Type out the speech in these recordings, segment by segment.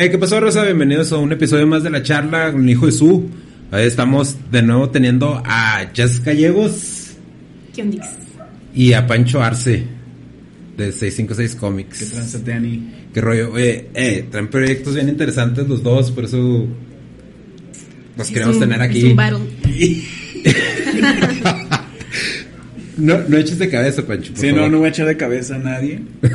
Eh, ¿Qué pasó, Rosa? Bienvenidos a un episodio más de la charla con el hijo de su. Ahí estamos de nuevo teniendo a Jess Gallegos ¿Qué ondix? y a Pancho Arce de 656 Comics. ¿Qué tranza, Danny? ¿Qué rollo? Oye, eh, traen proyectos bien interesantes los dos, por eso los Es queremos un- tener aquí. Es un varón. no, no eches de cabeza, Pancho. por Sí, no, no voy a echar de cabeza a nadie.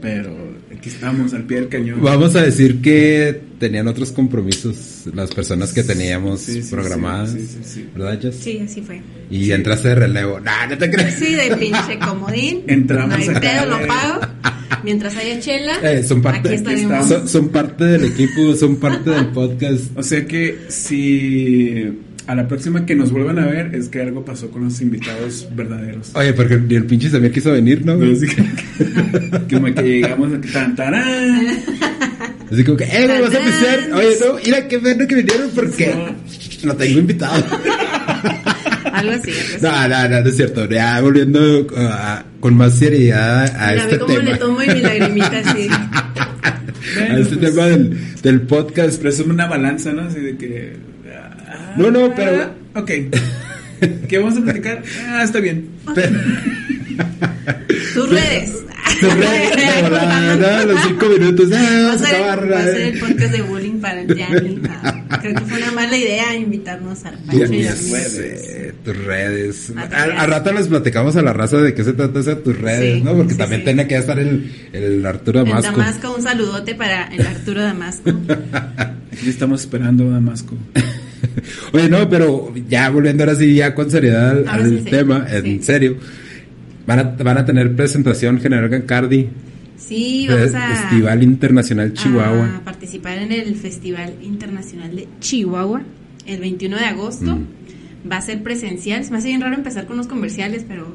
pero aquí estamos, al pie del cañón. Vamos a decir que tenían otros compromisos las personas que teníamos Sí, sí, programadas, sí, sí, sí, sí. ¿verdad, Jess? Sí, así fue. Y entraste de relevo. Nah, no te crees. Sí, de pinche comodín. Entramos No pedo, lo pago. Mientras haya chela, Eh, son parte, aquí estaremos. son, son parte del equipo, son parte del podcast. O sea que si a la próxima que nos vuelvan a ver es que algo pasó con los invitados verdaderos. Oye, porque ni el pinche Samir quiso venir, ¿no? Así que, como que llegamos a tan tarán. Así como que, eh, me vas a pisar. Oye, no, mira qué bueno que vinieron porque no tengo invitado. Algo así. algo así. No, no, no, no es cierto. Ya volviendo uh, a- con más seriedad a Mira, este ve cómo tema. le tomo y mi lagrimita así. a este pues, tema del, del podcast. Pero es una balanza, ¿no? Así de que. Ah, No, no, pero- Ok. ¿Qué vamos a platicar? Ah, está bien. Tus redes. Se re- de volada, ¿no? Los cinco minutos. Ah, Va a a ser, acabar. va a ser eh. el podcast de bullying para el Gianni. Ah, creo que fue una mala idea invitarnos al Pancho ya a sé, tus redes. Ah, al rato les platicamos a la raza de qué se trata esa tus redes, Sí, ¿no? Porque sí, también sí. tiene que estar el, el Arturo Damasco. Damasco, un saludote para el Arturo Damasco. Aquí estamos esperando Damasco. Oye, no, pero ya volviendo ahora sí, ya con seriedad al, Ahora al sí, sí. tema, en serio. Van a, van a tener presentación General Gancardi, Sí, vamos a, Festival Internacional Chihuahua. a participar en el Festival Internacional de Chihuahua el 21 de agosto. Mm. Va a ser presencial. Se me hace bien raro empezar con los comerciales, pero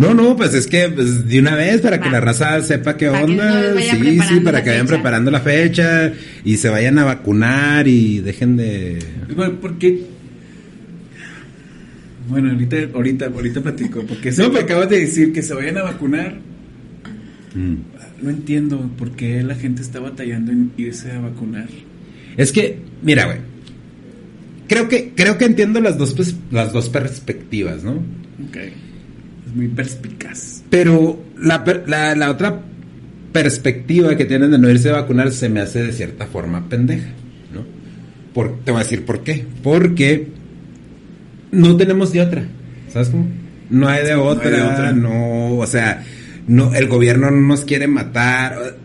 No, no, pues es que pues, de una vez para que la raza sepa qué Para onda. sí, sí, para que vayan fecha. preparando la fecha y se vayan a vacunar y dejen de. Bueno, ¿por qué? Bueno, ahorita, ahorita, ahorita platico. Porque No, no, pero- acabas de decir que se vayan a vacunar. Mm. No entiendo por qué la gente está batallando en irse a vacunar. Es que, mira, güey. Creo que, creo que entiendo las dos, pers- las dos perspectivas, ¿no? Ok. Es muy perspicaz. Pero la, la, la otra perspectiva que tienen de no irse a vacunar se me hace de cierta forma pendeja, ¿no? Por, te voy a decir por qué. Porque no tenemos de otra, ¿sabes cómo? No hay de no hay otra, de otra. no, o sea, no, el gobierno no nos quiere matar.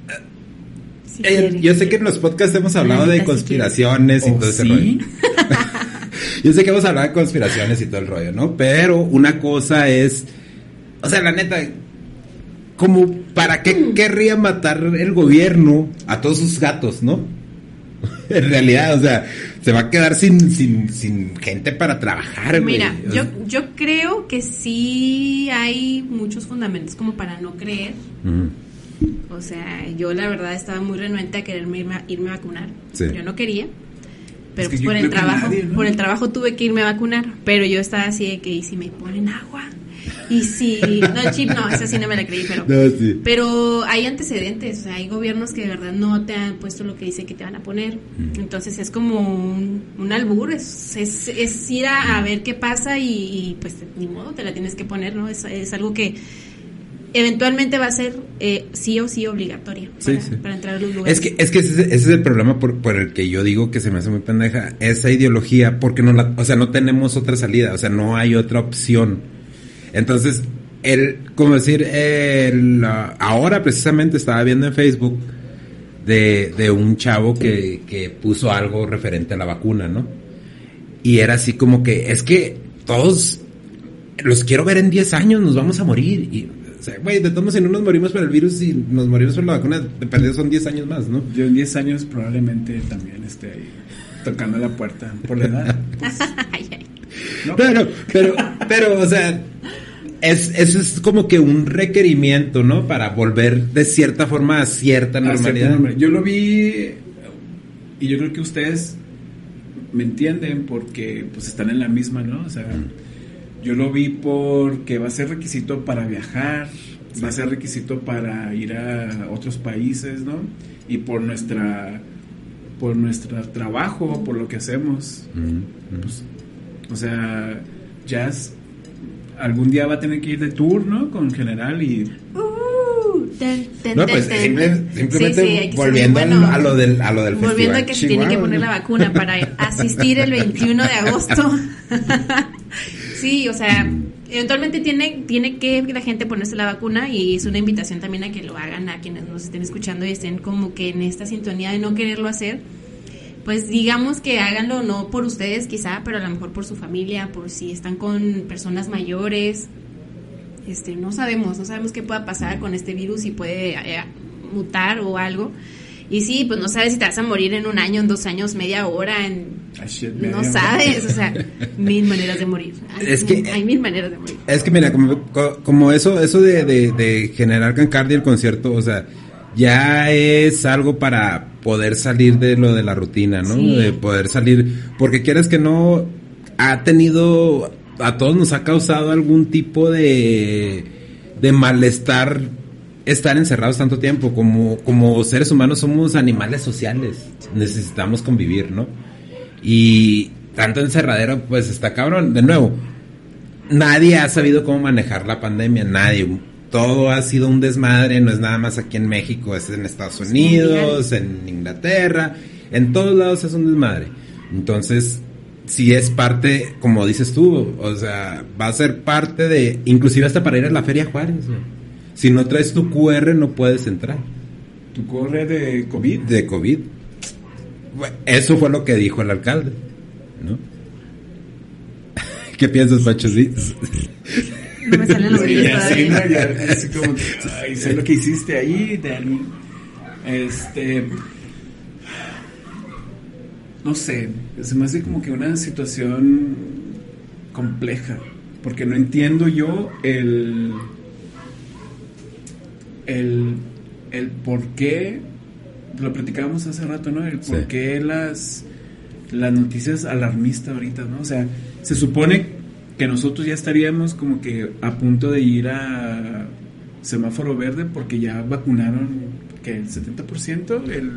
sí Eh, quiere. yo sé que en los podcasts hemos hablado La de sí conspiraciones y ¿O todo ese sí? rollo. Yo sé que hemos hablado de conspiraciones y todo el rollo, ¿no? Pero una cosa es, o sea, la neta, como para qué querría matar el gobierno a todos sus gatos, ¿no? en realidad, o sea, se va a quedar sin, sin, sin gente para trabajar, güey. Mira, yo, yo creo que sí hay muchos fundamentos como para no creer. O sea, yo la verdad estaba muy renuente a quererme irme a, irme a vacunar. Sí. Yo no quería. Pero Es que pues por el trabajo, nadie, ¿no? por el trabajo tuve que irme a vacunar. Pero yo estaba así de que, ¿y si me ponen agua? Y si, no, chip no, esa sí no me la creí, pero, No, sí. pero hay antecedentes, o sea, hay gobiernos que de verdad no te han puesto lo que dice que te van a poner. Entonces es como un, un albur, es, es, es ir a, a ver qué pasa y, y, pues ni modo, te la tienes que poner, ¿no? Es, es algo que eventualmente va a ser eh, sí o sí obligatoria Sí, para, sí. para entrar a los lugares. Es que, es que ese, ese es el problema por, por el que yo digo que se me hace muy pendeja. Esa ideología, porque no la, o sea, no tenemos otra salida, o sea, no hay otra opción. Entonces, el, como decir, el, ah, ahora precisamente estaba viendo en Facebook de, de un chavo que, que puso algo referente a la vacuna, ¿no? Y era así como que, es que todos los quiero ver en 10 años, nos vamos a morir. Y, o sea, güey, de todos modos, si no nos morimos por el virus y nos morimos por la vacuna, de perdido son 10 años más, ¿no? Yo en 10 años probablemente también esté ahí tocando la puerta por la edad. ¿no? Pero, pero, pero, o sea, es, eso es como que un requerimiento, ¿no? Para volver de cierta forma a cierta normalidad. Yo lo vi y yo creo que ustedes me entienden porque pues están en la misma, ¿no? O sea, yo lo vi porque va a ser requisito para viajar, va a ser requisito para ir a otros países, ¿no? Y por nuestra por nuestro trabajo, por lo que hacemos. Mm. Pues, o sea, Jazz algún día va a tener que ir de tour, ¿no? Con general y Uh, ten, ten, No, pues ten. simple- simplemente Sí, sí, volviendo bueno. a lo del, a lo del Volviendo festival a que se tiene que poner la vacuna para asistir el 21 de agosto. sí, o sea, eventualmente tiene, tiene que la gente ponerse la vacuna y es una invitación también a que lo hagan a quienes nos estén escuchando y estén como que en esta sintonía de no quererlo hacer. Pues digamos que háganlo no por ustedes quizá, pero a lo mejor por su familia, por si están con personas mayores. Este, no sabemos, no sabemos qué pueda pasar con este virus y puede eh, mutar o algo. Y sí, pues no sabes si te vas a morir en un año, en dos años, media hora, en... Shit, No hora. sabes, o sea, mil maneras de morir. Hay, Es que- hay mil maneras de morir. Es que mira, como, co- como eso, eso de, de, de generar Cancardi el concierto, o sea, ya es algo para poder salir de lo de la rutina, ¿no? Sí. De poder salir, porque quieres que no, ha tenido, a todos nos ha causado algún tipo de, de malestar estar encerrados tanto tiempo, como, como seres humanos somos animales sociales, necesitamos convivir, ¿no? Y tanto encerradero, pues está cabrón, de nuevo, nadie ha sabido cómo manejar la pandemia, nadie. Todo ha sido un desmadre, no es nada más aquí en México, es en Estados Unidos, en Inglaterra, en todos lados es un desmadre. Entonces, si es parte, como dices tú, o sea, va a ser parte de, inclusive hasta para ir a la Feria Juárez. Si no traes tu QR no puedes entrar ¿Tu corre de COVID? de COVID. Bueno, Eso fue lo que dijo el alcalde, ¿no? ¿Qué piensas, Pacho? Sí. No me salen los Sí, brillos sí. Ya, así como que, ay, sé lo que hiciste ahí, Dani. Este. No sé, se me hace como que una situación compleja. Porque no entiendo yo el. El. El por qué. Lo platicábamos hace rato, ¿no? El por Sí. qué las. Las noticias alarmistas ahorita, ¿no? O sea, se supone que nosotros ya estaríamos como que a punto de ir a semáforo verde porque ya vacunaron que el 70%, el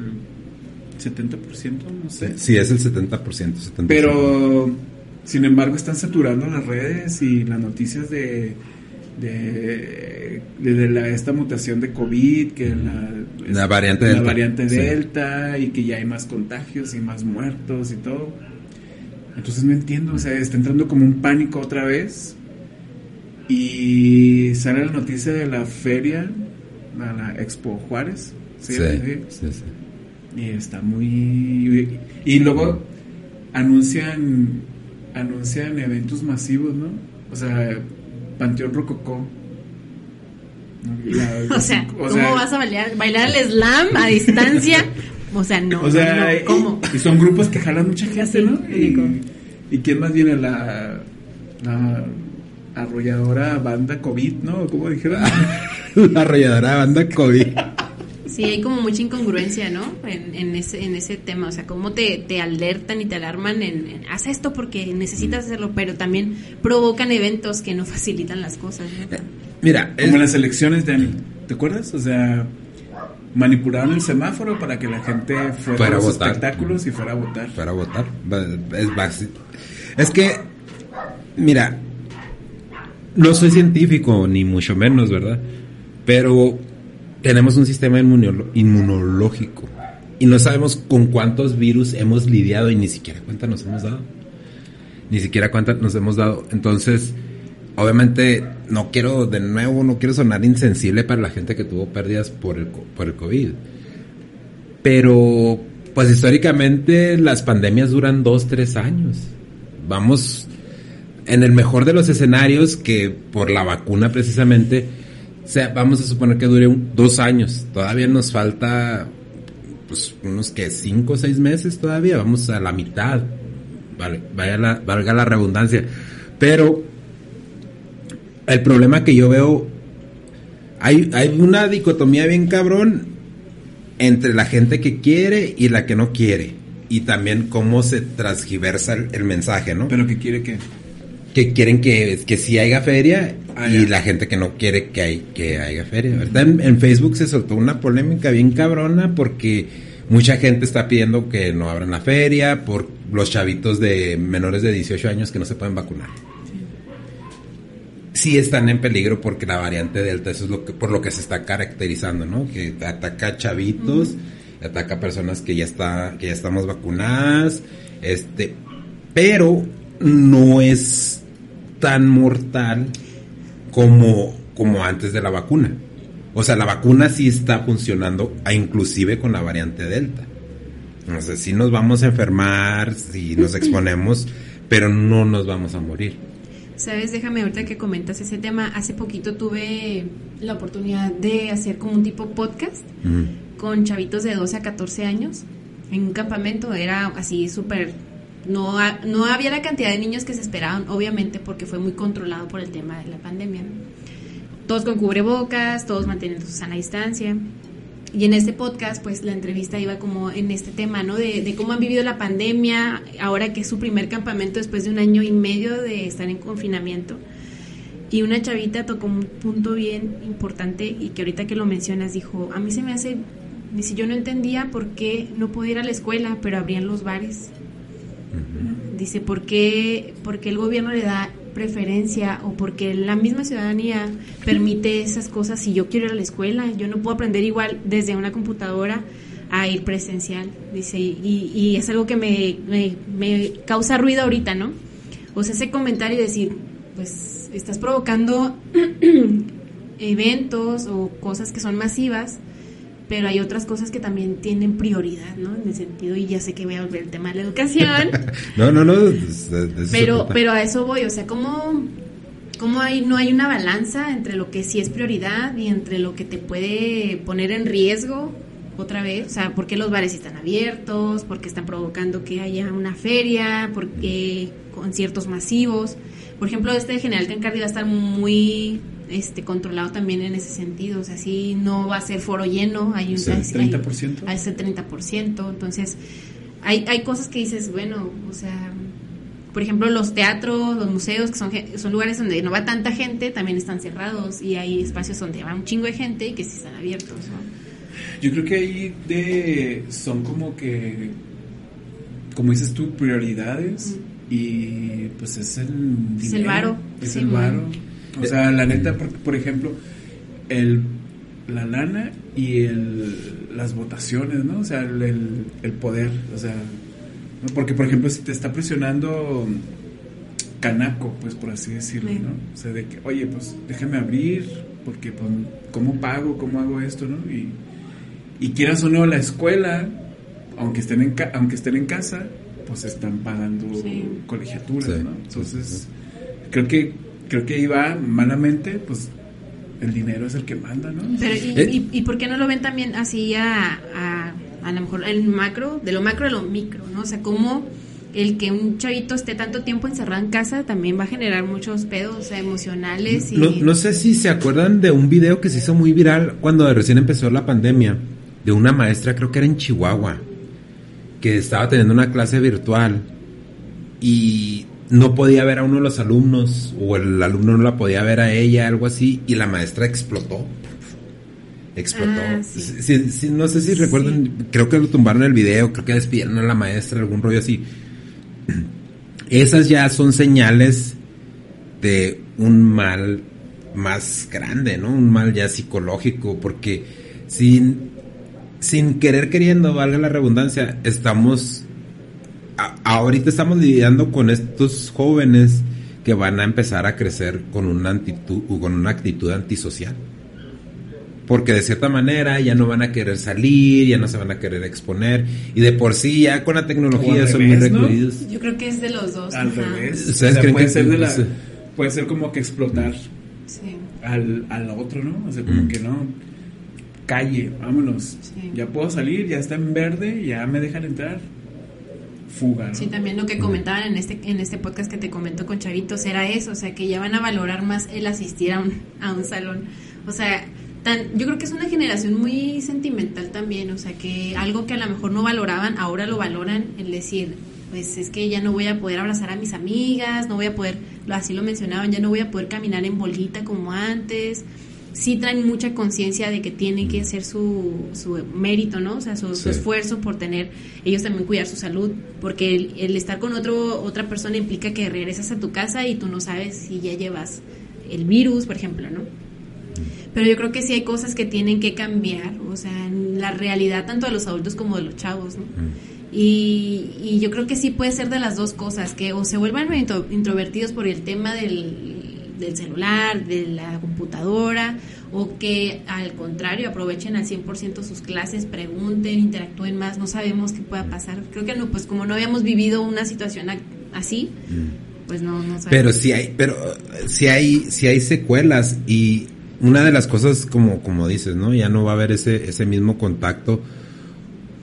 70%, no sé. Sí, es el 70%. 70%. Pero sin embargo están saturando las redes y las noticias de de, de- de la, esta mutación de COVID, que la, La variante la Delta. variante Sí. Delta y que ya hay más contagios y más muertos y todo. Entonces no entiendo, o sea, está entrando como un pánico otra vez. Y sale la noticia de la feria, a la Expo Juárez. ¿sí? Sí, Sí. sí, sí. Y está muy... Y luego anuncian anuncian eventos masivos, ¿no? O sea, Panteón Rococó. La- O sea, o ¿cómo sea, vas a bailar, bailar el slam a distancia? O sea, no, O sea, no, y- no, ¿cómo? Y, son grupos que jalan mucha gente, ¿no? Y, y quién más viene? La, la arrolladora banda COVID, ¿no? ¿Cómo dijeron? La arrolladora banda COVID. Sí, hay como mucha incongruencia, ¿no? En, en ese, en ese tema, o sea, cómo te, te alertan y te alarman en, en, haz esto porque necesitas hacerlo, pero también provocan eventos que no facilitan las cosas, ¿no? Mira, es- Como en las elecciones, Dani. ¿Te acuerdas? O sea, manipularon el semáforo para que la gente fuera, Fuera a los votar. espectáculos y fuera a votar. para votar. Es básico. Es que, mira, no soy científico, ni mucho menos, ¿verdad? Pero tenemos un sistema inmunológico y no sabemos con cuántos virus hemos lidiado y ni siquiera cuenta nos hemos dado. Ni siquiera cuenta nos hemos dado. Entonces, obviamente, no quiero, de nuevo, no quiero sonar insensible para la gente que tuvo pérdidas por el, por el COVID. Pero, pues históricamente las pandemias duran dos, tres años. Vamos, en el mejor de los escenarios, que por la vacuna precisamente, sea, vamos a suponer que dure dos años. Todavía nos falta, pues, unos que cinco o seis meses todavía. Vamos a la mitad. La, valga la redundancia. Pero, el problema que yo veo, hay, hay una dicotomía bien cabrón entre la gente que quiere y la que no quiere. Y también cómo se transgiversa el, el mensaje, ¿no? Pero que quiere que... que quieren que, que sí haya feria Ah, y ya. la gente que no quiere que, hay, que haya feria. Ahorita en, en Facebook se soltó una polémica bien cabrona porque Mucha gente está pidiendo que no abran la feria por los chavitos de menores de 18 años que no se pueden vacunar. Sí están en peligro porque la variante Delta, eso es lo que, por lo que se está caracterizando, ¿no? Que ataca a chavitos, ataca a personas que ya está, que ya estamos vacunadas, este, pero no es tan mortal como, como antes de la vacuna. O sea, la vacuna sí está funcionando, inclusive con la variante Delta. No sé, si nos vamos a enfermar, si nos exponemos, pero no nos vamos a morir. Sabes, déjame ahorita que comentas ese tema. Hace poquito tuve la oportunidad de hacer como un tipo podcast con chavitos de 12 a 14 años en un campamento. Era así súper no, no había la cantidad de niños que se esperaban, obviamente, porque fue muy controlado por el tema de la pandemia. Todos con cubrebocas, todos manteniendo su sana distancia. Y en este podcast, pues la entrevista iba como en este tema, ¿no? De, cómo han vivido la pandemia, ahora que es su primer campamento después de un año y medio de estar en confinamiento. Y una chavita tocó un punto bien importante y que ahorita que lo mencionas dijo, a mí se me hace, si yo no entendía por qué no podía ir a la escuela, pero abrían los bares. Dice, ¿por qué, porque el gobierno le da preferencia o porque la misma ciudadanía permite esas cosas si yo quiero ir a la escuela? Yo no puedo aprender igual desde una computadora a ir presencial. Dice, y, y es algo que me, me, causa ruido ahorita, ¿no? O sea, ese comentario y decir, pues estás provocando eventos o cosas que son masivas pero hay otras cosas que también tienen prioridad, ¿no? En el sentido, y ya sé que voy a volver al tema de la educación. no, no, no. pero, pero a eso voy, o sea, ¿cómo, cómo hay, no hay una balanza entre lo que sí es prioridad y entre lo que te puede poner en riesgo otra vez? O sea, ¿por qué los bares están abiertos? ¿Por qué están provocando que haya una feria? ¿Por qué conciertos masivos? Por ejemplo, este de General Cancardi va a estar muy este controlado también en ese sentido, o sea, sí no va a ser foro lleno, hay un 30%. Hay, ese 30%, entonces hay, hay cosas que dices, bueno, o sea, por ejemplo, los teatros, los museos, que son, son lugares donde no va tanta gente, también están cerrados y hay espacios donde va un chingo de gente y que sí están abiertos, Yo creo que ahí de, son como que, como dices tú, prioridades y pues es el Es el varo. Es el varo. O sea, la neta, por, ejemplo, el, la lana y el, las votaciones, ¿no? O sea, el, el poder, o sea, porque por ejemplo, si te está presionando canaco, pues por así decirlo, ¿no? O sea, de que, oye, pues déjame abrir, porque pues, ¿cómo pago? ¿Cómo hago esto? ¿no? Y, y quieras o no, la escuela, aunque estén en, aunque estén en casa, pues están pagando colegiaturas, ¿no? Entonces, creo que creo que iba malamente, pues el dinero es el que manda, ¿no? Pero, ¿y, y, por qué no lo ven también así a, a, a lo mejor el macro, de lo macro a lo micro, ¿no? O sea, cómo el que un chavito esté tanto tiempo encerrado en casa también va a generar muchos pedos emocionales. Y... No, no, sé si se acuerdan de un video que se hizo muy viral cuando recién empezó la pandemia, de una maestra, creo que era en Chihuahua, que estaba teniendo una clase virtual y no podía ver a uno de los alumnos o el alumno no la podía ver a ella, algo así, y la maestra explotó. Explotó. Ah, no sé si recuerdan, creo que lo tumbaron el video, creo que despidieron a la maestra, algún rollo así. Esas ya son señales de un mal más grande, ¿no? Un mal ya psicológico, porque sin, sin querer queriendo, valga la redundancia, estamos ahorita estamos lidiando con estos jóvenes que van a empezar a crecer con una actitud, con una actitud antisocial. Porque de cierta manera ya no van a querer salir, ya no se van a querer exponer. Y de por sí ya con la tecnología son muy recluidos. Yo creo que es de los dos. Al revés. puede, ser de la, puede ser como que explotar al, al otro, ¿no? O sea, como que no. Calle, vámonos. Ya puedo salir, ya está en verde, ya me dejan entrar fuga. Sí, también lo que comentaban en este, en este podcast que te comento con Chavitos era eso, o sea, que ya van a valorar más el asistir a un, a un salón. O sea, tan, yo creo que es una generación muy sentimental también, o sea, que algo que a lo mejor no valoraban, ahora lo valoran, el decir, pues es que ya no voy a poder abrazar a mis amigas, no voy a poder, así lo mencionaban, ya no voy a poder caminar en bolita como antes sí traen mucha conciencia de que tienen que hacer su, su mérito, ¿no? O sea, su, esfuerzo por tener, ellos también cuidar su salud, porque el, el estar con otro, otra persona implica que regresas a tu casa y tú no sabes si ya llevas el virus, por ejemplo, ¿no? Pero yo creo que sí hay cosas que tienen que cambiar, o sea, en la realidad tanto de los adultos como de los chavos, ¿no? Y, y yo creo que sí puede ser de las dos cosas, que o se vuelvan intro- introvertidos por el tema del, del celular, de la computadora, o que al contrario aprovechen al 100% sus clases, pregunten, interactúen más, no sabemos qué pueda pasar. Creo que no, pues como no habíamos vivido una situación así, pues no, no sabemos. Pero sí hay, pero sí hay, sí hay secuelas y una de las cosas como, como dices, ¿no? Ya no va a haber ese, ese mismo contacto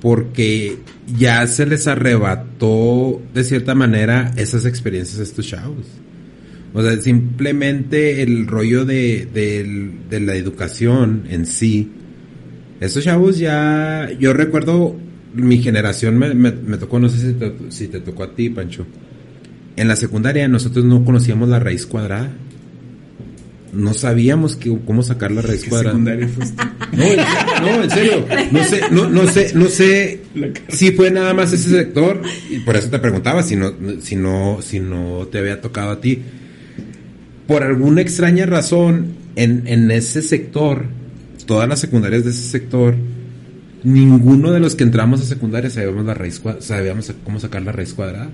porque ya se les arrebató de cierta manera esas experiencias a estos chavos. O sea, simplemente el rollo de, de la educación en sí. Estos chavos ya, yo recuerdo, mi generación me, me- me tocó, no sé si te, si te tocó a ti, Pancho. En la secundaria nosotros no conocíamos la raíz cuadrada. No sabíamos que, cómo sacar la raíz ¿Qué cuadrada. No, en, no, en serio. No sé, no, no sé, no sé si fue nada más ese sector y por eso te preguntaba si no, si no, si no te había tocado a ti. Por alguna extraña razón, en, en ese sector, todas las secundarias de ese sector, ninguno de los que entramos a secundaria sabíamos la raíz, sabíamos cómo sacar la raíz cuadrada.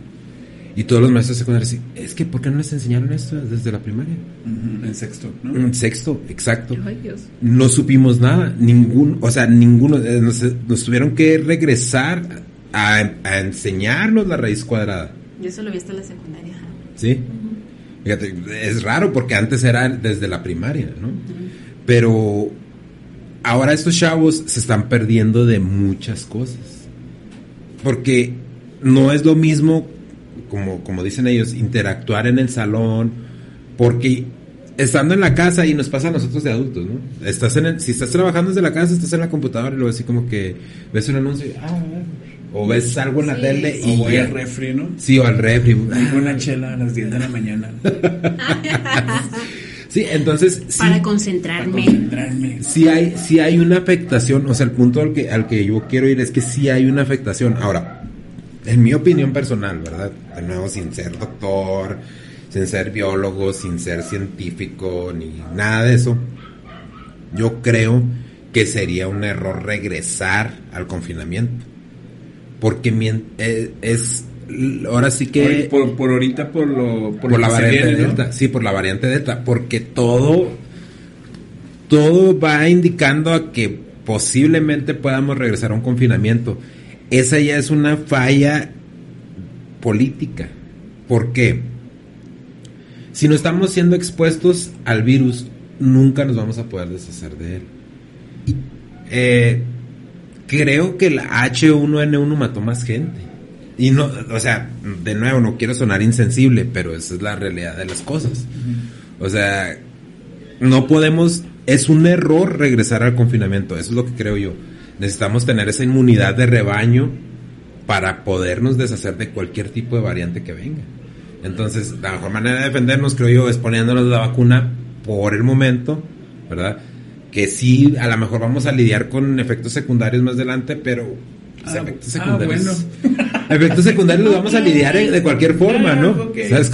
Y todos los maestros secundarios, es que ¿por qué no les enseñaron esto desde la primaria? Ujú, En sexto, ¿no? En sexto, exacto Ay, Dios. no supimos nada, ningún, o sea, ninguno, eh, nos, nos tuvieron que regresar a, a enseñarnos la raíz cuadrada, Yo eso lo vi hasta la secundaria. ¿sí? Fíjate, es raro porque antes era desde la primaria, ¿no? Pero ahora estos chavos se están perdiendo de muchas cosas, porque no es lo mismo, como, como dicen ellos, interactuar en el salón, porque estando en la casa y nos pasa a nosotros de adultos, ¿no? Estás en el- si estás trabajando desde la casa, estás en la computadora y luego así como que ves un anuncio y, ah, a ver, o ves algo en la Sí. tele O y voy ya. al refri, ¿no? Sí, o al refri. Tengo una chela a las 10 de la mañana Sí, entonces sí, Para para concentrarme. concentrarme. sí hay, sí hay una afectación, o sea, el punto al que, al que yo quiero ir es que sí hay una afectación. Ahora, en mi opinión personal, ¿verdad? De nuevo, sin ser doctor, sin ser biólogo, sin ser científico, ni nada de eso, yo creo que sería un error regresar al confinamiento. Porque eh, es, ahora sí que... Por, por, ahorita, por lo, por, la variante viene, ¿no? delta, sí, por la variante delta, porque todo, todo va indicando a que posiblemente podamos regresar a un confinamiento. Esa ya es una falla política. ¿Por qué? Si no estamos siendo expuestos al virus, nunca nos vamos a poder deshacer de él. Eh, creo que la H1N1 mató más gente. Y no, o sea, de nuevo, no quiero sonar insensible, pero esa es la realidad de las cosas. O sea, no podemos, es un error regresar al confinamiento, eso es lo que creo yo. Necesitamos tener esa inmunidad de rebaño para podernos deshacer de cualquier tipo de variante que venga. Entonces, la mejor manera de defendernos, creo yo, es poniéndonos la vacuna por el momento, ¿verdad? Que sí, a lo mejor vamos a lidiar con efectos secundarios más adelante, pero pues, Ah, efectos ah, secundarios. efectos secundarios los vamos a lidiar de cualquier forma, ¿no? Ah, ok, ¿Sabes?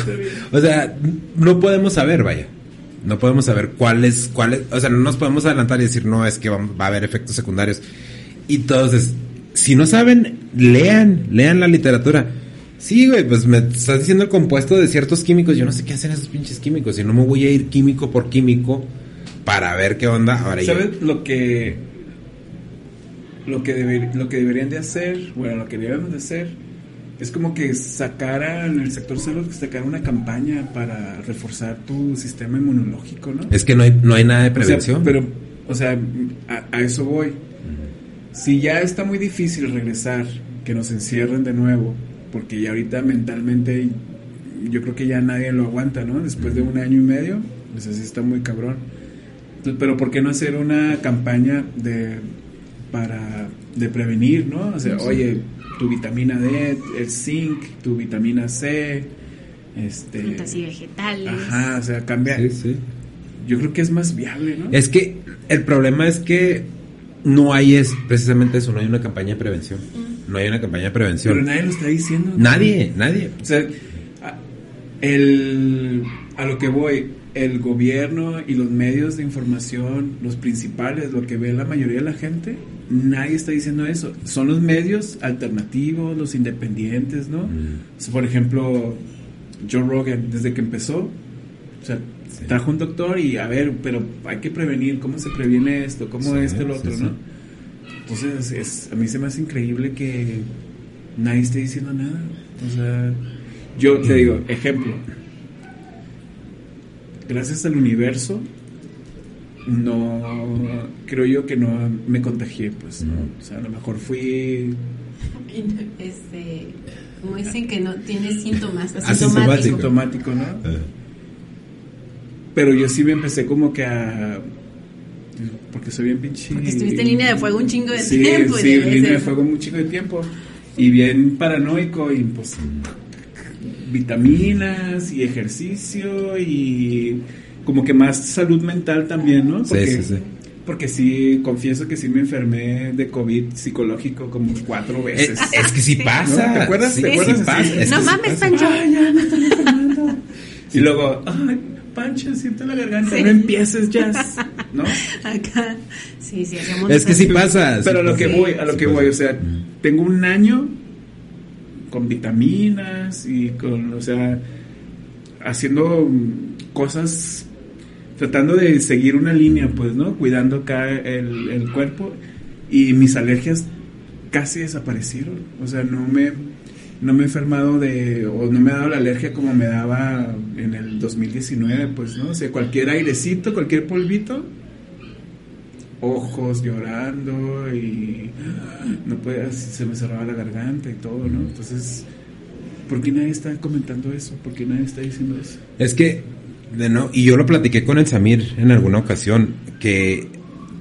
O sea, no podemos saber, vaya. No podemos saber cuáles, cuáles, o sea, no nos podemos adelantar y decir, no, es que va, va a haber efectos secundarios. Y entonces, si no saben, lean, lean la literatura. Sí, güey, pues me estás diciendo el compuesto de ciertos químicos, yo no sé qué hacen esos pinches químicos, y no me voy a ir químico por químico para ver qué onda. Ahora yo- ¿Sabes lo que lo que deber- lo que deberían de hacer, bueno, lo que deberíamos de hacer es como que sacaran el sector salud, sacar una campaña para reforzar tu sistema inmunológico, ¿no? Es que no hay, no hay nada de O sea, prevención. pero, o sea, a, a eso voy. Si ya está muy difícil regresar, que nos encierren de nuevo, porque ya ahorita mentalmente yo creo que ya nadie lo aguanta, ¿no? Después de un año y medio, pues así está muy cabrón. Entonces, pero ¿por qué no hacer una campaña de para de prevenir, ¿no? O sea, oye, tu vitamina D, el zinc, tu vitamina C, este Frutas y vegetales. Ajá, o sea, cambia Sí, sí. yo creo que es más viable, ¿no? Es que el problema es que no hay es precisamente eso, no hay una campaña de prevención. No hay una campaña de prevención. Pero nadie lo está diciendo. Nadie, nadie. O sea, el, a lo que voy, el gobierno y los medios de información, los principales, lo que ve la mayoría de la gente, nadie está diciendo eso. Son los medios alternativos, los independientes, ¿no? Mm. O sea, por ejemplo, Joe Rogan, desde que empezó, o sea, Sí. trajo un doctor y a ver, pero hay que prevenir, ¿cómo se previene esto? ¿Cómo Sí, esto, lo otro, sí. no? Entonces, es, a mí se me hace increíble que nadie esté diciendo nada. O sea, yo te digo, ejemplo, gracias al universo, no, creo yo que no me contagié, pues, ¿no? O sea, a lo mejor fui Este, como dicen que no tiene síntomas, Asintomático. asintomático. automático, ¿no? Eh, Pero yo sí me empecé como que a... Porque soy bien pinche... Porque estuviste en línea de fuego un chingo de sí, tiempo. Sí, en línea de fuego un chingo de tiempo. Y bien paranoico y pues... Vitaminas y ejercicio y como que más salud mental también, ¿no? Sí, sí, sí. Porque sí, confieso que sí me enfermé de COVID psicológico como cuatro Es, veces. es que sí pasa. ¿No? ¿Te acuerdas? Sí, ¿Te sí acuerdas? pasa. Es No mames. Pancho. Ay, ya me estoy enfermando. Y luego, ay, Pancho, siento la garganta, Sí. no empieces jazz, ¿no? Acá. Sí, sí, hacemos Es que sí pasa. Pero a sí lo que voy, a lo Sí que pasa. voy, o sea, tengo un año con vitaminas y con, o sea, haciendo cosas, tratando de seguir una línea, pues, ¿no? Cuidando acá el, el cuerpo y mis alergias casi desaparecieron, o sea, no me, no me he enfermado de, o no me ha dado la alergia como me daba en el 2019, pues, ¿no? O cualquier airecito, cualquier polvito, ojos llorando y no podía, se me cerraba la garganta y todo, ¿no? Entonces, ¿por qué nadie está comentando eso? ¿Por qué nadie está diciendo eso? Es que, de no, y yo lo platiqué con el Samir en alguna ocasión, que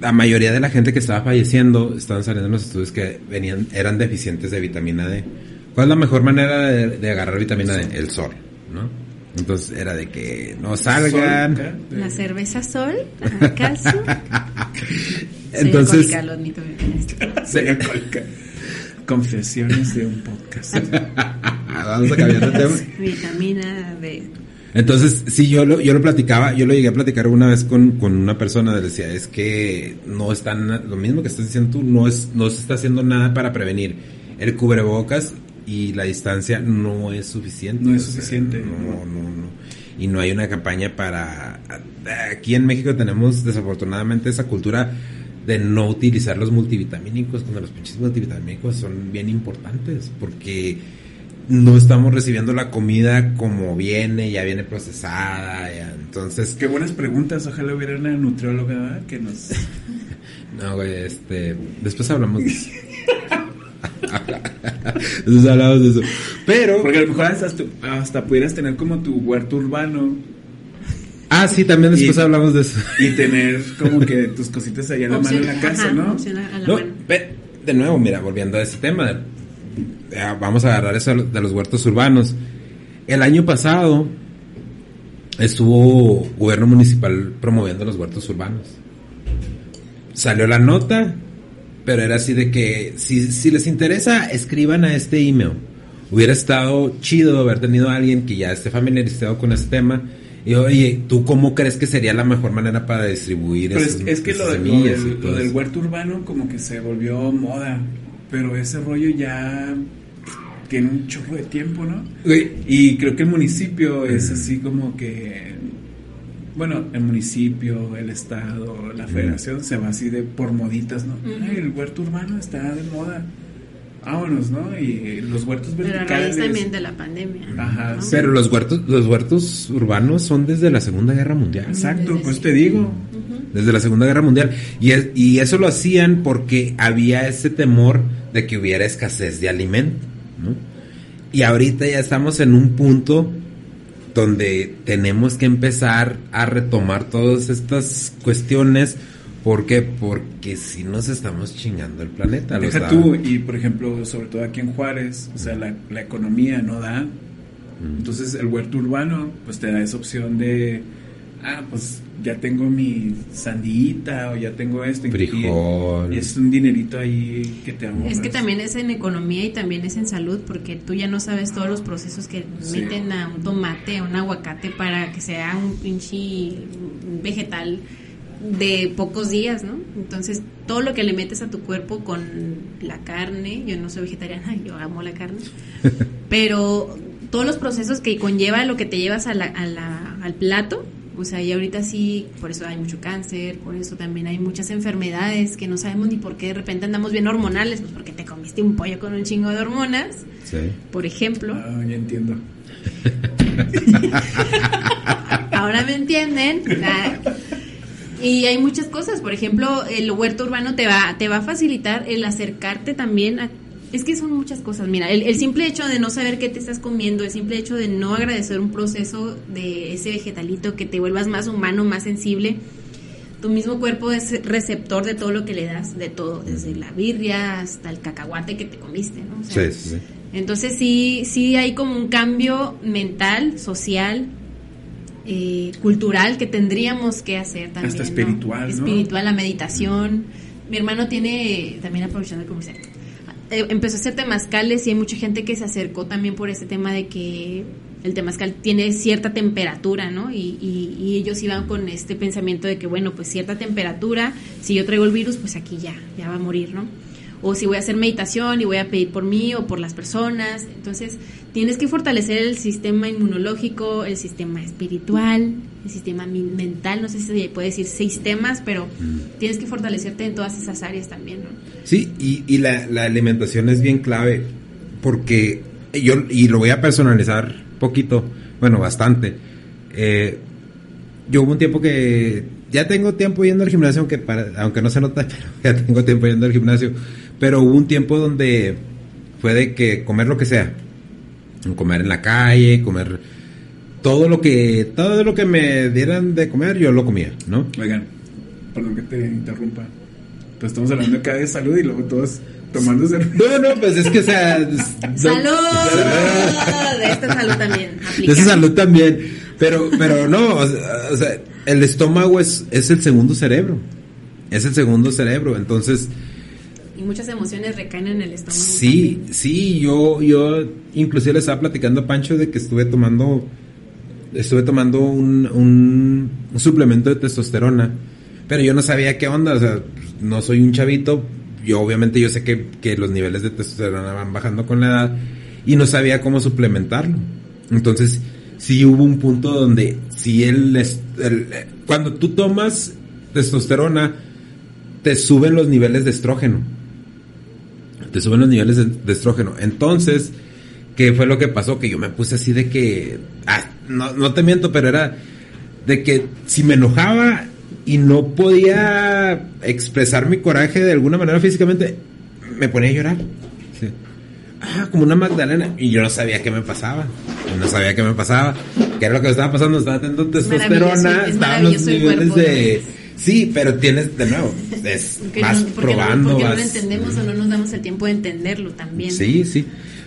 la mayoría de la gente que estaba falleciendo estaban saliendo en los estudios que venían, eran deficientes de vitamina D. ¿Cuál es la mejor manera de, de agarrar vitamina D? El sol, ¿no? Entonces era de que no salgan. Sol, La cerveza sol, ajá, calcio. Soy Entonces, alcohólica, lo admito bien esto. Soy alcohólica. Confesiones de un podcast. vamos a cambiar de tema. Vitamina D. Entonces, sí, yo lo, yo lo platicaba, yo lo llegué a platicar una vez con, con una persona, le decía, es que no están, lo mismo que estás diciendo tú, no, es, no se está haciendo nada para prevenir. El cubrebocas y la distancia no es suficiente. No es o sea, suficiente. no, no, no. Y no hay una campaña para... Aquí en México tenemos desafortunadamente esa cultura de no utilizar los multivitamínicos, cuando los pinches multivitamínicos son bien importantes, porque no estamos recibiendo la comida como viene, ya viene procesada, ya, entonces... Qué buenas preguntas. Ojalá hubiera una nutrióloga que nos. No, güey, este... Después hablamos de eso. Después hablamos de eso. Pero... Porque a lo mejor hasta, hasta pudieras tener como tu huerto urbano Ah, sí, también después Y- hablamos de eso. y tener como que tus cositas allá a la mano en la casa, ajá, ¿no? a la No, mano. ve- de nuevo, mira, volviendo a ese tema, ya, vamos a agarrar eso de los huertos urbanos. El año pasado estuvo gobierno municipal promoviendo los huertos urbanos. Salió la nota, pero era así de que si, si les interesa, escriban a este email. Hubiera estado chido haber tenido a alguien que ya esté familiarizado con este tema. Y oye, ¿tú cómo crees que sería la mejor manera para distribuir Pero es, esos- es que lo, esas lo del, lo del huerto urbano como que se volvió moda, pero ese rollo ya tiene un chorro de tiempo, ¿no? Y creo que el municipio es así como que, bueno, el municipio, el estado, la federación se va así de por moditas, ¿no? El huerto urbano está de moda. Vámonos, ¿no? Y los huertos Pero a verticales. raíz también de la pandemia. Ajá, ¿no? sí. Pero los huertos, los huertos urbanos son desde la Segunda Guerra Mundial. Exacto, Desde pues sí. te digo. Desde la Segunda Guerra Mundial. Y, es- y eso lo hacían porque había ese temor de que hubiera escasez de alimento. ¿no? Y ahorita ya estamos en un punto donde tenemos que empezar a retomar todas estas cuestiones. ¿Por qué? Porque si nos estamos chingando el planeta. Deja tú, y por ejemplo, sobre todo aquí en Juárez, o sea, la, la economía no da. Mm. Entonces el huerto urbano, pues te da esa opción de, ah, pues ya tengo mi sandita o ya tengo esto. Frijol. Y, es un dinerito ahí que te ahorras. Es que también es en economía y también es en salud, porque tú ya no sabes todos los procesos que Sí. meten a un tomate, a un aguacate para que sea un pinche vegetal de pocos días, ¿no? Entonces, todo lo que le metes a tu cuerpo con la carne, yo no soy vegetariana, yo amo la carne, pero todos los procesos que conlleva lo que te llevas a la- a la- al plato, o sea, y ahorita sí, por eso hay mucho cáncer, por eso también hay muchas enfermedades que no sabemos ni por qué de repente andamos bien hormonales, pues porque te comiste un pollo con un chingo de hormonas, Sí. por ejemplo. Ah, ya entiendo. Ahora me entienden. Y hay muchas cosas, por ejemplo, el huerto urbano te va, te va a facilitar el acercarte también a... Es que son muchas cosas, mira, el, el simple hecho de no saber qué te estás comiendo, el simple hecho de no agradecer un proceso de ese vegetalito, que te vuelvas más humano, más sensible, tu mismo cuerpo es receptor de todo lo que le das, de todo, desde la birria hasta el cacahuate que te comiste, ¿no? O sea, Sí, sí, sí. entonces sí, sí hay como un cambio mental, social, eh, cultural que tendríamos que hacer también. Hasta espiritual, ¿no? Espiritual, la meditación. Mi hermano tiene, también aprovechando el comercial, eh, empezó a hacer temazcales y hay mucha gente que se acercó también por este tema de que el temazcal tiene cierta temperatura, ¿no? Y, y- y ellos iban con este pensamiento de que, bueno, pues cierta temperatura, si yo traigo el virus, pues aquí ya, ya va a morir, ¿no? O si voy a hacer meditación y voy a pedir por mí o por las personas. Entonces, tienes que fortalecer el sistema inmunológico, el sistema espiritual, el sistema mental, no sé si se puede decir sistemas, pero tienes que fortalecerte en todas esas áreas también, ¿no? Sí, y, y la, la alimentación es bien clave porque yo, y lo voy a personalizar poquito, bueno, bastante. Eh, yo hubo un tiempo que ya tengo tiempo yendo al gimnasio, aunque, para, aunque no se nota, pero ya tengo tiempo yendo al gimnasio. Pero hubo un tiempo donde fue de que comer lo que sea, comer en la calle, comer todo lo que todo lo que me dieran de comer, yo lo comía, ¿no? Oigan, perdón que te interrumpa. Pues estamos hablando acá de salud y luego todos tomando cerveza. No, no, pues es que o sea, ¡Salud! De esta salud también. De aplica. esa salud también. Pero, pero no, o sea, o sea, el estómago es, es el segundo cerebro. Es el segundo cerebro. Entonces, Y muchas emociones recaen en el estómago. sí, también. sí, yo, yo inclusive le estaba platicando a Pancho de que estuve tomando, estuve tomando un, un, un suplemento de testosterona. Pero yo no sabía qué onda, o sea, no soy un chavito. Yo obviamente yo sé que, que los niveles de testosterona van bajando con la edad y no sabía cómo suplementarlo. Entonces, sí hubo un punto donde si eh, cuando tú tomas testosterona te suben los niveles de estrógeno. Te suben los niveles de, de estrógeno. Entonces, ¿qué fue lo que pasó? Que yo me puse así de que ah, no, no te miento, pero era de que si me enojaba y no podía expresar mi coraje de alguna manera físicamente, me ponía a llorar. Sí. Ah, como una Magdalena. Y yo no sabía qué me pasaba. Yo no sabía qué me pasaba. ¿Qué era lo que me estaba pasando? Estaba teniendo testosterona. es Estaban los niveles cuerpo, de... Sí, pero tienes, de nuevo, es Porque vas no, porque no- probando, porque no vas... lo entendemos o no nos damos el tiempo de entenderlo también. Sí, sí.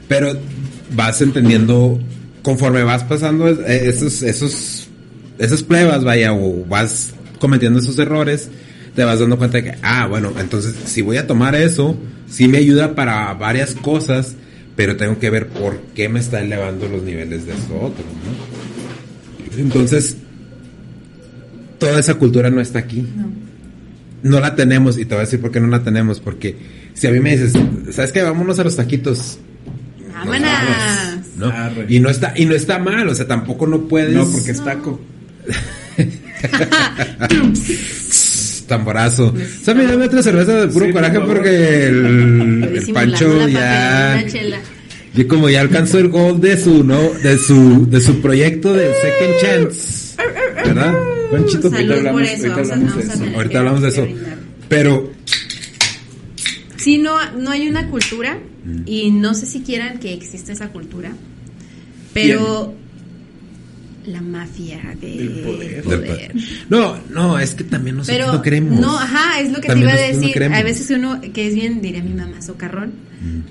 Pero vas entendiendo conforme vas pasando eh, esos, esos, esas pruebas, vaya, o vas cometiendo esos errores, te vas dando cuenta de que, ah, bueno, entonces si voy a tomar eso, sí me ayuda para varias cosas, pero tengo que ver por qué me está elevando los niveles de esto otro, ¿no? Entonces, toda esa cultura no está aquí. No. no la tenemos y te voy a decir por qué no la tenemos porque si a mí me dices sabes qué vámonos a los taquitos. Nos ¡Vámonos! vamos, ¿no? Y no está y no está mal o sea tampoco no puedes. No, porque es taco. tamborazo. Sammy dame otra cerveza de puro Sí, coraje porque el, Pancho ya y como ya alcanzó el gol de su no de su de su proyecto del second chance verdad Hablamos- por eso. ahorita Vamos a, hablamos de a eso. ahorita hablamos de eso pero Sí, no, no hay una cultura y no sé si quieran que exista esa cultura, pero la mafia de- Del poder. No, no, es que también nosotros Pero no queremos. no, ajá, es lo que También te iba a no decir. a veces uno que es bien, diría mi mamá, socarrón,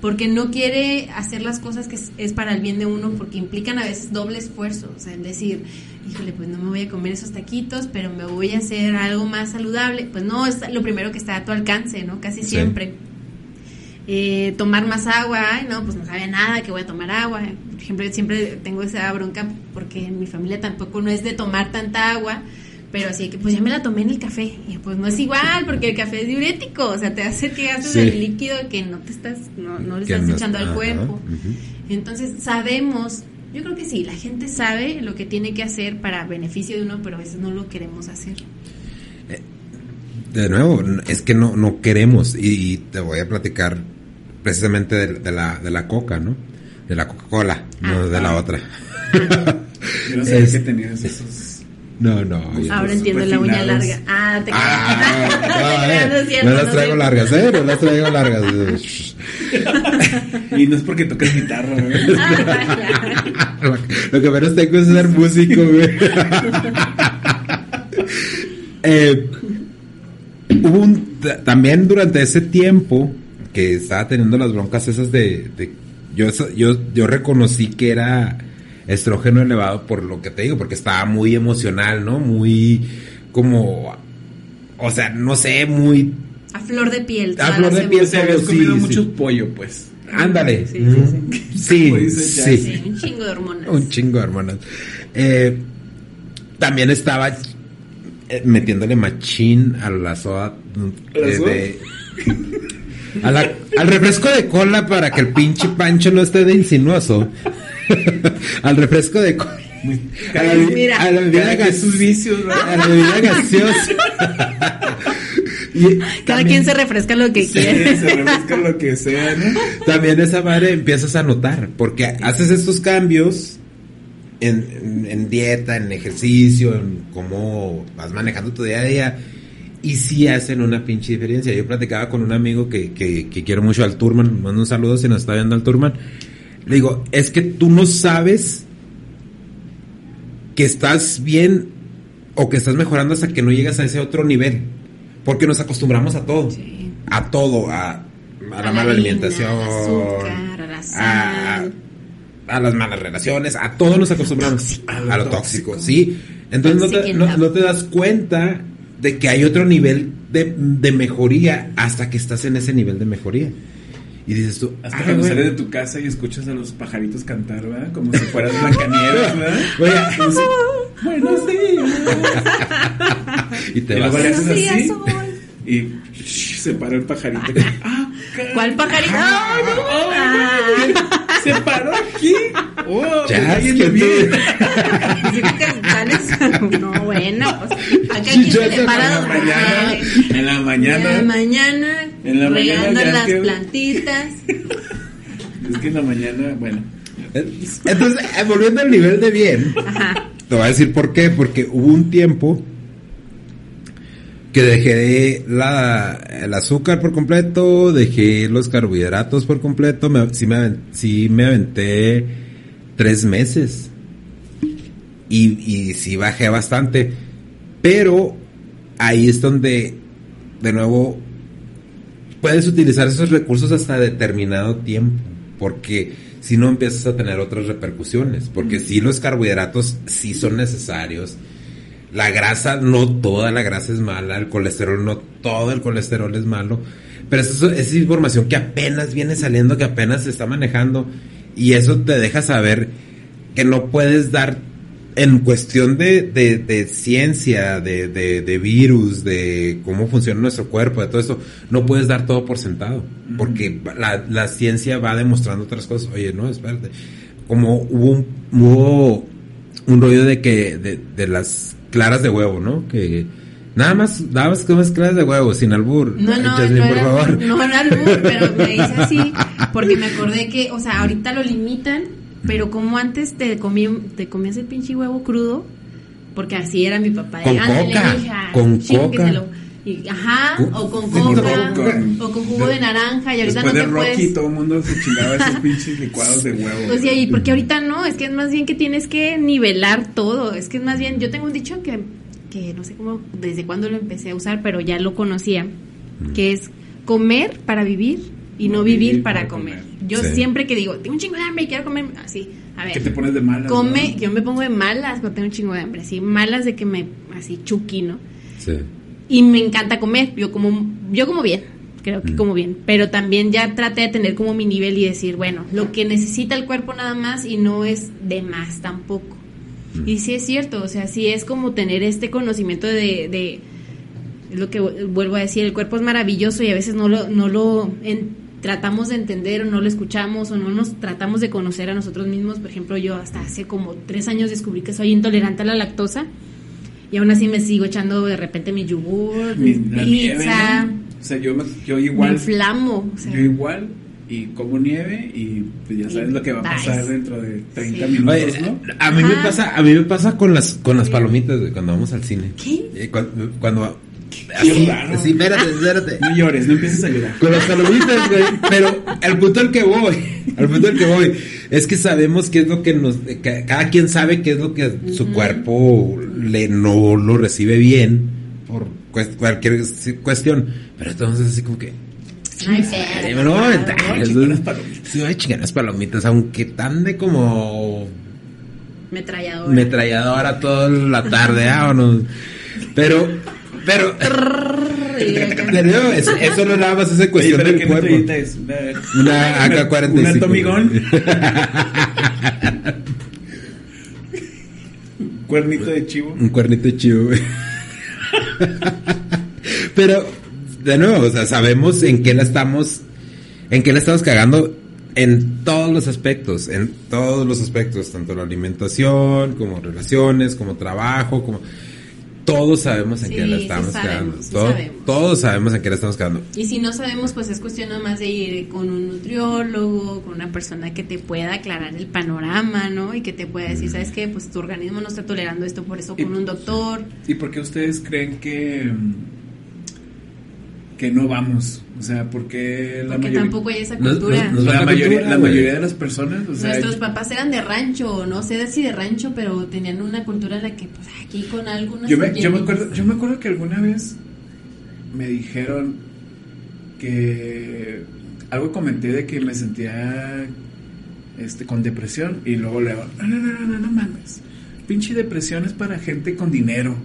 porque no quiere hacer las cosas que es, es para el bien de uno, porque implican a veces doble esfuerzo. O sea, el decir, híjole, pues no me voy a comer esos taquitos, pero me voy a hacer algo más saludable. Pues no, es lo primero que está a tu alcance, ¿no? Casi Sí. siempre. Eh, tomar más agua, ay, no, pues no sabe nada que voy a tomar agua. Por ejemplo, siempre tengo esa bronca porque en mi familia tampoco no es de tomar tanta agua, pero así que pues ya me la tomé en el café. Y pues no es igual porque el café es diurético, o sea, te hace que gastes Sí. el líquido que no te estás, no, no le estás no- echando al cuerpo. Entonces sabemos, yo creo que sí, la gente sabe lo que tiene que hacer para beneficio de uno, pero a veces no lo queremos hacer. De nuevo, es que no, no queremos. Y, y te voy a platicar precisamente de, de la, de la coca, ¿no? De la Coca-Cola, no Ah. de la otra. Yo no sabía Es- que tenías esos. No, no. Ahora Súper entiendo la uña larga. Ah, te Ah, no, no eh, no las traigo largas, ¿eh? No las traigo largas. Y no es porque tocas guitarra, ¿verdad? cierto. Lo que menos tengo es ser músico, güey. Eh, hubo un, ta- también durante ese tiempo que estaba teniendo las broncas esas de, de- yo, yo, yo reconocí que era estrógeno elevado por lo que te digo, porque estaba muy emocional, ¿no? Muy como, o sea, no sé, muy, A flor de piel. A flor de piel. Sea, habías Sí, comido sí. mucho pollo, pues. ándale. Sí, sí, sí, sí. Sí, un chingo de hormonas. Un chingo de hormonas. Eh, también estaba eh, metiéndole machín a la soda. ¿A la eh, soda? de- a la- al refresco de cola para que el pinche pancho no esté de insinuoso. al refresco de cola. A la, Mira. a la bebida Cada quien gas- sus vicios, ¿verdad? a la bebida gaseosa. Y Cada también- quien se refresca lo que Sí, quiere. se refresca lo que sea, ¿no? También esa madre empiezas a notar, porque haces estos cambios en, en- en dieta, en ejercicio, en cómo vas manejando tu día a día, y sí hacen una pinche diferencia. Yo platicaba con un amigo que, que, que quiero mucho al Turman, mando un saludo si nos está viendo al Turman. Le digo, es que tú no sabes que estás bien o que estás mejorando hasta que no llegas a ese otro nivel, porque nos acostumbramos a todo Sí. a todo, a, a la A la mala harina, alimentación, al azúcar, a la a, sal. a las malas relaciones, a todo nos acostumbramos, A a lo tóxico. tóxico, sí. Entonces no te, no- no te das cuenta de que hay otro nivel de, de mejoría hasta que estás en ese nivel de mejoría. Y dices tú, Hasta "Ah, cuando güey". sales de tu casa y escuchas a los pajaritos cantar, ¿verdad? Como si fueras Blancanieves, ¿verdad? Si, Buenos días. y te Y vas. luego haces así. Y shh, se paró el pajarito. Ah. ¿Cuál pajarito? Ah, Ay, no. oh, Ah. Se paró aquí. Oh, Ya, pues, es que sales- No, bueno, pues acá Yo se le para En la mañana. En la En la mañana. mañana, En la mañana las que- plantitas. Es que en la mañana, bueno. Entonces, eh, volviendo al nivel de bien, Ajá. Te voy a decir por qué, porque hubo un tiempo que dejé la, el azúcar por completo, dejé los carbohidratos por completo, me, sí, me, aven- sí me aventé tres meses. Y, y sí bajé bastante, pero ahí es donde de nuevo puedes utilizar esos recursos hasta determinado tiempo, porque si no empiezas a tener otras repercusiones, porque si los carbohidratos sí son necesarios, la grasa, no toda la grasa es mala, el colesterol, no todo el colesterol es malo, pero eso, esa es información que apenas viene saliendo, que apenas se está manejando, y eso te deja saber que no puedes dar en cuestión de, de, de ciencia, de, de, de virus, de cómo funciona nuestro cuerpo, de todo esto, no puedes dar todo por sentado, porque la, la ciencia va demostrando otras cosas. Oye, no, espérate. Como hubo un, hubo un rollo de que, de, de las claras de huevo, ¿no? Que nada más, nada más comes claras de huevo, sin albur. No, no, Jasmine, no por era, favor. no era albur, pero me hice así porque me acordé que, o sea, ahorita lo limitan, pero como antes te, comí, te comías el pinche huevo crudo, porque así era mi papá. Con "Ándale, coca, hija, con chingueselo". coca. Y, ajá, o con coca, con- o con jugo de naranja, y ahorita no de te Rocky, puedes... todo el mundo se chingaba esos pinches licuados de huevo. Pues y ahí, porque ahorita no, es que es más bien que tienes que nivelar todo, es que es más bien, yo tengo un dicho que, que no sé cómo, desde cuándo lo empecé a usar, pero ya lo conocía, que es comer para vivir y no vivir para comer. Yo Sí. siempre que digo, tengo un chingo de hambre y quiero comer, así, a ver. Que te pones de malas. Come, ¿no? yo me pongo de malas cuando tengo un chingo de hambre, así, malas de que me, así, chuqui, ¿no? Sí. Y me encanta comer, yo como, yo como bien, creo que como bien, pero también ya traté de tener como mi nivel y decir, bueno, lo que necesita el cuerpo nada más y no es de más tampoco. Y sí es cierto, o sea, sí es como tener este conocimiento de, de es lo que vu- vuelvo a decir, el cuerpo es maravilloso y a veces no lo, no lo en- tratamos de entender o no lo escuchamos o no nos tratamos de conocer a nosotros mismos. Por ejemplo, yo hasta hace como tres años descubrí que soy intolerante a la lactosa y aún así me sigo echando de repente mi yogur, mi nieve, pizza, ¿no? O sea, yo, me- yo me igual. inflamo. o sea, Yo igual. Y como nieve y pues ya sabes Y lo que va a pasar dentro de 30 Sí. minutos, Oye, ¿no? a mí me pasa, a mí me pasa con las con las Sí. palomitas güey, cuando vamos al cine. ¿Qué? Eh, Cuando, cuando Raro. sí, espérate, espérate. No llores, no empieces a llorar. Con las palomitas, güey. Pero el punto al que voy, al punto al que voy, es que sabemos qué es lo que nos. que cada quien sabe qué es lo que su cuerpo le no lo recibe bien por cualquier cuestión. Pero entonces, así como que. Ay, "Ay, me lo voy a aventar". Voy a chingar las palomitas. Sí, voy a chingar las palomitas, aunque tan de como Metralladora. metralladora toda la tarde, ah, o no. Pero, pero. Pero eso, eso no nada más es cuestión del ¿qué cuerpo. es? Una, Una AK-45. ¿Una Tomigón? Cuernito de chivo. Un cuernito chivo, güey. Pero, de nuevo, o sea, sabemos en qué la estamos, en qué la estamos cagando en todos los aspectos, en todos los aspectos, tanto la alimentación, como relaciones, como trabajo, como... Todos sabemos en Sí, qué la sí estamos sabemos, sí Todo- sabemos. Todos sabemos en qué la estamos cagando. Y si no sabemos, pues es cuestión nada más de ir con un nutriólogo, con una persona que te pueda aclarar el panorama, ¿no? Y que te pueda decir, ¿sabes qué? Pues tu organismo no está tolerando esto, por eso con un doctor. ¿Y por qué ustedes creen que, mm, que no vamos? O sea, porque la Porque mayoría, tampoco hay esa cultura. nos- nos la mayoría, cultura, la güey. mayoría de las personas, o sea, Nuestros papás eran de rancho, no sé si de rancho, pero tenían una cultura en la que, pues aquí con algunas. yo me, yo me acuerdo, yo me acuerdo que alguna vez me dijeron que algo comenté de que me sentía este con depresión y luego le digo, no, no, no, no, no, no mames. Pinche depresión es para gente con dinero.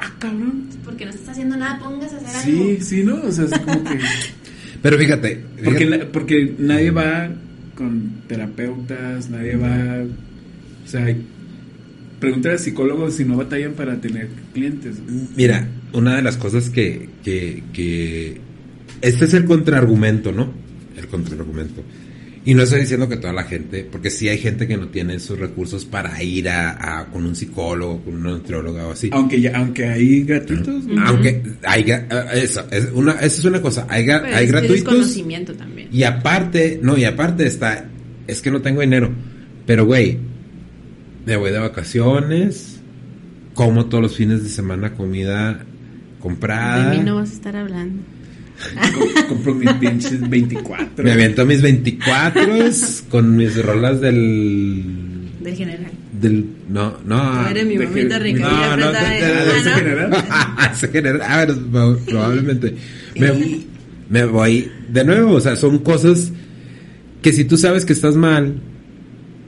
Ah, cabrón. Porque no estás haciendo nada, póngase a hacer Sí, algo. sí, ¿no? O sea, así como que... Pero fíjate, Porque, na- porque nadie va con terapeutas, nadie va... O sea, pregúntale a psicólogos si no batallan para tener clientes. Mira, una de las cosas que, que, que... Este es el contraargumento, ¿no? El contraargumento. Y no estoy diciendo que toda la gente, porque sí hay gente que no tiene esos recursos para ir a, a- con un psicólogo, con una nutrióloga o así. Aunque ya, aunque hay gratuitos. Aunque hay, eh, eso, es una, esa es una cosa, hay, Pero hay es gratuitos desconocimiento también. y aparte, no, y aparte está, es que no tengo dinero, pero güey, me voy de vacaciones, como todos los fines de semana comida comprada. De mí no vas a estar hablando. Com- Compro mis pinches 24. Me aviento mis 24 con mis rolas del. Del general. del. No, no. Eres mi mamita rica. No, no, apretada de- de- de- de- ese ¿no? general. Ese general. A ver, pro- probablemente. Sí. Me, me voy. De nuevo, o sea, son cosas que si tú sabes que estás mal,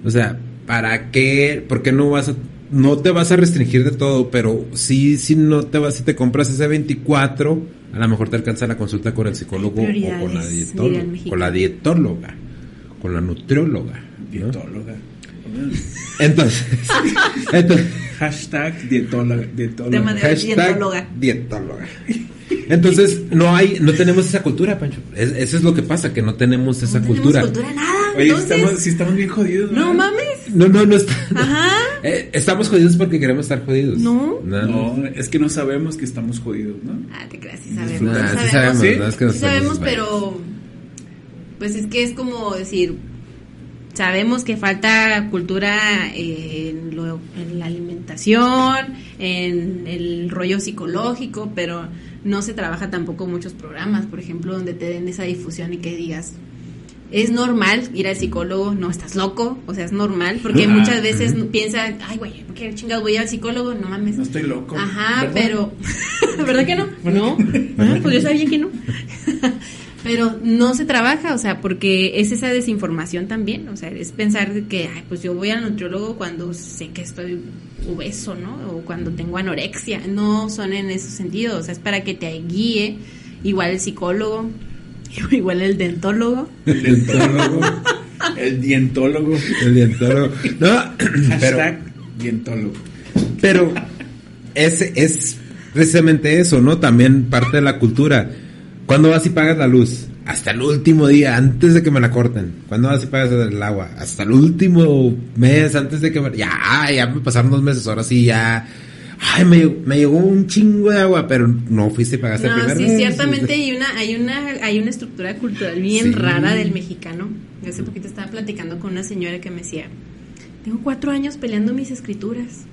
o sea, ¿para qué? ¿Por qué no vas a.? No te vas a restringir de todo, pero sí, si no te vas, si te compras ese 24, a lo mejor te alcanza la consulta con el psicólogo o con la dietóloga, con la dietóloga, con la nutrióloga. ¿no? Dietóloga. Entonces, entonces Hashtag dietóloga. dietóloga. De- Dietóloga. dietóloga. Entonces, no hay, no tenemos esa cultura, Pancho. Es- eso es lo que pasa, que no tenemos esa no cultura. tenemos cultura nada. Oye, si entonces, estamos, si estamos bien jodidos. no ¿verdad? mames. No, no, no está. Ajá. Eh, estamos jodidos porque queremos estar jodidos. No. No, es que no sabemos que estamos jodidos, ¿no? Ah, te creas, sí sabemos. Disfrutar. Nah, sí sí sabemos, ¿Sí? ¿no? Es que nos Sí sabemos, pero pues es que es como decir, sabemos que falta cultura en, lo- en la alimentación, en el rollo psicológico, pero no se trabaja tampoco muchos programas, por ejemplo, donde te den esa difusión y que digas, es normal ir al psicólogo, no estás loco, o sea, es normal, porque muchas veces piensan, ay, güey, ¿por qué chingados voy al psicólogo? No mames. No estoy loco. Ajá, pero, ¿verdad que no? No, ah, pues yo sabía que no. pero no se trabaja, o sea, porque es esa desinformación también, o sea, es pensar que, ay, pues yo voy al nutriólogo cuando sé que estoy obeso, ¿no? O cuando tengo anorexia, no son en ese sentido, o sea, es para que te guíe, igual el psicólogo, Igual el dentólogo. El dentólogo. el dientólogo. El dientólogo. No, pero, dientólogo. Pero es, es precisamente eso, ¿no? También parte de la cultura. ¿Cuándo vas y pagas la luz? Hasta el último día, antes de que me la corten. ¿Cuándo vas y pagas el agua? Hasta el último mes, antes de que me... Ya, ya me pasaron dos meses, ahora sí, ya ay, me, me, llegó un chingo de agua, pero no fuiste y pagaste no, sí, ciertamente hay una, hay una, hay una estructura cultural bien rara del mexicano. Hace poquito estaba platicando con una señora que me decía, tengo cuatro años peleando mis escrituras.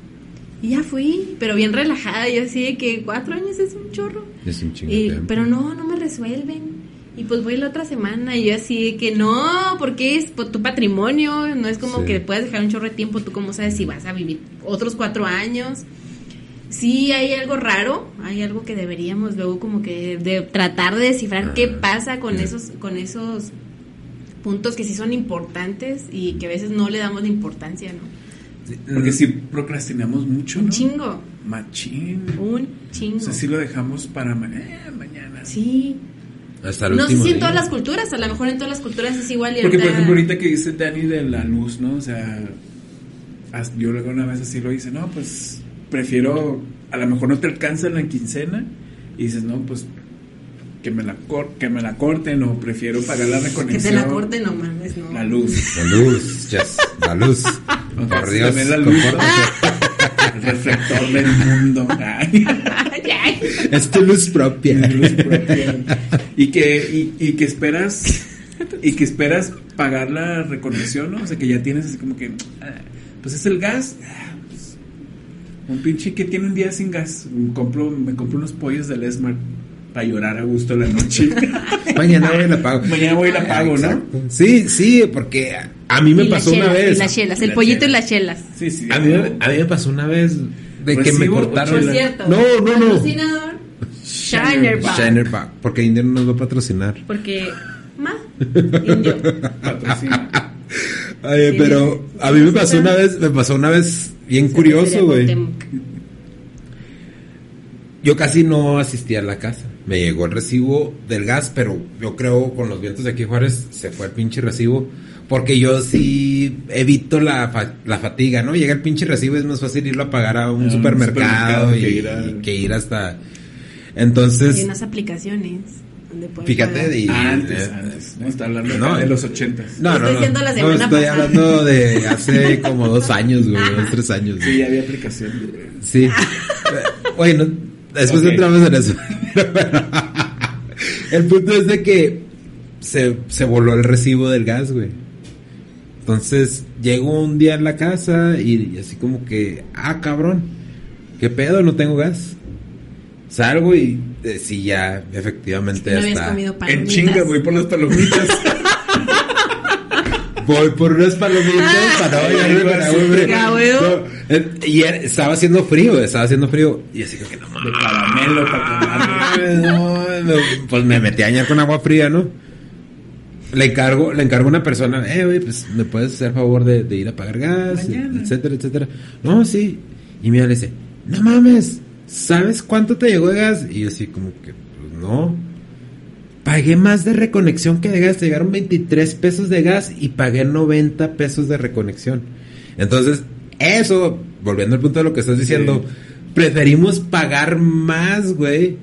Y ya fui, pero bien relajada, yo así de que cuatro años es un chorro. Es un chingo. Y, pero no, no me resuelven. Y pues voy la otra semana y yo así de que no, porque es tu patrimonio, no es como que puedas dejar un chorro de tiempo, tú cómo sabes si vas a vivir otros cuatro años sí hay algo raro, hay algo que deberíamos luego como que de tratar de descifrar qué ah, pasa con esos con esos puntos que sí son importantes y que a veces no le damos la importancia, ¿no? Porque si procrastinamos mucho, ¿no? Un chingo. Machín. Un chingo. O sea, sí lo dejamos para eh, mañana. Sí. Hasta el no sé si en todas las culturas, a lo mejor en todas las culturas es igual. Y Porque, por ejemplo, ahorita que dice Dani de la luz, ¿no? O sea, yo luego una vez así lo hice, no, pues prefiero, a lo mejor no te alcanza la quincena y dices, no, pues que me la, cor que me la corten o prefiero pagar la reconexión. Que te la corten, no mames, no. La luz. La luz, yes, la luz. Por Dios, la luz. El reflector del mundo. es tu luz propia. luz propia. Y que, y, y que esperas y que esperas pagar la reconexión, ¿no? O sea, que ya tienes así como que, ah, pues es el gas, un pinche que tiene un día sin gas. Me compro, me compro unos pollos del Smart para llorar a gusto la noche. Mañana voy y la pago. Mañana voy y la pago, ¿no? Sí, sí, porque a mí me pasó una vez. Y las chelas, el pollito y las chelas. Sí, sí. A mí, a mí me pasó una vez de que me cortaron. Por cierto, no, no, no. Patrocinador. Shiner Bar. Shiner. Porque Indio no nos va a patrocinar. Porque. Ma. Indio. Patrocina. Ay, pero a mí me pasó una vez, me pasó una vez bien curioso, güey. Yo casi no asistí a la casa. Me llegó el recibo del gas, pero yo creo con los vientos de aquí Juárez se fue el pinche recibo. Porque yo sí evito la, la fatiga, ¿no? Llega el pinche recibo, es más fácil irlo a pagar a un, supermercado, y, que, ir hasta... Entonces... Hay unas aplicaciones. Fíjate, de, antes, antes, no está hablando no, de los ochentas. No, no, no, la no estoy hablando de hace como dos años, güey, dos, tres años. Sí, había aplicación. Sí. bueno, después okay. entramos en eso. el punto es de que se, se voló el recibo del gas, güey. Entonces, llegó un día en la casa y, y así como que, ah, cabrón, ¿qué pedo? No tengo gas. Salgo y eh, sí, ya, efectivamente no está. En chinga, voy por las palomitas. voy por unas palomitas para no bañarme para hombre. No, y era, estaba haciendo frío, estaba haciendo frío. Y así que no De caramelo para no, no, Pues me metí a bañar con agua fría, ¿no? Le encargo, le encargo a una persona, eh, güey, pues me puedes hacer favor de, de ir a pagar gas, Mañana. etcétera, etcétera. No, sí. Y mira, le dice, no mames, ¿sabes cuánto te llegó de gas? Y yo así como que, pues no. Pagué más de reconexión que de gas. Te llegaron 23 pesos de gas y pagué 90 pesos de reconexión. Entonces, eso, volviendo al punto de lo que estás diciendo, sí. preferimos pagar más, güey.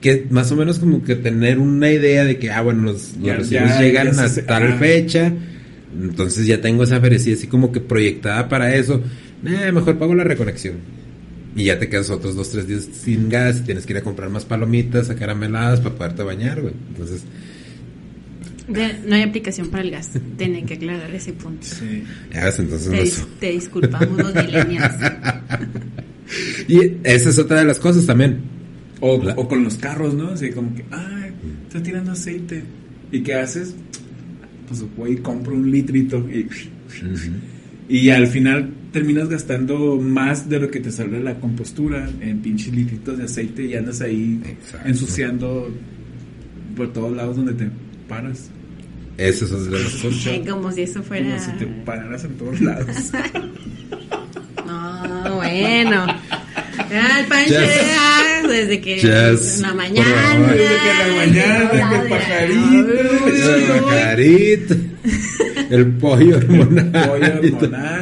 Que más o menos como que tener una idea de que, ah, bueno, los, los Ya, recibos ya, llegan ya a tal fecha. Entonces ya tengo esa ferecilla así como que proyectada para eso. Eh, mejor pago la reconexión. Y ya te quedas otros dos, tres días sin gas y tienes que ir a comprar más palomitas, acarameladas para poderte bañar, güey. Entonces, De- no hay aplicación para el gas. Tienen que aclarar ese punto. Sí. ya ves, entonces Te, no dis- so- te disculpamos los millennials. Y esa es otra de las cosas también. O, La- o con los carros, ¿no? Así como que, ay, está tirando aceite. ¿Y qué haces? Pues voy y compro un litrito. Y, y al final terminas gastando más de lo que te sale la compostura en pinches litritos de aceite y andas ahí Exacto. ensuciando por todos lados donde te paras. Eso es de las cosas. Ay, como si eso fuera. Como si te pararas en todos lados. No, bueno. Ya el panche ah, desde que en la mañana. Desde que en la mañana, que el pajarito. El pajarito, el pollo hormonal. Pollo hormonal.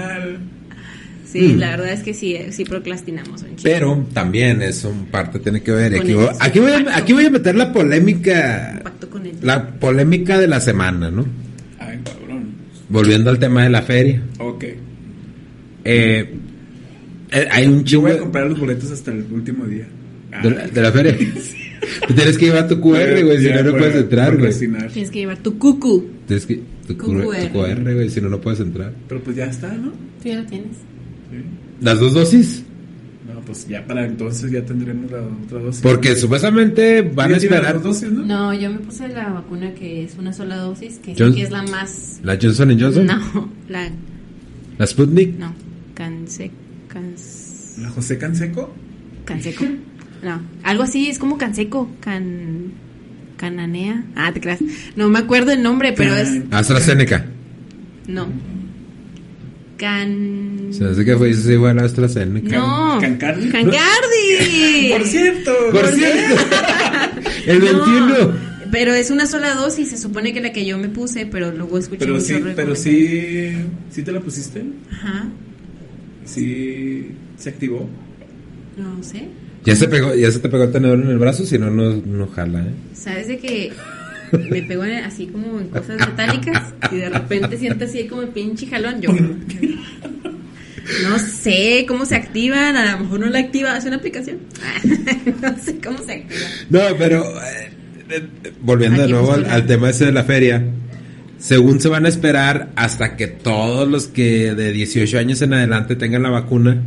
Sí, Mm. la verdad es que sí, eh, sí procrastinamos un. Pero también eso en parte tiene que ver. Aquí el voy, aquí, voy a, aquí voy a meter la polémica. Pacto con el La polémica de la semana, ¿no? Ay, cabrón. Volviendo al tema de la feria. Ok. Eh, eh, hay un Yo chingo voy a de, comprar los boletos hasta el último día. de la, de la feria. Tú tienes que llevar tu QR, güey, si no, no puedes entrar, güey. Tienes que llevar tu cucu. Tienes que tu. QR, güey, si no, no puedes entrar. Pero pues ya está, ¿no? Tú ya lo tienes. Sí. ¿Las dos dosis? No, pues ya para entonces ya tendremos la otra dosis. Porque supuestamente van a ¿Ya tiene esperar las dos dosis, ¿no? No, yo me puse la vacuna que es una sola dosis, que, sí Yo- que es la más. la Johnson Johnson, No, la. la Sputnik. No, canse. Cans, ¿La José Canseco? canseco. No, algo así, es como canseco. Can. Cananea. Ah, te creas. No me acuerdo el nombre, pero es. AstraZeneca. No. Can. Se hace que fue igual a AstraZeneca. No. ¿Cancardi? Cancardi. Por cierto. Por cierto. El 21. No, pero es una sola dosis, se supone que la que yo me puse, pero luego escuché Pero un sí, pero sí, sí te la pusiste. Ajá, Sí, se activó. no sé. Ya se pegó, ya se te pegó el tenedor en el brazo, si no, no, no jala, ¿eh? ¿Sabes de que me pegó en- así como en cosas metálicas y de repente siento así como el pinche jalón? Yo no sé cómo se activan, a lo mejor no la activa, hace una aplicación. no sé cómo se activa. No, pero eh, eh, volviendo de nuevo al, tema ese de la feria, según se van a esperar hasta que todos los que de 18 años en adelante tengan la vacuna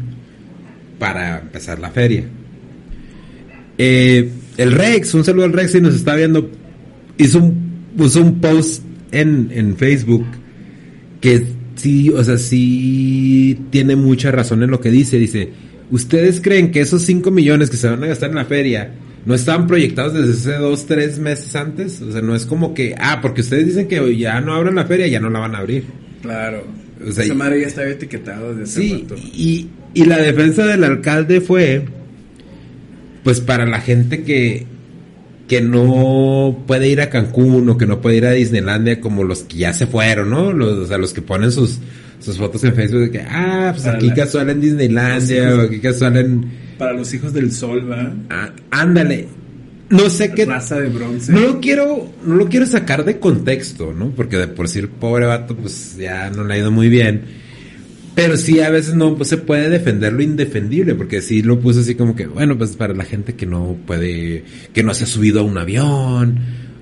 para empezar la feria. Eh, el Rex, un saludo al Rex si nos está viendo, hizo un, puso un post en, en Facebook que sí, o sea, sí tiene mucha razón en lo que dice. Dice, ¿ustedes creen que esos 5 millones que se van a gastar en la feria no estaban proyectados desde hace dos, tres meses antes? O sea, no es como que, ah, porque ustedes dicen que ya no abren la feria, ya no la van a abrir. Claro. O sea, Esa madre ya estaba etiquetado desde Sí, y, y la defensa del alcalde fue, pues para la gente que, que no puede ir a Cancún o que no puede ir a Disneylandia como los que ya se fueron, ¿no? Los, o sea, los que ponen sus, sus fotos en Facebook de que, ah, pues Para aquí la- casual en Disneylandia hijos- o aquí casual en... Para los hijos del sol, va. ah, ándale. No sé qué... Raza de bronce. No lo quiero, no lo quiero sacar de contexto, ¿no? Porque de por sí el pobre vato, pues ya no le ha ido muy bien. Pero sí, a veces no pues, se puede defender lo indefendible, porque sí lo puse así como que, bueno, pues para la gente que no puede, que no se ha subido a un avión,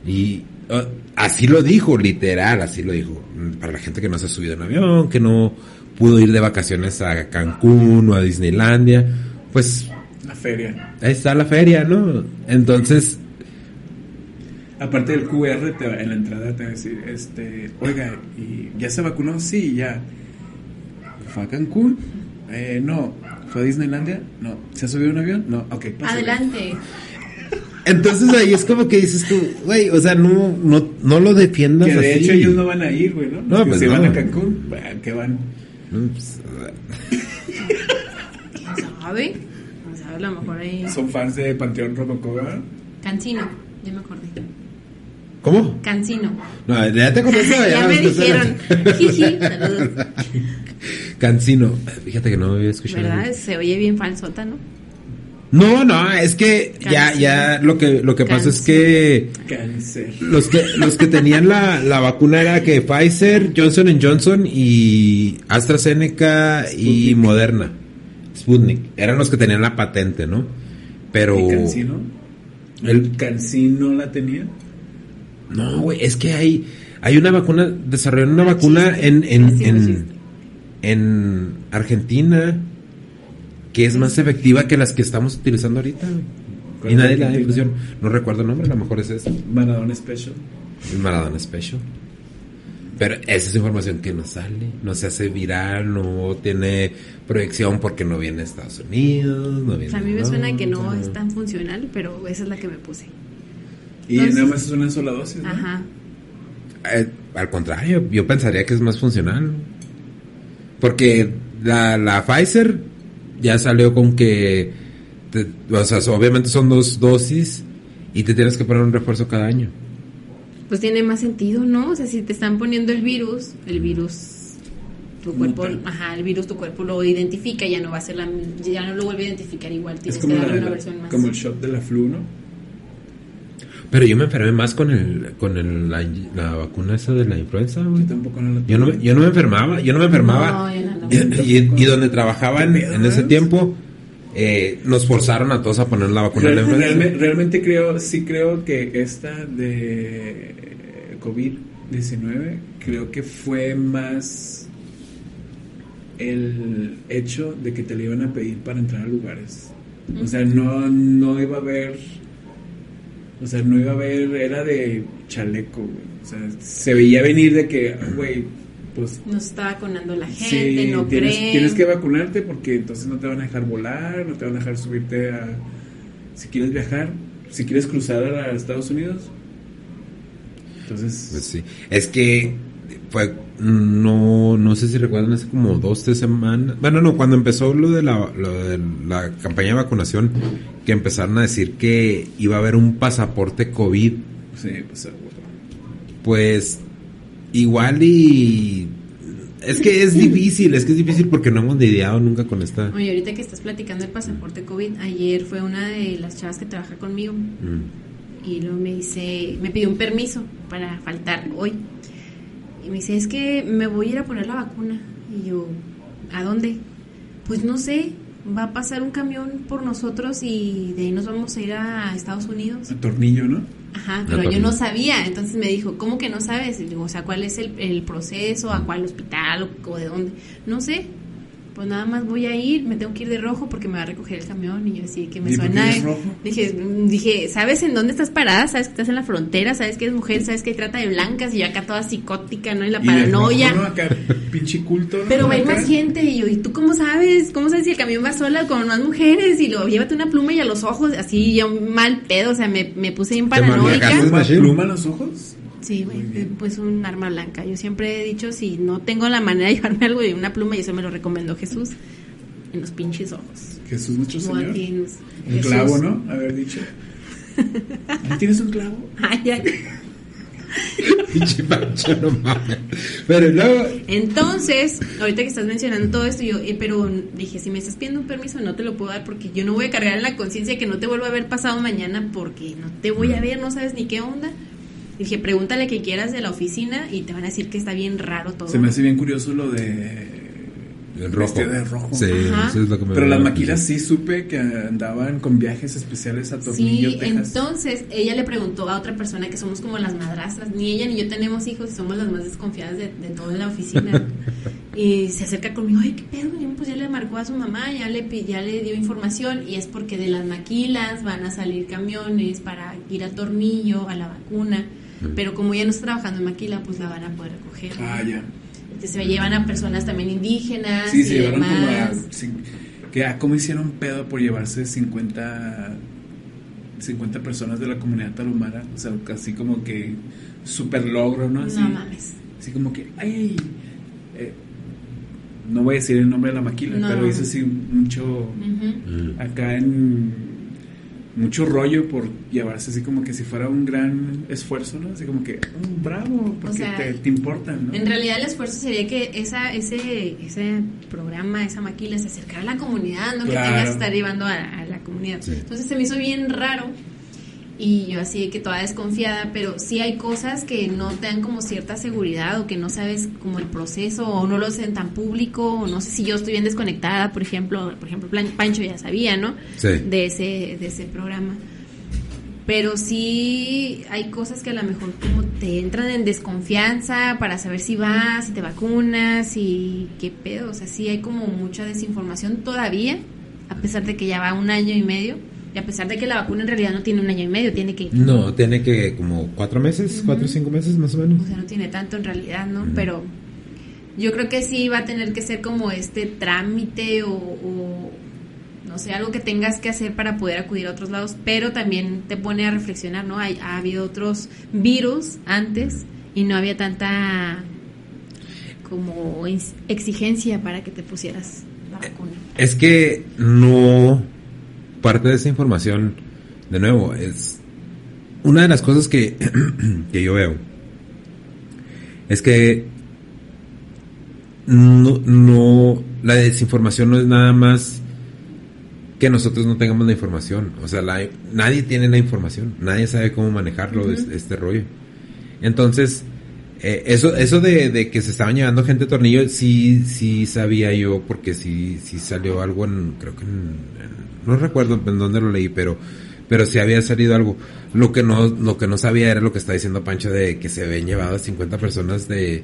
y uh, así lo dijo, literal, así lo dijo, para la gente que no se ha subido a un avión, que no pudo ir de vacaciones a Cancún o a Disneylandia, pues La feria. ahí está la feria, ¿no? Entonces, Aparte del QR, te va- en la entrada te va a decir, este, oiga, ¿y ¿ya se vacunó? Sí, ya. ¿Fue a Cancún? Eh, no. ¿Fue a Disneylandia? No. ¿Se ha subido un avión? No. Ok, pásale. Adelante. Entonces ahí es como que dices tú, güey, o sea, no, no, no lo defiendas Que de así. hecho ellos no van a ir, güey, ¿no? No, que pues se no. van a Cancún, bueno, que van. No, pues, ¿Quién sabe? ¿Quién sabe? A lo mejor ahí. Son fans de Panteón Rococó, ¿verdad? Cancino, ya me acordé. ¿Cómo? Cancino. No, ya te conozco. ya me dijeron. Jiji, saludos. Cancino. Fíjate que no me había escuchado. ¿Verdad? Se oye bien falsota, ¿no? No, no, es que ya, Cancino. ya lo que, lo que pasa es que Cáncer. los que, los que tenían la, la vacuna era que Pfizer, Johnson Johnson y AstraZeneca y Sputnik. Moderna. Sputnik. Eran los que tenían la patente, ¿no? Pero. ¿Y Cancino? El- ¿Cancino la tenía? No, güey, es que hay, hay una vacuna, desarrollaron una vacuna en, en, en, Argentina que es más efectiva que las que estamos utilizando ahorita. Y nadie le da difusión. No recuerdo el nombre, a lo mejor es eso. Maradona Special. El Maradona Special. Pero esa es información que no sale, no se hace viral, no tiene proyección porque no viene a Estados Unidos, no viene O sea, a mí me suena que no es tan funcional, pero esa es la que me puse. Y nada más es una sola dosis, ¿no? Ajá. Eh, al contrario, yo pensaría que es más funcional. Porque la, la Pfizer ya salió con que, te- o sea, obviamente son dos dosis y te tienes que poner un refuerzo cada año. Pues tiene más sentido, ¿no? O sea, si te están poniendo el virus, el virus, tu cuerpo, Muta. ajá, el virus tu cuerpo lo identifica, ya no va a ser la, ya no lo vuelve a identificar igual, Es tienes como, que la- darle una versión más. como el shot de la flu, ¿no? Pero yo me enfermé más con el, con el, la, la vacuna esa de la influenza, güey. Yo tampoco no la Yo no, me- yo no me enfermaba, yo no me enfermaba. No, yo no. Y, y- y donde trabajaba en, ¿Qué pedo, en ese tiempo, eh, nos forzaron a todos a poner la vacuna de la Real- influenza. realme- realmente creo, sí creo que esta de COVID-19, creo que fue más el hecho de que te le iban a pedir para entrar a lugares. O sea, no, no iba a haber, o sea, no iba a haber, era de chaleco, güey. O sea, se veía venir de que, güey, pues No está vacunando la Sí, gente, no tienes, creen. tienes que vacunarte porque entonces no te van a dejar volar, no te van a dejar subirte a... Si quieres viajar, si quieres cruzar a Estados Unidos. Entonces, Pues sí. Es que fue no no sé si recuerdan hace como dos tres semanas bueno no cuando empezó lo de la lo de la campaña de vacunación que empezaron a decir que iba a haber un pasaporte covid sí, pues seguro. pues igual y es que es difícil es que es difícil porque no hemos lidiado nunca con esta Oye, ahorita que estás platicando el pasaporte COVID, ayer fue una de las chavas que trabaja conmigo Mm. y luego me dice, me pidió un permiso para faltar hoy. Y me dice, es que me voy a ir a poner la vacuna. Y yo, ¿a dónde? Pues no sé, va a pasar un camión por nosotros y de ahí nos vamos a ir a Estados Unidos. El tornillo, ¿no? Ajá, pero yo no sabía. Entonces me dijo, ¿cómo que no sabes? Y digo, o sea, ¿cuál es el, el proceso? ¿A cuál hospital? O, o de dónde? No sé. Pues nada más voy a ir, me tengo que ir de rojo porque me va a recoger el camión. Y yo así que me ¿Y suena. eres rojo? Dije, mm, dije, ¿sabes en dónde estás parada? ¿Sabes que estás en la frontera? ¿Sabes que es mujer? ¿Sabes que trata de blancas? Y yo acá toda psicótica, ¿no? Y la Y paranoia. rojo, ¿no? Acá, pinche culto, ¿no? Pero hay más gente y yo, ¿y tú cómo sabes? ¿Cómo sabes si el camión va sola con más mujeres? Y luego llévate una pluma y a los ojos, así yo mal pedo, o sea, me, me puse bien Te paranoica. marcaste. ¿Pluma, en los ojos? Sí, bien. pues un arma blanca. Yo siempre he dicho, si no tengo la manera de llevarme algo de una pluma, y eso me lo recomendó Jesús, en los pinches ojos. Jesús nuestro Señor. Un clavo, ¿no? Haber dicho. ¿Ahí ¿Tienes un clavo? Ay, ay. Pero luego Entonces, ahorita que estás mencionando todo esto, yo, eh, pero dije, si me estás pidiendo un permiso, no te lo puedo dar porque yo no voy a cargar en la conciencia que no te vuelva a ver pasado mañana porque no te voy a ver, no sabes ni qué onda. Dije, pregúntale que quieras de la oficina y te van a decir que está bien raro todo. Se me hace bien curioso lo de... el rojo Vestido de rojo. sí eso es lo que me Pero las la maquilas sí supe que andaban con viajes especiales a Tornillo, Sí, Texas. entonces ella le preguntó a otra persona que somos como las madrastras, ni ella ni yo tenemos hijos y somos las más desconfiadas de, de toda la oficina. y se acerca conmigo, ay, ¿qué pedo? Y pues ya le marcó a su mamá, ya le, ya le dio información y es porque de las maquilas van a salir camiones para ir a Tornillo, a la vacuna. Pero como ya no está trabajando en maquila, pues la van a poder recoger. Ah, ya. Entonces se llevan a personas también indígenas. Sí, y se llevaron como a... Que, ah, ¿Cómo hicieron pedo por llevarse 50, 50 personas de la comunidad tarumara? O sea, casi como que super logro, ¿no? Así, No mames. así como que, ay, eh, no voy a decir el nombre de la maquila, No. pero hizo así mucho, Ujú. Mm. acá en mucho rollo por llevarse así como que si fuera un gran esfuerzo, ¿no? Así como que, "Mm, bravo, porque sea, te, te importan, ¿no? En realidad el esfuerzo sería que esa, ese, ese programa, esa maquila se acercara a la comunidad, no que Claro. tengas que estar llevando a, a la comunidad. Sí. Entonces se me hizo bien raro y yo así de que toda desconfiada, pero sí hay cosas que no te dan como cierta seguridad o que no sabes como el proceso o no lo hacen tan público o no sé si yo estoy bien desconectada, por ejemplo, por ejemplo Pancho ya sabía, ¿no? Sí. De ese, de ese programa. Pero sí hay cosas que a lo mejor como te entran en desconfianza para saber si vas, si te vacunas y qué pedo. O sea, sí hay como mucha desinformación todavía, a pesar de que ya va un año y medio. Y a pesar de que la vacuna en realidad no tiene un año y medio, tiene que... No, tiene que como cuatro meses, cuatro o cinco meses más o menos. O sea, no tiene tanto en realidad, ¿no? Pero yo creo que sí va a tener que ser como este trámite o, o, no sé, algo que tengas que hacer para poder acudir a otros lados, pero también te pone a reflexionar, ¿no? Hay, ha habido otros virus antes y no había tanta como exigencia para que te pusieras la vacuna. Es que no parte de esa información, de nuevo, es una de las cosas que, que yo veo. Es que no, no, la desinformación no es nada más que nosotros no tengamos la información. O sea, la- nadie tiene la información, nadie sabe cómo manejarlo, es- este, rollo. Entonces, eh, eso, eso de, de que se estaban llevando gente a tornillo, sí, sí sabía yo, porque sí, sí salió algo en, creo que en, en- no recuerdo en dónde lo leí, pero, pero sí había salido algo. Lo que no, lo que no sabía era lo que está diciendo Pancho de que se habían llevado a 50 personas de,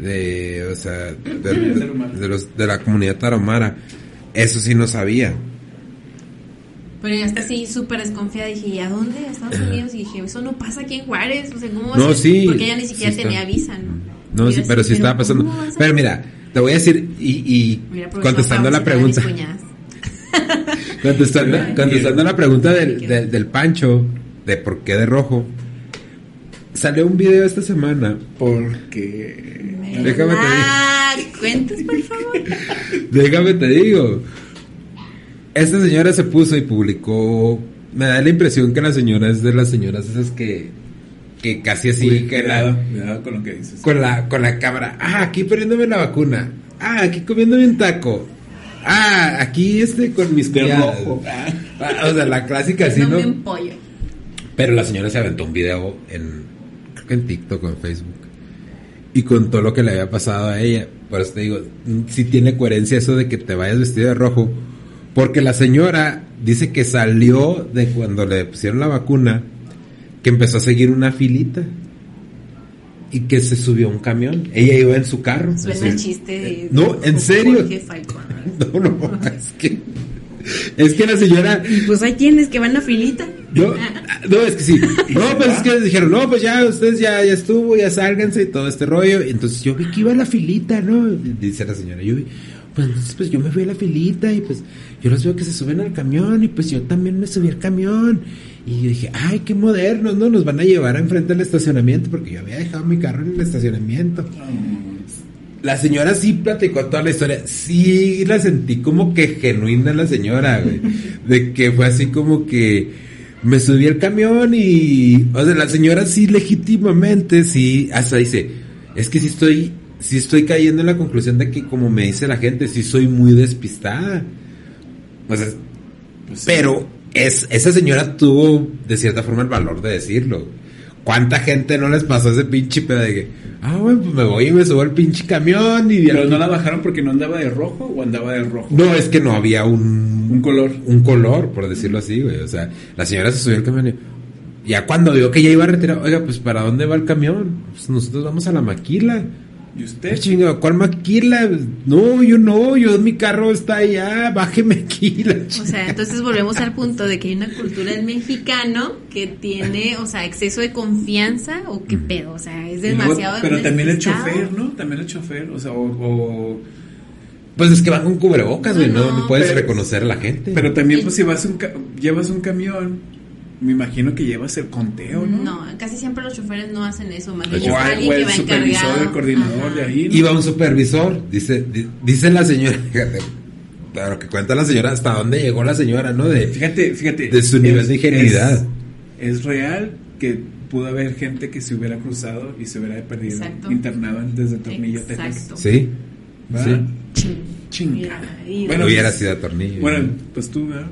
de, o sea, de, de- de los, de la comunidad tarahumara. Eso sí no sabía. Pero ya está así súper desconfiada. Dije, ¿y a dónde? ¿A Estados Unidos? Y dije, eso no pasa aquí en Juárez. O sea, ¿cómo va a No, ser? sí. Porque ella ni siquiera sí tenía visa, ¿no? No, sí, pero sí estaba pasando. ¿cómo vas a- Pero mira, te voy a decir, y, y contestando la pregunta. contestando, contestando la pregunta del, del, del Pancho, de por qué de rojo, salió un video esta semana, Porque. Déjame te Ah, cuentas, por favor. déjame te digo, esta señora se puso y publicó, me da la impresión que la señora es de las señoras esas que, que casi así, Sí, que cuidado, la, cuidado con lo que dices. con la, con la cámara. Ah, aquí poniéndome la vacuna. Ah, aquí comiéndome un taco. Ah, aquí este con mis De rojo. Ah. O sea, la clásica así, no ¿no? me empollo. Pero la señora se aventó un video en, creo que en TikTok o en Facebook. Y contó lo que le había pasado a ella. Por eso te digo, si tiene coherencia eso de que te vayas vestido de rojo. Porque la señora dice que salió de cuando le pusieron la vacuna, que empezó a seguir una filita. Y que se subió a un camión. Ella iba en su carro. Suena Así. el chiste de. No, ¿en serio? No, no, es que. Es que la señora. Y pues hay quienes que van a filita. No, no, es que sí. No, pues es que dijeron, no, pues ya, ustedes ya, ya estuvo, ya sálganse y todo este rollo. Entonces yo vi que iba a la filita, ¿no? Dice la señora, yo vi, pues entonces pues yo me fui a la filita y pues yo los veo que se suben al camión y pues yo también me subí al camión. Y yo dije, ay, qué modernos, ¿no? Nos van a llevar enfrente del estacionamiento porque yo había dejado mi carro en el estacionamiento. La señora sí platicó toda la historia. Sí la sentí como que genuina la señora, güey. De que fue así como que me subí al camión y... O sea, la señora sí legítimamente, sí, hasta dice, es que sí estoy, sí estoy cayendo en la conclusión de que como me dice la gente, sí soy muy despistada. O sea, Pues sí. Es, esa señora tuvo de cierta forma el valor de decirlo. ¿Cuánta gente no les pasó ese pinche pedo de que, ah, bueno, pues me voy y me subo al pinche camión y Pero no la bajaron porque no andaba de rojo o andaba de rojo. No, es que no había un, Un color. un color, por decirlo así, güey. O sea, la señora se subió al camión y ya cuando vio que ya iba a retirar, oiga, pues ¿para dónde va el camión? Pues nosotros vamos a la maquila. ¿Y ¿Qué usted? chinga? ¿Cuál maquila? No, yo no, yo mi carro está allá, bájeme aquí la O sea, entonces volvemos al punto de que hay una cultura del mexicano que tiene, o sea, exceso de confianza o qué pedo, o sea, es demasiado. pero también el chofer, ¿no? También el chofer, o sea, o... o- Pues es que van con cubrebocas, güey, no, No, no puedes pero- reconocer a la gente. pero también pues si vas un ca- llevas un camión, me imagino que llevas el conteo, ¿no? No, casi siempre los choferes no hacen eso, más bien O es O, al- alguien o que el va supervisor, encargado. el coordinador Ajá. de ahí. ¿no? Iba un supervisor, dice, di- dice la señora, fíjate, claro que cuenta la señora hasta dónde llegó la señora, ¿no? De, Fíjate, fíjate. de su nivel de ingenuidad. Es, es real que pudo haber gente que se hubiera cruzado y se hubiera perdido, Exacto. internado desde Tornillo, Texas. Exacto. Sí, ¿Va? sí. Bueno, hubiera pues- sido a tornillo. Bueno, pues tú, ¿verdad?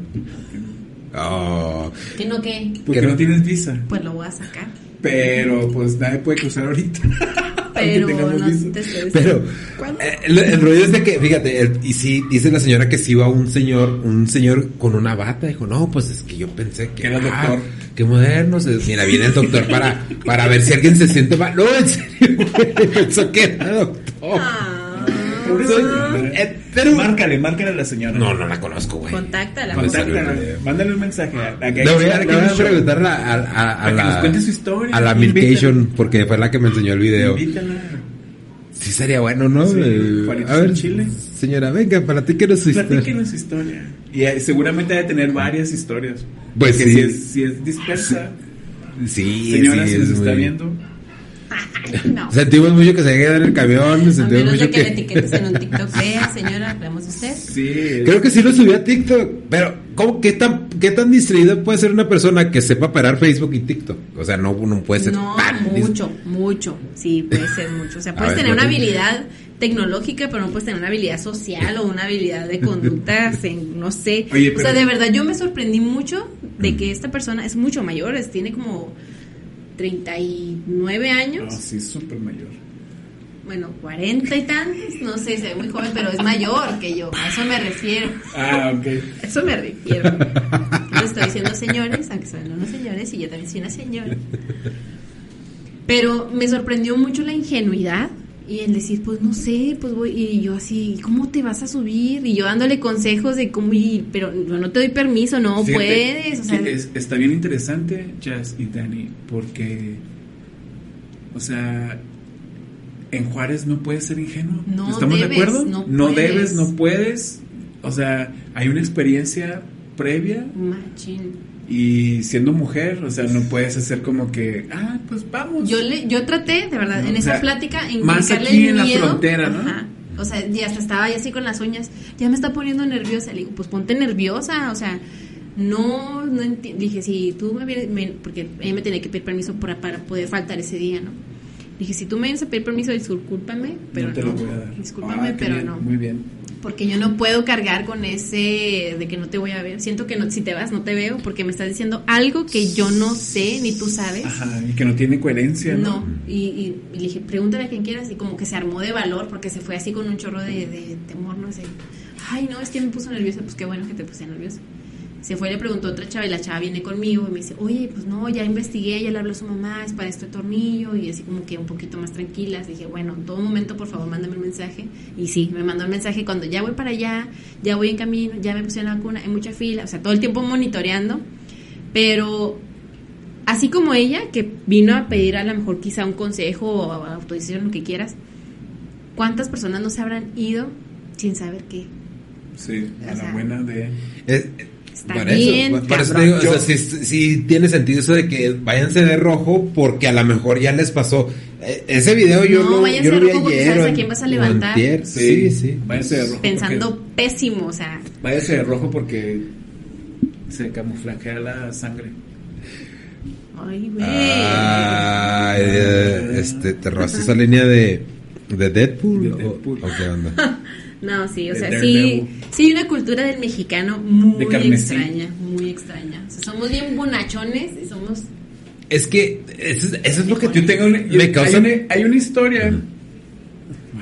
Oh, que no que, Porque Que no no- tienes visa. pues lo voy a sacar. Pero pues nadie puede cruzar ahorita. Pero no visa. te pero eh, el, el rollo es de que, fíjate, el- y sí, dice la señora que sí iba un señor, un señor con una bata, dijo, no, pues es que yo pensé que, era ah, doctor. qué modernos, eh, mira, viene el doctor para, para ver si alguien se siente mal, no, en serio, pensó que era doctor. Ah, Soy- señora. eh, pero- Márcale, márcale a la señora. No, no la conozco, güey. Contáctala. Contáctala, eh, mándale un mensaje. A, a Le voy a, le voy a Show. preguntar a, a, a- a Para que la, nos cuente su historia. a la. Milkation, porque fue la que me enseñó el video. Invítala. Sí sería bueno, ¿no? Sí, Eh, a ver, Chile. señora, venga, platíquenos su historia. Platíquenos su historia. Y eh, seguramente debe tener varias historias. Pues Porque sí. Si es, si es dispersa, Sí, señora, sí, si nos es está muy- viendo. No. Sentimos mucho que se queda en el camión, A sentimos menos mucho de que le etiquetes en un TikTok. Vea, señora, hablamos de usted. Sí. Creo que sí lo subí a TikTok, pero ¿cómo, qué, tan, ¿qué tan distraído puede ser una persona que sepa parar Facebook y TikTok? O sea, no, no puede ser No, mucho, mucho. Sí, puede ser mucho. O sea, puedes ver, tener una habilidad tecnológica, pero no puedes tener una habilidad social o una habilidad de conducta, en- no sé. Oye, O sea, de verdad, yo me sorprendí mucho de que esta persona es mucho mayor, es- tiene como 39 años. No, sí, súper mayor. Bueno, 40 y tantos, no sé, se ve muy joven, pero es mayor que yo. A eso me refiero. Ah, ok. A eso me refiero. Yo estoy diciendo señores, aunque son unos señores, y yo también soy una señora. Pero me sorprendió mucho la ingenuidad y el decir, pues no sé, pues voy, y yo así, ¿cómo te vas a subir? Y yo dándole consejos de cómo ir, pero yo no te doy permiso, no Fíjate puedes. O sea, que es- está bien interesante, Jazz y Dani, porque, o sea, en Juárez no puedes ser ingenuo. No ¿Estamos debes, de acuerdo? no puedes. debes, no puedes. O sea, hay una experiencia previa machín. Y siendo mujer, o sea, no puedes hacer como que, ah, pues vamos. Yo le, yo traté, de verdad, No, en esa sea, plática, en más aquí el en la frontera, ¿no? Ajá. O sea, y hasta estaba ya así con las uñas, ya me está poniendo nerviosa. Le digo, pues ponte nerviosa, o sea, no, no enti- Dije, si tú me me- porque ella me tenía que pedir permiso para, para poder faltar ese día, ¿no? Dije, si tú me vienes a pedir permiso, discúlpame, pero no te no. lo voy a dar. Discúlpame, Ah, pero bien, no. Muy bien. Porque yo no puedo cargar con ese de que no te voy a ver. Siento que no, si te vas no te veo porque me estás diciendo algo que yo no sé ni tú sabes. Ajá, y que no tiene coherencia, ¿no? No, y, y- y le dije, pregúntale a quien quieras, y como que se armó de valor porque se fue así con un chorro de, de temor, no sé. Ay, no, es que me puso nerviosa, pues qué bueno que te puse nerviosa. Se fue y le preguntó a otra chava y la chava viene conmigo y me dice, oye, pues no, ya investigué, ya le habló a su mamá, es para este tornillo y así como que un poquito más tranquilas. Dije, bueno, en todo momento, por favor, mándame un mensaje. Y sí, me mandó el mensaje cuando ya voy para allá, ya voy en camino, ya me pusieron la vacuna, hay mucha fila, o sea, todo el tiempo monitoreando. Pero así como ella, que vino a pedir a lo mejor quizá un consejo o autorización, lo que quieras, ¿cuántas personas no se habrán ido sin saber qué? Sí, a O sea, la buena de... Es- Está por bien, eso, por eso digo, o sea, sí, sí tiene sentido eso de que váyanse de rojo porque a lo mejor ya les pasó. Eh, ese video yo No, lo, váyanse yo lo de vi rojo porque ayer. sabes a quién vas a levantar. antier. Sí, sí. Váyase de rojo. Pensando porque- pésimo, o sea, váyase de rojo porque se camuflajea la sangre. ay, güey. Ah, este, ¿te robaste esa línea de, de Deadpool? De o- Deadpool. ¿O, qué onda? No, sí, o sea, sí, sí, una cultura del mexicano muy De extraña, muy extraña. O sea, somos bien bonachones y somos... Es que eso, es- eso es lo que Yo tengo una, yo- me causa. hay, una, hay una historia.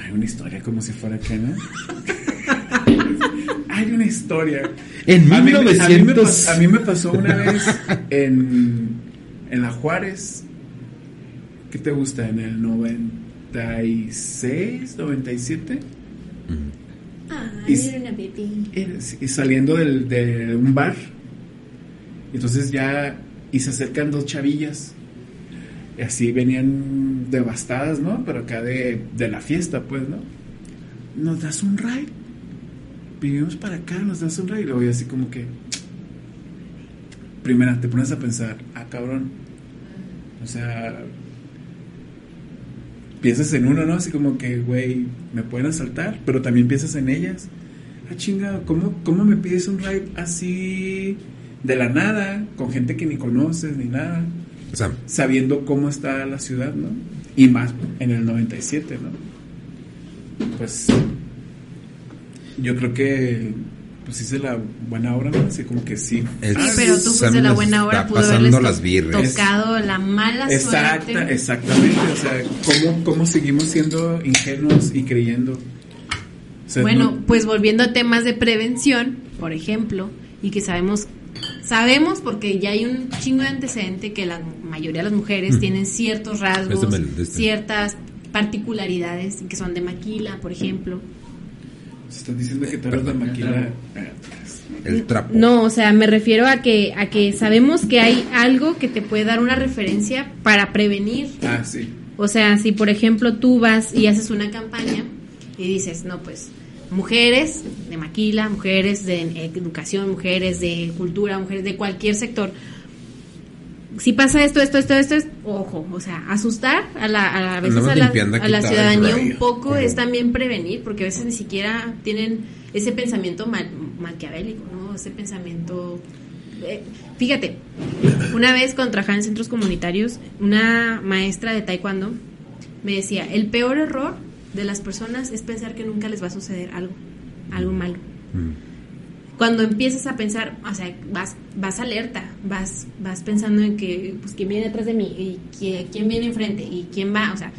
Hay una historia como si fuera que, ¿no? hay una historia. En A mí, a mí me 1900. pas- a mí me pasó una vez en, en la Juárez. ¿Qué te gusta? En el 96, 97. Ay, Y- era una bebé. Y saliendo del- de un bar. Entonces ya. Y se acercan dos chavillas. Y así venían devastadas, ¿no? Pero acá de, de la fiesta, pues, ¿no? Nos das un ride. Vinimos para acá, nos das un ride. Y luego así como que. Primera, te pones a pensar, ah, cabrón. O sea. Piensas en uno, ¿no? Así como que, güey, me pueden asaltar, pero también piensas en ellas. Ah, chinga, ¿cómo, ¿cómo me pides un ride así de la nada, con gente que ni conoces ni nada, O sea, sabiendo cómo está la ciudad, ¿no? Y más en el 97, ¿no? Pues yo creo que pues hice la buena obra, ¿no? Así como que sí. Sí, pero tú fuiste la buena hora, está pudo pasando haberles las tocado la mala Exacta, suerte. exactamente, o sea, ¿cómo, cómo seguimos siendo ingenuos y creyendo? O sea, Bueno, no- pues volviendo a temas de prevención, por ejemplo, y que sabemos, sabemos porque ya hay un chingo de antecedente que la mayoría de las mujeres Mm. tienen ciertos rasgos, este. ciertas particularidades que son de maquila, por ejemplo. Estás diciendo que tú eres la maquila. El trapo. No, o sea, me refiero a que a que sabemos que hay algo que te puede dar una referencia para prevenir. Ah, sí. O sea, si por ejemplo tú vas y haces una campaña y dices, no, pues mujeres de maquila, mujeres de educación, mujeres de cultura, mujeres de cualquier sector. Si pasa esto, esto, esto, esto, es, ojo, o sea, asustar a la, a, la- a veces Andamos a la, limpiando aquí a la todo el ciudadanía un poco es también prevenir, porque a veces ni siquiera tienen ese pensamiento mal, maquiavélico, ¿no? Ese pensamiento... eh, fíjate, una vez cuando trabajaba en centros comunitarios, una maestra de taekwondo me decía, el peor error de las personas es pensar que nunca les va a suceder algo, algo malo. Mm. Cuando empiezas a pensar, o sea, vas, vas alerta, vas, vas pensando en que, pues, quién viene detrás de mí, y quién, quién viene enfrente, y quién va, o sea,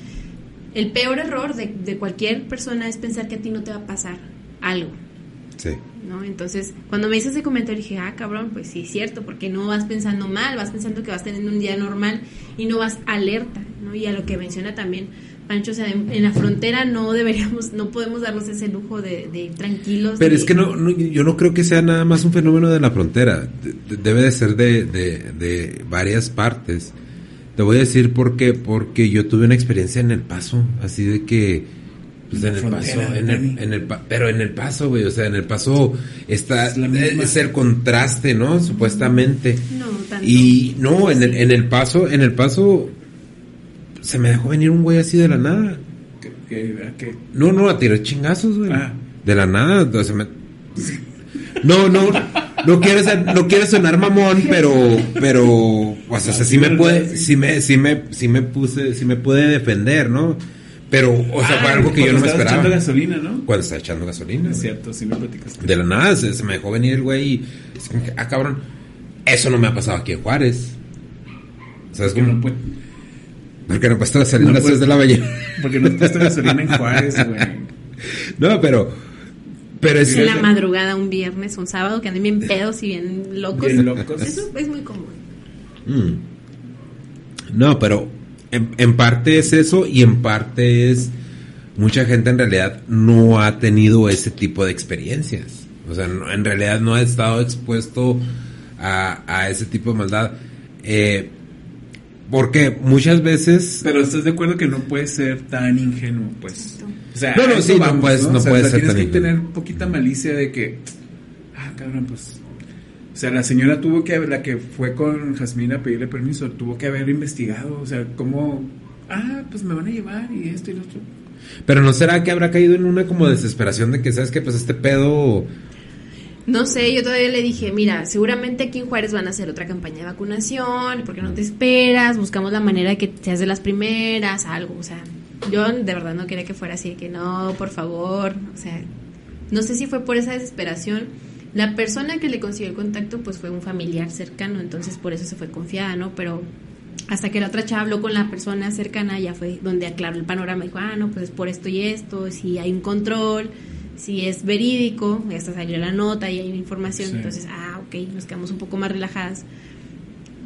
el peor error de, de cualquier persona es pensar que a ti no te va a pasar algo. Sí. ¿no? Entonces, cuando me hice ese comentario dije, ah, cabrón, pues sí es cierto, porque no vas pensando mal, vas pensando que vas teniendo un día normal y no vas alerta, ¿no? Y a lo que menciona también Pancho, o sea, en, en la frontera no deberíamos, no podemos darnos ese lujo de, de ir tranquilos. Pero de- es que no, no, yo no creo que sea nada más un fenómeno de la frontera. De- de- debe de ser de, de, de varias partes. Te voy a decir por qué. Porque yo tuve una experiencia en El Paso. Así de que... Pues en el paso, en el, en el pa- pero en el paso, güey, o sea, en el paso está, Es es el contraste, ¿no? Supuestamente. No, tanto. Y no, en el, en el paso, en el paso, se me dejó venir un güey así de la nada. ¿Qué, qué, a qué? No, no, a tirar chingazos, güey. Ah. De la nada. o me- No, no, no quiero, ser- no quiero sonar mamón, pero, pero, o sea, sí me puede, sí me, sí me, sí me puse, sí me pude defender, ¿no? Pero, o sea, fue Ah, algo que yo no cuando me esperaba. echando gasolina, ¿no? Cuando estaba echando gasolina. Es cierto, sí me platicaste. De la nada se, se me dejó venir el güey y ah, cabrón, eso no me ha pasado aquí en Juárez. ¿Sabes cómo? no, puede- Porque no puesto salir a No las puede- 3 de la mañana. porque no has puesto gasolina en Juárez, güey. No, pero, pero es en la madrugada, un viernes, un sábado, que anden bien pedos y bien locos. Bien locos. Eso es muy común. Mm. No, pero en, en parte es eso y en parte es mucha gente en realidad no ha tenido ese tipo de experiencias. O sea, no- en realidad no ha estado expuesto a, a ese tipo de maldad. Eh, porque muchas veces... Pero estás de acuerdo que no puede ser tan ingenuo, pues. O sea, No, no, sí, no puedes- no O sea, puede o sea, ser tienes tan que ingenuo. tener poquita malicia de que, ah, cabrón, pues. O sea, la señora tuvo que haber, la que fue con Jazmín a pedirle permiso, tuvo que haber investigado, o sea, cómo, ah, pues me van a llevar y esto y lo otro. Pero no será que habrá caído en una como desesperación de que, ¿sabes que Pues este pedo... No sé, yo todavía le dije, mira, seguramente aquí en Juárez van a hacer otra campaña de vacunación, ¿por qué no te esperas? Buscamos la manera de que seas de las primeras, algo, o sea, yo de verdad no quería que fuera así, que no, por favor, o sea, no sé si fue por esa desesperación. La persona que le consiguió el contacto, pues fue un familiar cercano, entonces por eso se fue confiada, ¿no? Pero hasta que la otra chava habló con la persona cercana, ya fue donde aclaró el panorama, dijo, ah, no, pues es por esto y esto, si hay un control, si es verídico, ya hasta salió la nota y hay una información, Sí. entonces, ah, ok, nos quedamos un poco más relajadas.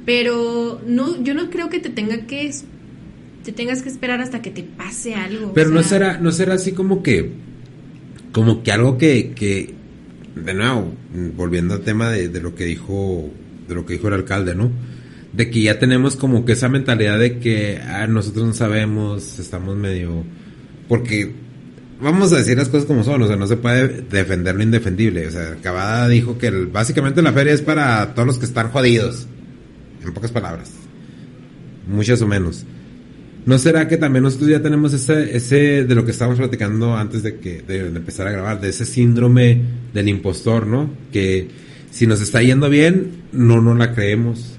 Pero no, yo no creo que te tenga que te tengas que esperar hasta que te pase algo. o Pero no será, no será así como que, como que algo que, que, de nuevo, volviendo al tema de, de lo que dijo, de lo que dijo el alcalde, ¿no? De que ya tenemos como que esa mentalidad de que, ah, nosotros no sabemos, estamos medio, porque vamos a decir las cosas como son, o sea, no se puede defender lo indefendible, o sea, Cavada dijo que el- básicamente la feria es para todos los que están jodidos, en pocas palabras, muchas o menos. ¿No será que también nosotros ya tenemos ese, ese de lo que estábamos platicando antes de que de, de empezar a grabar, de ese síndrome del impostor, ¿no? Que si nos está yendo bien, no nos la creemos.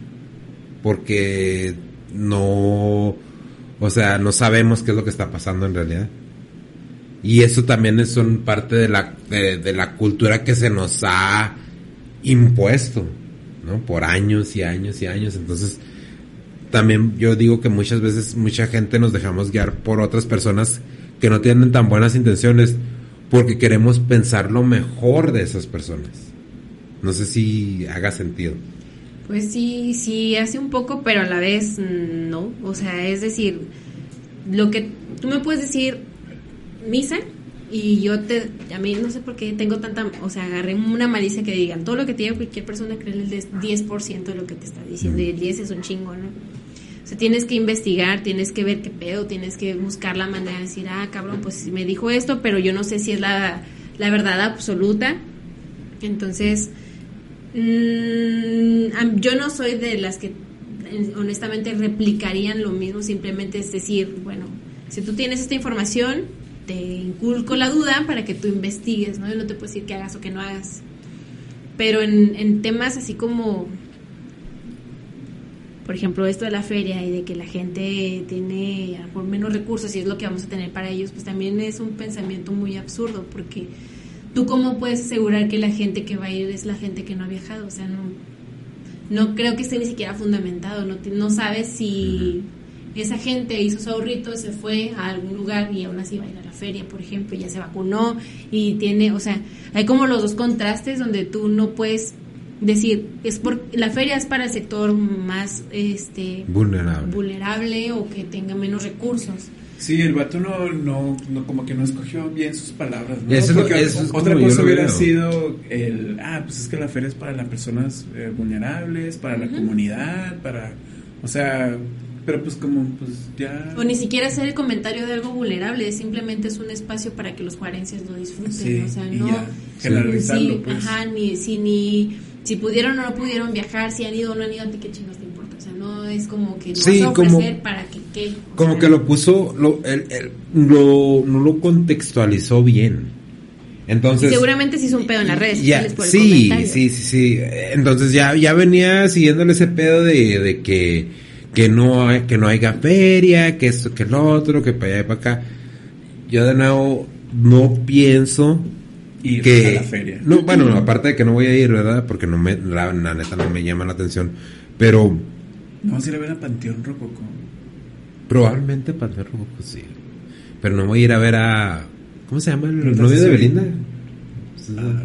Porque no, o sea, no sabemos qué es lo que está pasando en realidad. Y eso también es son parte de la, de, de la cultura que se nos ha impuesto, ¿no? Por años y años y años. Entonces, también yo digo que muchas veces mucha gente nos dejamos guiar por otras personas que no tienen tan buenas intenciones porque queremos pensar lo mejor de esas personas. No sé si haga sentido. Pues sí, sí, hace un poco, pero a la vez mm, no. O sea, es decir, lo que tú me puedes decir, misa, Y yo te, a mí no sé por qué tengo tanta, o sea, agarré una malicia que digan, todo lo que te diga cualquier persona cree el 10% de lo que te está diciendo, y el 10 es un chingo, ¿no? O sea, tienes que investigar, tienes que ver qué pedo, tienes que buscar la manera de decir, ah, cabrón, pues me dijo esto, pero yo no sé si es la, la verdad absoluta. Entonces, mmm, yo no soy de las que honestamente replicarían lo mismo, simplemente es decir, bueno, si tú tienes esta información, te inculco la duda para que tú investigues, ¿no? Yo no te puedo decir que hagas o que no hagas. Pero en, temas así como, por ejemplo, esto de la feria y de que la gente tiene por menos recursos y es lo que vamos a tener para ellos, pues también es un pensamiento muy absurdo, porque tú cómo puedes asegurar que la gente que va a ir es la gente que no ha viajado, o sea, no, no creo que esté ni siquiera fundamentado, no, no sabes si esa gente hizo su ahorrito, se fue a algún lugar y aún así va a ir a la feria, por ejemplo, ya se vacunó y tiene, o sea, hay como los dos contrastes donde tú no puedes decir, es por, la feria es para el sector más este vulnerable. vulnerable o que tenga menos recursos. Sí, el vato no, no, no, como que no escogió bien sus palabras, ¿no? Eso, Porque eso es otra cosa hubiera veo. sido el, ah, pues es que la feria es para las personas eh, vulnerables, para la comunidad, para, o sea, pero pues como, pues ya... O ni siquiera hacer el comentario de algo vulnerable, simplemente es un espacio para que los juarenses lo disfruten, Sí, o sea, y no... generalizarlo, sí, pues. Ajá, ni, si ni... Si pudieron o no pudieron viajar, si han ido o no han ido, a ti qué chingos te importa. O sea, no es como que lo Sí, vas a como- ofrecer para que qué. Como sea, que lo puso, lo, el, el- lo, no lo contextualizó bien. Entonces. Seguramente sí hizo un pedo en las redes ya, sociales por el sí, comentario. sí, sí, sí. Entonces ya, ya venía siguiéndole ese pedo de, de que, que no hay, que no haya feria, que esto, que lo otro, que para allá y para acá. Yo de nuevo no pienso Ir que a la feria. no bueno aparte de que no voy a ir verdad porque no me la, la neta no me llama la atención pero No, vamos a ir a ver a Panteón Rococo. probablemente Panteón pues sí pero no voy a ir a ver a cómo se llama el novio de Belinda Ah.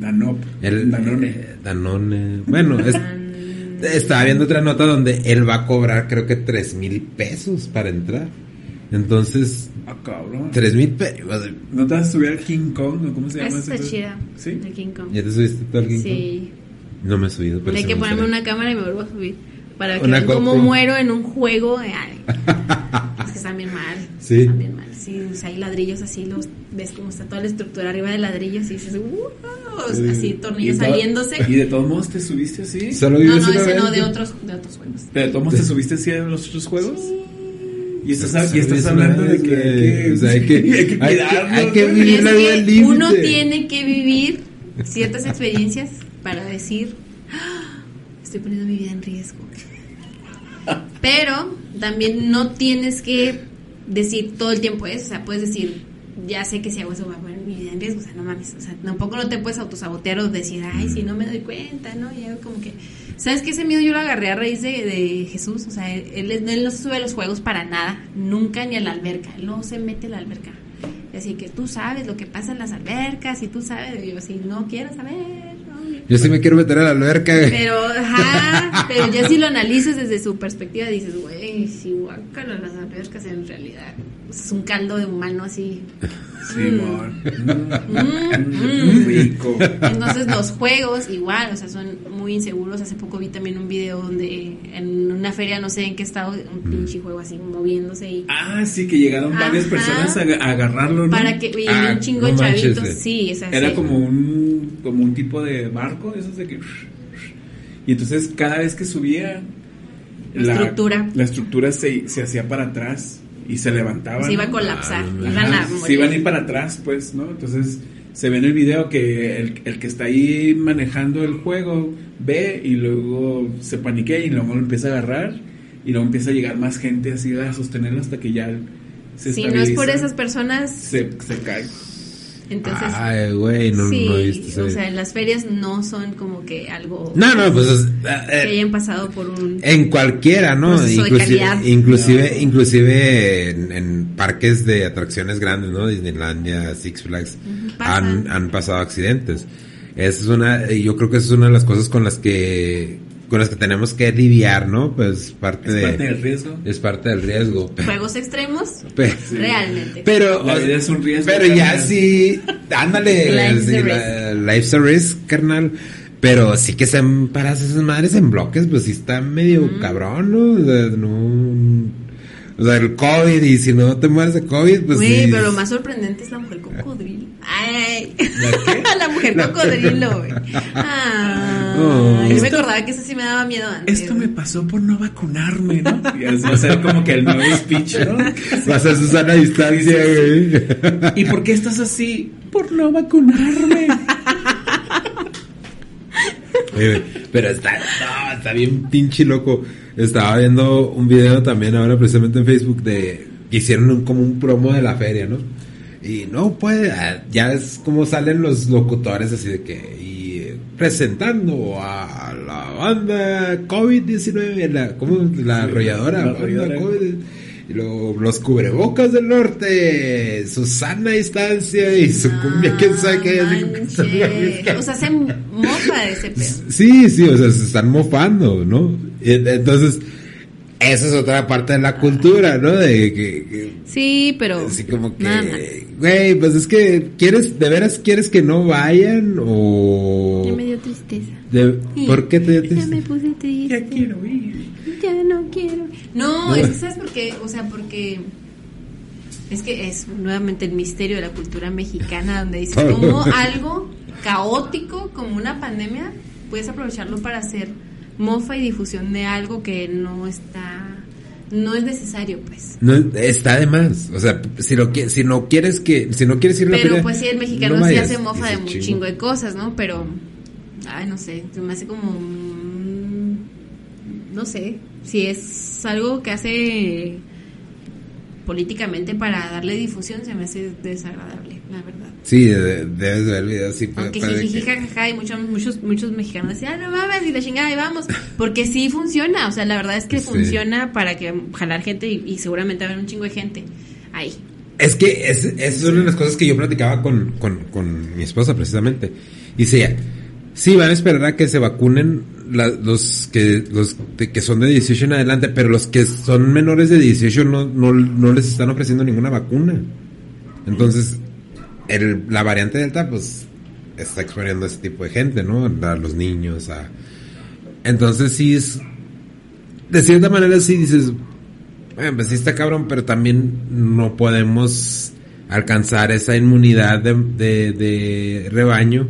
Danop. el Danone. eh, Danone bueno es- estaba viendo otra nota donde él va a cobrar creo que tres mil pesos para entrar entonces Ah, cabrón. tres mil pesos ¿No te vas a subir al King Kong o cómo se llama Esa ese está chida. ¿Sí? El King Kong. ya te subiste tú al King Kong? Sí. no me he subido pero Hay que me ponerme una cámara y me vuelvo a subir. Para que Una vean cómo muero en un juego. de- es que están bien mal. Sí. Están bien mal. Sí, o sea, hay ladrillos así, los ves cómo está toda la estructura arriba de ladrillos y dices, "Wow", así tornillos Y saliéndose. ¿Y de todos modos te subiste así? Solo No, no, ese vez, no, de otros, de otros juegos. ¿De todos modos te subiste así a los otros juegos? Y estás, y estás hablando de que, güey. que- O sea, hay que- hay que hay que- vivir la vida límite. uno tiene que vivir ciertas experiencias para decir, "Ah, estoy poniendo mi vida en riesgo. Pero también no tienes que decir todo el tiempo eso, o sea, puedes decir, ya sé que si hago eso voy a poner mi vida en riesgo, o sea, no mames, o sea, tampoco no te puedes autosabotear o decir, ay, si no me doy cuenta, ¿no? Y como que, ¿sabes que Ese miedo yo lo agarré a raíz de, de Jesús, o sea, él, no se sube a los juegos para nada, nunca ni a la alberca, él no se mete a la alberca. Así que tú sabes lo que pasa en las albercas y tú sabes, y yo así, no quiero saber, Yo sí me quiero meter a la alberca. pero, ajá, pero ya si lo analizas desde su perspectiva, dices, güey, si guácala las albercas en realidad es un caldo de humano así. Simón. Mm, mm. Rico. Entonces los juegos igual, o sea, son muy inseguros. Hace poco vi también un video donde en una feria, no sé en qué estado, un pinche juego así moviéndose y Ah, sí, que llegaron varias personas a, a agarrarlo, ¿no? para que y Ah, un chingo de chavitos, sí, o sea, Era sí. como un, como un tipo de barco, esos de que... Y entonces cada vez que subía... La estructura. La estructura se, se hacía para atrás y se levantaba. se iba a colapsar, Ah, iban a morir. se iban a ir para atrás, pues, ¿no? Entonces se ve en el video que el, el que está ahí manejando el juego ve y luego se paniquea y luego lo empieza a agarrar y luego empieza a llegar más gente así a sostenerlo hasta que ya se si no es por esas personas, se, se cae. Entonces Ay, güey, no, sí, no o sea, las ferias no son como que algo No, no, pues es- que eh, hayan pasado por un en cualquiera, ¿no? Inclusive, inclusive, No. inclusive en, en parques de atracciones grandes, ¿no? Disneylandia, Six Flags, han, han pasado accidentes. Esa es una, yo creo que esa es una de las cosas con las que, con las que tenemos que lidiar, ¿no? Pues parte Es de... parte del riesgo. Es parte del riesgo. Juegos extremos, Pe- realmente. Pero, La o- vida es un riesgo, Pero ya sí, ándale, Life's sí, a la- life's a risk, carnal. Pero sí que sean paras esas madres en bloques, pues sí está medio cabrón, ¿no? O sea, no. O sea, el COVID, y si no te mueres de COVID, pues Güey, sí. pero lo más sorprendente es la mujer cocodrilo. Ay, ¿La qué? la mujer cocodrilo, güey. Ay, Oh. yo me acordaba que eso sí me daba miedo antes. Esto me pasó por no vacunarme, ¿no? Y va a ser como que el nuevo speech, ¿no? Va a ser Susana a distancia, güey. ¿Y por qué estás así? Por no vacunarme. Pero está, está bien pinche loco. Estaba viendo un video también ahora precisamente en Facebook de que hicieron un, como un promo de la feria, ¿no? Y no puede, ah, ya es como salen los locutores así de que y eh, presentando a la banda COVID-19, la, ¿cómo? La arrolladora, la. COVID-19 lo, los cubrebocas del norte, su sana distancia y su cumbia, quién sabe qué O sea, se mofa de ese pedo. Sí, sí, o sea, se están mofando, ¿no? Entonces, esa es otra parte de la cultura, ¿no? De que, que, sí, pero. Así como que. Güey, pues es que, ¿quieres, de veras quieres que no vayan o.? Ya me dio tristeza. De, ¿Por qué te dio tristeza? Ya me puse triste. Ya quiero ir. Ya no quiero no, es que sabes por qué, o sea, porque es que es nuevamente el misterio de la cultura mexicana donde dice como algo caótico como una pandemia puedes aprovecharlo para hacer mofa y difusión de algo que no está no es necesario, pues. No, está de más, o sea, si, lo, si no quieres que, si no quieres ir a la Pero pues sí, el mexicano no sí hace mofa de un "Chingo". chingo de cosas, ¿no? Pero, ay, no sé, se me hace como, no sé, si es algo que hace políticamente para darle difusión, se me hace desagradable, la verdad. Sí, de- debes ver el video así. Aunque jiji, jajaja, y muchos, muchos, muchos mexicanos decían, ah, no mames, y la chingada, y vamos. Porque sí funciona, o sea, la verdad es que Sí. funciona para que jalar gente y, y seguramente haber un chingo de gente ahí. Es que es, es una de las cosas que yo platicaba con, con, con mi esposa precisamente. Y decía, sí, van a esperar a que se vacunen los que los que son de 18 en adelante, pero los que son menores de 18 no, no, no les están ofreciendo ninguna vacuna. Entonces, el, la variante Delta, pues, está exponiendo a ese tipo de gente, ¿no? A los niños, a... Entonces, sí es... De cierta manera, sí dices, bueno, pues sí está cabrón, pero también no podemos alcanzar esa inmunidad de rebaño.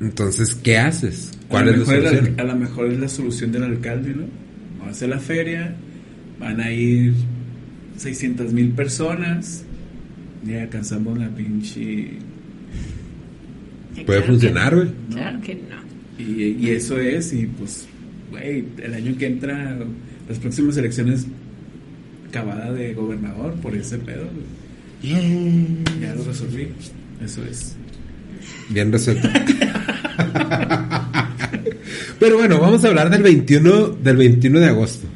Entonces, ¿qué haces? ¿Cuál a es lo la mejor solución? A lo mejor es la solución del alcalde, ¿no? Vamos a hacer la feria, van a ir 600 mil personas y alcanzamos la pinche... Puede claro funcionar, no, güey. Claro que no. Y, y eso es, y pues, güey, el año que entra, las próximas elecciones, acabada de gobernador por ese pedo, güey. Ya lo resolví. Eso es. Bien resuelto. Pero bueno, vamos a hablar del 21, del 21 de agosto.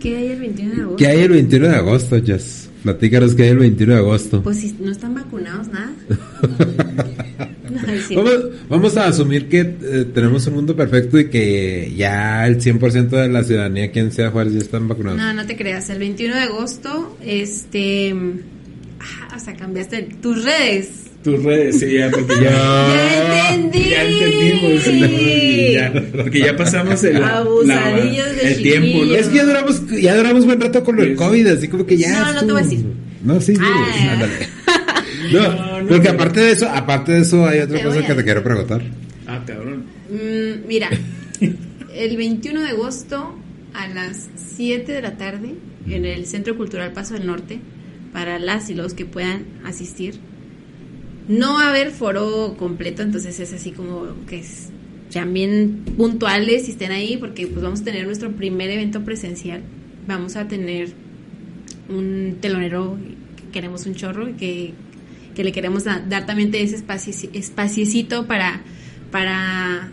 ¿Qué hay el 21 de agosto? ¿Qué hay el 21 de agosto, Jess? Platícanos qué hay el 21 de agosto. Pues si no están vacunados, nada. No. Vamos, vamos a asumir que eh, tenemos un mundo perfecto y que ya el 100% de la ciudadanía aquí en Ciudad Juárez ya están vacunados. No, no te creas. El 21 de agosto, este. ah, hasta cambiaste tus redes. Tus redes, sí, ya, porque ya. ¡Ya entendí! Ya entendimos. sí, ya, porque ya pasamos el, Abusadillos de el tiempo, ¿no? Es que ya duramos, ya duramos buen rato con lo del Sí. COVID, así como que ya. No, no te voy a decir. No, sí, sí, Ah. ándale. No, No, no, porque no. aparte de eso, aparte de eso hay otra Te cosa que te quiero preguntar. Ah, cabrón. Mm, mira, el 21 de agosto a las 7 de la tarde en el Centro Cultural Paso del Norte, para las y los que puedan asistir. No va a haber foro completo, entonces es así como que es, sean bien puntuales y estén ahí, porque pues vamos a tener nuestro primer evento presencial. Vamos a tener un telonero que queremos un chorro y que, que le queremos da- dar también ese espacio, espaciecito para, para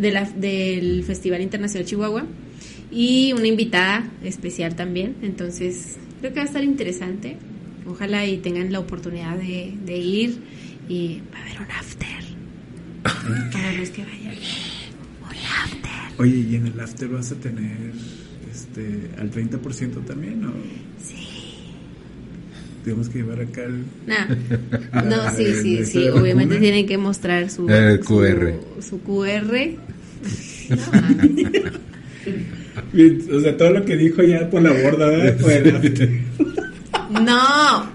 de la- del Festival Internacional Chihuahua y una invitada especial también. Entonces, creo que va a estar interesante. Ojalá y tengan la oportunidad de, de ir y va a haber un after. Para los que vayan. Un after. Oye, ¿y en el after vas a tener este al 30% también o Sí. tenemos que llevar acá el Nah. No, sí, ¿de- sí, sí. Obviamente vacuna? tienen que mostrar su, El su- QR. Su, QR. Bien, O sea, todo lo que dijo ya por la borda, ¿verdad? Por el after. No,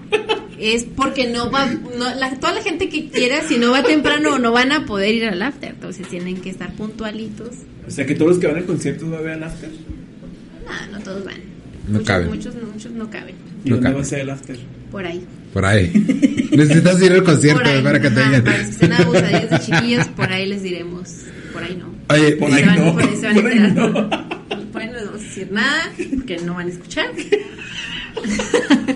es porque no va, no, la- toda la gente que quiera, si no va temprano, no van a poder ir al after, entonces tienen que estar puntualitos. O sea, que todos los que van al concierto va a ver al after. No, no todos van. No muchos, caben. Muchos, no, muchos no caben. ¿Y No dónde va a ser el after? Por ahí. Por ahí. Necesitas ir al concierto ahí. para que te ajá, digan. para que estén abusadillos de chiquillos, por ahí les diremos. Por ahí no. Oye, Por ahí van- no, por ahí se van a por ahí no. Por ahí no les vamos a decir nada, porque no van a escuchar.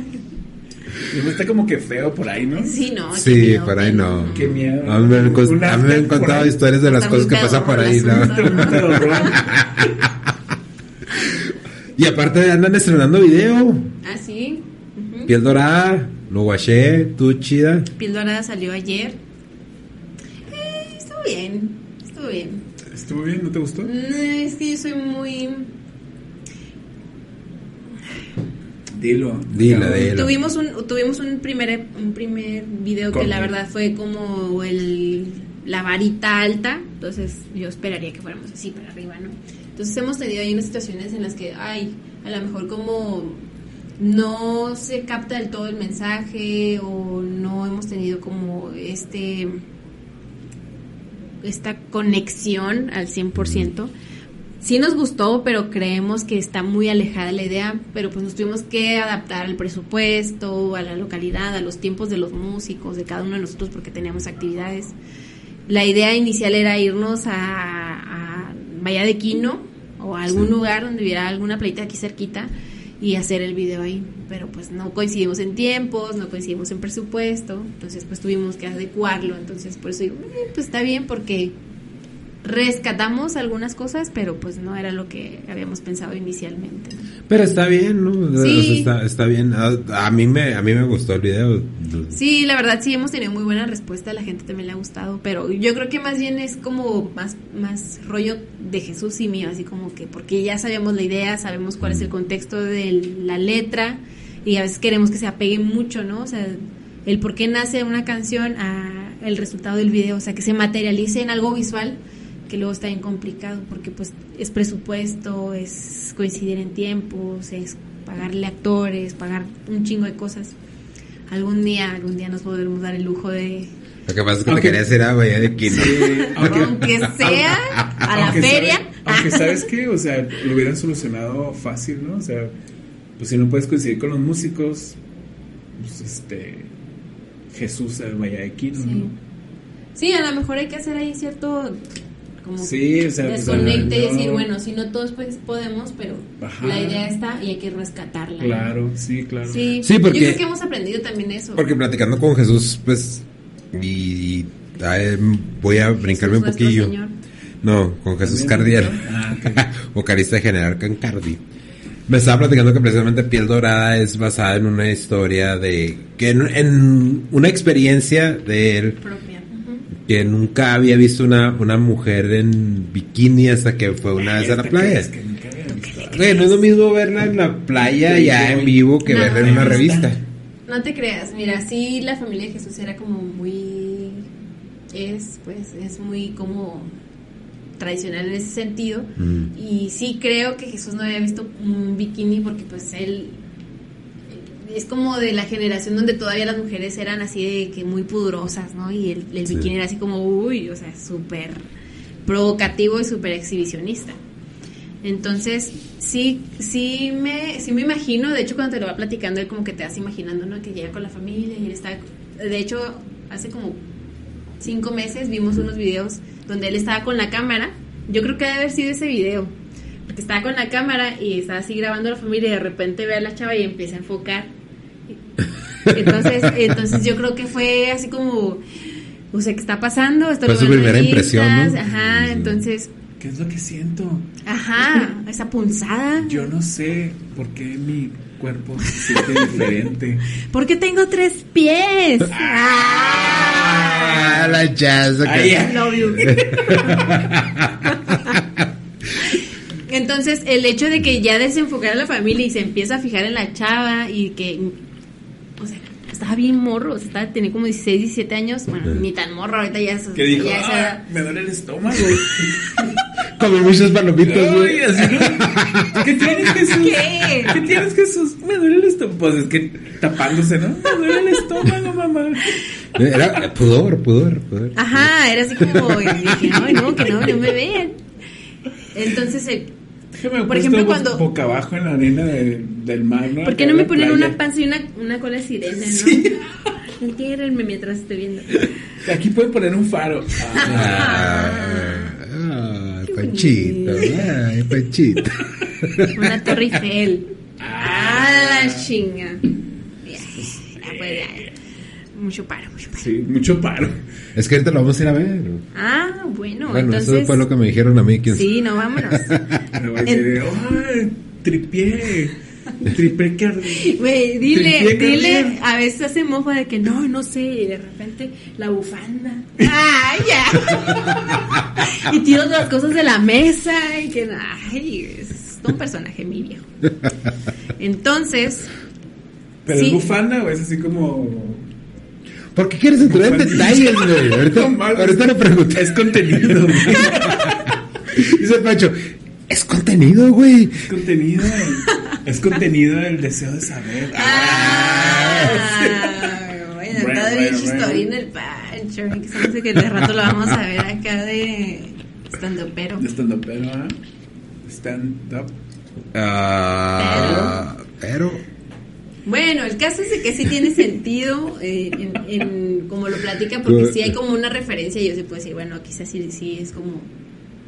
Y está como que feo por ahí, ¿no? Sí, no. Sí, miedo, por ahí no. Qué miedo. A mí me han, contado ahí. historias de las Está cosas que pasan por ahí. ¿no? Y aparte andan estrenando video. Ah, sí. Piel dorada, lo guaché, tú chida. Piel Dorada salió ayer. Eh, estuvo bien. Estuvo bien. ¿Estuvo bien? ¿No te gustó? No, es que yo soy muy. Dilo. Dilo, dilo. Tuvimos un, tuvimos un primer, un primer video que la verdad fue como el, la varita alta. Entonces yo esperaría que fuéramos así para arriba, ¿no? Entonces hemos tenido ahí unas situaciones en las que, ay, a lo mejor como no se capta del todo el mensaje o no hemos tenido como este esta conexión al 100%. Sí nos gustó, pero creemos que está muy alejada la idea, pero pues nos tuvimos que adaptar al presupuesto, a la localidad, a los tiempos de los músicos, de cada uno de nosotros porque teníamos actividades. La idea inicial era irnos a, a Bahía de Quino o a algún Sí. lugar donde hubiera alguna playita aquí cerquita y hacer el video ahí, pero pues no coincidimos en tiempos, no coincidimos en presupuesto, entonces pues tuvimos que adecuarlo, entonces por eso digo, "Eh, pues está bien porque rescatamos algunas cosas, pero pues no era lo que habíamos pensado inicialmente. Pero está bien, ¿no? O sea, Sí. está, está bien. A, a mí me a mí me gustó el video. Sí, la verdad sí hemos tenido muy buena respuesta, a la gente también le ha gustado, pero yo creo que más bien es como más, más rollo de Jesús y mío, así como que porque ya sabemos la idea, sabemos cuál es el contexto de la letra y a veces queremos que se apegue mucho, ¿no? O sea, el por qué nace una canción a el resultado del video, o sea, que se materialice en algo visual que luego está bien complicado porque pues es presupuesto, es coincidir en tiempos, es pagarle actores, pagar un chingo de cosas. Algún día, algún día nos podremos dar el lujo de, Lo que pasa es que Aunque- te quería hacer a Bahía de Quino. Sí, aunque, aunque sea a la aunque feria. sabe- aunque sabes que, o sea, lo hubieran solucionado fácil, ¿no? O sea, pues si no puedes coincidir con los músicos, pues este. Jesús el Bahía de Quino, Sí. ¿no? Sí, a lo mejor hay que hacer ahí cierto como Sí, o sea, pues, desconecte y decir, bueno, si no todos pues podemos, pero Ajá. la idea está y hay que rescatarla. Claro, sí, claro. Sí, Sí, porque- yo creo que hemos aprendido también eso. Porque platicando con Jesús, pues, y, ay, voy a brincarme un poquillo. Señor. No, con Jesús Cardiel, Ah, ok. vocalista general Cancardi. Me estaba platicando que precisamente Piel Dorada es basada en una historia de que en, en una experiencia de él propia. Que nunca había visto una, una mujer en bikini hasta que fue una vez a la ¿Te playa. crees que nunca había visto? Güey, no es lo mismo verla en la playa ya en vivo que No, verla en una revista. No te creas, mira, sí la familia de Jesús era como muy es pues es muy como tradicional en ese sentido Mm. y sí creo que Jesús no había visto un bikini porque pues él es como de la generación donde todavía las mujeres eran así de que muy pudorosas, ¿no? Y el, el Sí. bikini era así como, uy, o sea, súper provocativo y súper exhibicionista. Entonces, sí, sí me, sí me imagino, de hecho cuando te lo va platicando, él como que te vas imaginando, ¿no? Que llega con la familia y él está, de hecho, hace como cinco meses vimos unos videos donde él estaba con la cámara, yo creo que debe haber sido ese video, porque estaba con la cámara y estaba así grabando a la familia y de repente ve a la chava y empieza a enfocar. Entonces, entonces yo creo que fue así como, o sea, ¿qué está pasando? Esto Fue lo su primera impresión, ¿no? Ajá, Sí. entonces, ¿Qué es lo que siento? ajá, esa punzada. Yo no sé por qué mi cuerpo se siente diferente. Porque tengo tres pies. Ah, la jazz. ok. Ay, ya. Love you. entonces el hecho de que ya desenfocar a la familia y se empieza a fijar en la chava y que, estaba bien morro, o sea, estaba, tenía como 16, 17 años, bueno, ni tan morro, ahorita ya es... Que dijo, ya esa "Ah, me duele el estómago. Come muchas palomitas, güey. ¿Qué tienes, Jesús? ¿Qué? ¿Qué tienes, Jesús? Me duele el estómago. Pues es que tapándose, ¿no? Me duele el estómago, mamá. Era pudor, pudor, pudor. Ajá, era así como, y dije, no, no, que no, no me vean. Entonces, el, Déjame Por por ejemplo, cuando- boca abajo en la arena de- del mar, ¿no? ¿por qué no me ponen playa. una panza y una, una cola de sirena, no? Sí. Entiérrenme mientras estoy viendo. Aquí pueden poner un faro. Ah, Ah, ay, Panchito, ay, Panchito. Una torre Eiffel. ¡Ah, la chinga! Ya, ya, pues, ya. Mucho paro, mucho paro. sí, mucho paro. Es que ahorita lo vamos a ir a ver. Ah, bueno, Bueno, entonces... eso fue lo que me dijeron a mí. Sí, no, vámonos. ¡ay, tripié! Tripié que. Güey, dile, Tripié dile, a veces hace mofa de que no, no sé, y de repente la bufanda. ¡Ay, ya! y tiro las cosas de la mesa y que, ay, es un personaje mi viejo. Entonces, Pero Sí. es bufanda o es así como. ¿Por qué quieres entrar en detalles, güey? Ahorita, No ahorita le pregunté. Es contenido, güey. Dice Pancho, es contenido, güey. Es contenido. Es contenido el deseo de saber. Ah, ah, bueno, Bueno, está bien bueno, chistorín el pancho, que se que de rato lo vamos a ver acá de estando pero. De stand up, pero, ¿ah? Stand up. Ah, pero. Bueno, el caso es de que sí tiene sentido eh, en, en como lo platica, porque sí hay como una referencia y yo se puedo decir, bueno, quizás sí, sí es como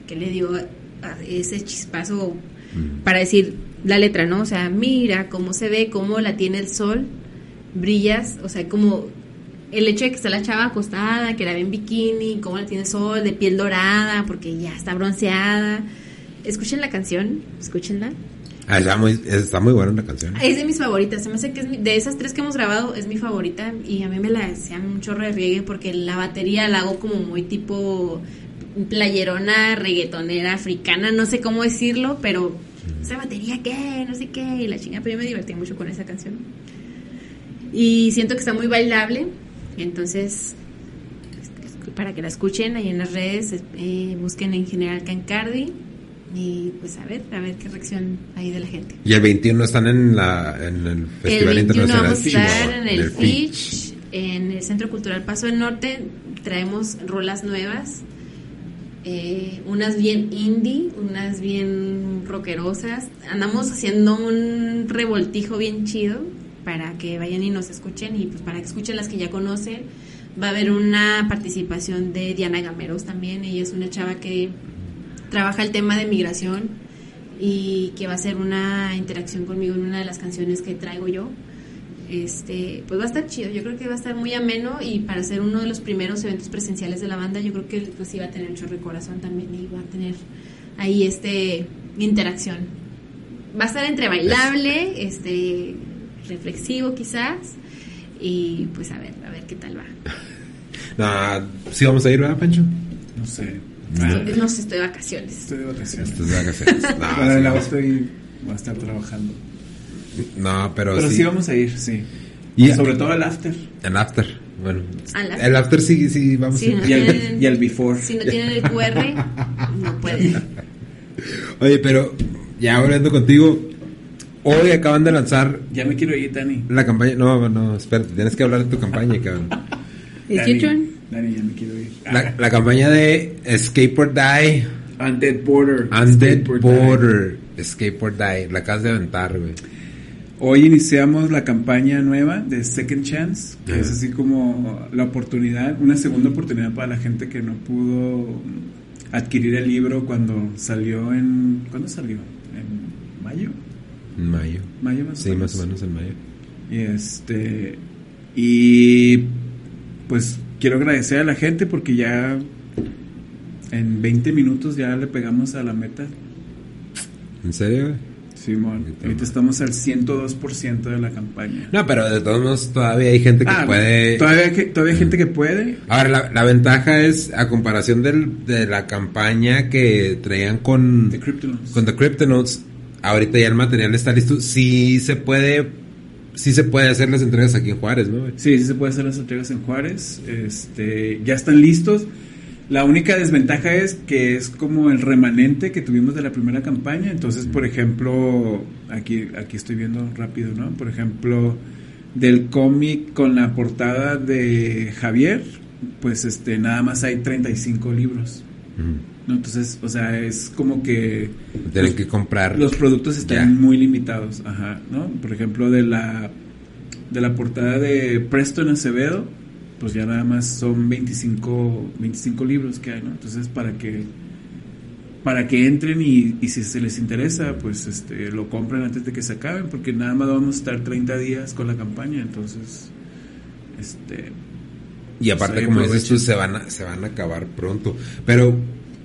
que le dio a ese chispazo para decir la letra, ¿no? O sea, mira cómo se ve, cómo la tiene el sol, brillas, o sea, como el hecho de que está la chava acostada, que la ve en bikini, cómo la tiene el sol, de piel dorada, porque ya está bronceada. Escuchen la canción, escúchenla. Ah, está muy, está muy buena la canción. Es de mis favoritas. Se me hace que es mi- de esas tres que hemos grabado es mi favorita y a mí me la desean un chorro de riegue porque la batería la hago como muy tipo playerona, reggaetonera, africana, no sé cómo decirlo, pero esa batería qué, no sé qué, y la chinga, pero yo me divertí mucho con esa canción. Y siento que está muy bailable, entonces para que la escuchen ahí en las redes, eh, busquen en general Cancardi y pues a ver, a ver qué reacción hay de la gente. Y el 21 están en, la, en el Festival el 21 Internacional vamos a estar en el. Fitch, en el Centro Cultural Paso del Norte. Traemos rolas nuevas, eh, unas bien indie, unas bien rockerosas. Andamos haciendo un revoltijo bien chido para que vayan y nos escuchen y pues para que escuchen las que ya conocen. Va a haber una participación de Diana Gameros también. Ella es una chava que trabaja el tema de migración y que va a hacer una interacción conmigo en una de las canciones que traigo yo. Este, pues va a estar chido, yo creo que va a estar muy ameno y para ser uno de los primeros eventos presenciales de la banda, yo creo que pues sí va a tener un chorro de corazón también y va a tener ahí este interacción. Va a estar entre bailable, este reflexivo quizás y pues a ver, a ver qué tal va. Ah, sí vamos a ir, ¿verdad, Pancho? No sé. Estoy- no sé, estoy de vacaciones. Estoy de vacaciones. Estas vacaciones. No, Para sí el estoy. A estar trabajando. no, pero, Pero sí. sí vamos a ir, sí. Y- Sobre todo el after. El after. Bueno, Al after. el after sí, sí, vamos Sí, a no ir. Y el, tienen- y el before. Si no tienen el QR, no pueden. Oye, pero ya volviendo contigo, hoy acaban de lanzar Ya me quiero ir, Dani. la campaña. No, no, espérate, tienes que hablar de tu campaña, cabrón. ¿Es Dani? Dani, ya me quiero ir. La, la campaña de Escape or Die, Undead Border. Undead or Die. Border, Escape or Die, la acabas de aventar, güey. Hoy iniciamos la campaña nueva de Second Chance, que es así como la oportunidad, una segunda oportunidad para la gente que no pudo adquirir el libro cuando salió en... ¿Cuándo salió? ¿En mayo? En mayo. ¿Mayo más o Sí, menos? más o menos en mayo. Y este... Y pues quiero agradecer a la gente porque ya en 20 minutos ya le pegamos a la meta. ¿En serio, güey? Simón, ahorita estamos al 102% de la campaña. No, pero de todos modos todavía hay gente que Ah, puede... Todavía, hay que- todavía hay gente que puede. Ahora, la, la ventaja es, a comparación del, de la campaña que traían con, De Kryptonauts. con The Cryptonauts, ahorita ya el material está listo. Sí se puede, sí se puede hacer las entregas aquí en Juárez, ¿no? Sí, sí se puede hacer las entregas en Juárez. Este, ya están listos. La única desventaja es que es como el remanente que tuvimos de la primera campaña. Entonces, por ejemplo, aquí, aquí estoy viendo rápido, ¿no? Por ejemplo, del cómic con la portada de Javier, pues este, nada más hay 35 libros. ¿no? Entonces, o sea, es como que Tienen que comprar. los productos están Ya. muy limitados, ajá, ¿no? Por ejemplo, de la de la portada de Preston Acevedo, pues ya nada más son 25 25 libros que hay, ¿no? Entonces, para que para que entren y, y si se les interesa, pues este lo compren antes de que se acaben, porque nada más vamos a estar 30 días con la campaña, entonces este Y aparte, Sí, como dices tú, se van, a, se van a acabar pronto. Pero,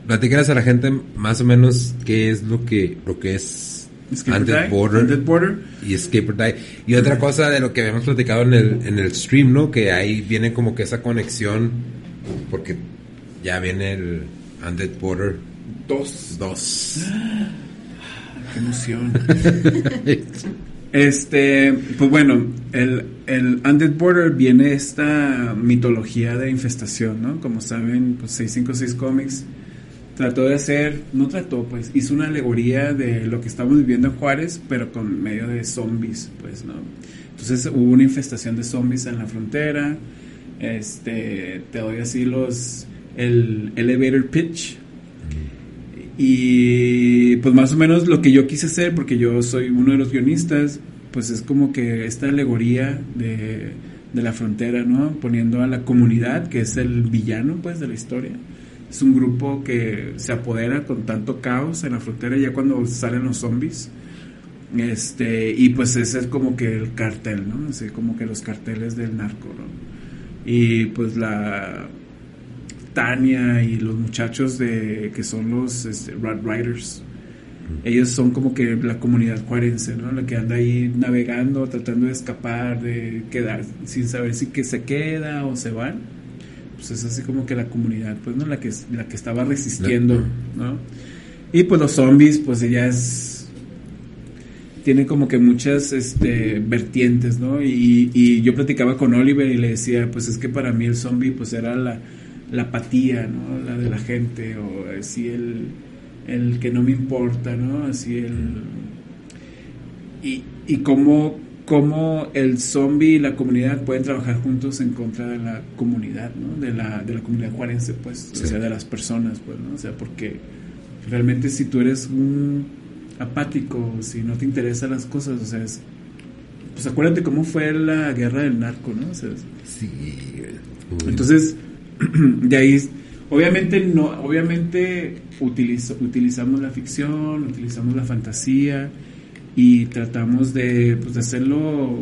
platícales a la gente más o menos qué es lo que, lo que es Undead Border Border. y Escape or Die. Y otra cosa de lo que habíamos platicado en el, en el stream, ¿no? Que ahí viene como que esa conexión, porque ya viene el Undead Border Dos. 2. Qué emoción. Este, pues bueno, el, el Undead Border viene esta mitología de infestación, ¿no? Como saben, pues 656 Comics trató de hacer, no trató, pues hizo una alegoría de lo que estamos viviendo en Juárez, pero con medio de zombies, pues, ¿no? Entonces hubo una infestación de zombies en la frontera. Este, te doy así los el elevator pitch, y pues más o menos lo que yo quise hacer, porque yo soy uno de los guionistas, pues es como que esta alegoría de, de la frontera, ¿no? Poniendo a la comunidad, que es el villano, pues, de la historia. Es un grupo que se apodera con tanto caos en la frontera ya cuando salen los zombies. Este, y pues ese es como que el cartel, ¿no? Así como que los carteles del narco, ¿no? Y pues la, Tania y los muchachos de que son los este, Rat Riders. Ellos son como que la comunidad juarense, ¿no? La que anda ahí navegando, tratando de escapar, de quedar sin saber si que se queda o se van. Pues es así como que la comunidad, pues, ¿no? La que, la que estaba resistiendo, ¿no? Y pues los zombies, pues ella es tiene como que muchas este, vertientes, ¿no? Y, y yo platicaba con Oliver y le decía, pues es que para mí el zombie pues era la, la apatía, ¿no? La de la gente, o así el, el que no me importa, ¿no? Así el... Y, y cómo, cómo el zombie y la comunidad pueden trabajar juntos en contra de la comunidad, ¿no? De la, de la comunidad juarense, pues, o sea, de las personas, pues, ¿no? O sea, porque realmente si tú eres un apático, si no te interesan las cosas, o sea, es, pues acuérdate cómo fue la guerra del narco, ¿no? O sea, es- Sí. Uy. entonces, de ahí, obviamente no, obviamente utilizo, utilizamos la ficción, utilizamos la fantasía y tratamos de, pues, de hacerlo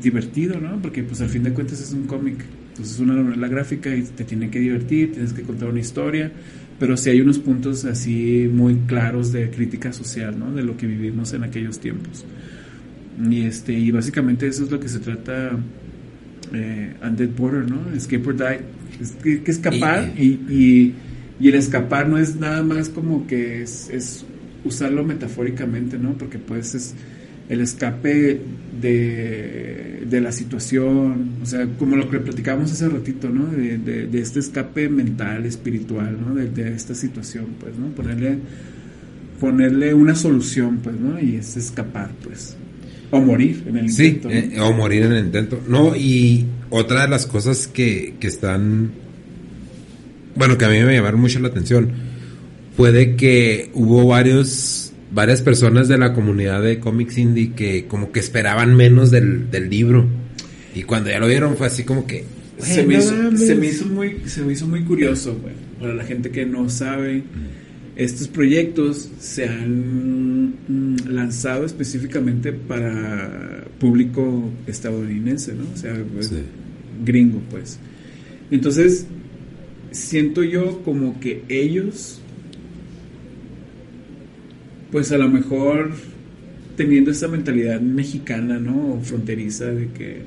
divertido, ¿no? Porque pues al fin de cuentas es un cómic, entonces es una novela gráfica y te tiene que divertir, tienes que contar una historia, pero sí hay unos puntos así muy claros de crítica social, ¿no? De lo que vivimos en aquellos tiempos. Y este y básicamente eso es lo que se trata eh, Undead Border, ¿no? Escape or Die. Es que, que escapar y, y, y el escapar no es nada más como que es, es usarlo metafóricamente, ¿no? Porque pues es el escape de, de la situación, o sea, como lo que platicábamos hace ratito, ¿no? De, de, de este escape mental, espiritual, ¿no? De, esta situación, pues, ¿no? Ponerle, ponerle una solución, pues, ¿no? Y es escapar, pues. O morir en el Sí, intento. ¿no? eh, o morir en el intento. No, y otra de las cosas que, que están, bueno, que a mí me llamaron mucho la atención, fue de que hubo varios, varias personas de la comunidad de cómics indie que como que esperaban menos del, del libro. Y cuando ya lo vieron fue así como que... se, "Güey, me hizo, mames". se, me hizo muy, se me hizo muy curioso, güey. Para la gente que no sabe, estos proyectos se han mm, lanzado específicamente para público estadounidense, ¿no? O sea, pues, Sí. gringo, pues. Entonces, siento yo como que ellos, pues a lo mejor teniendo esa mentalidad mexicana, ¿no? O fronteriza de que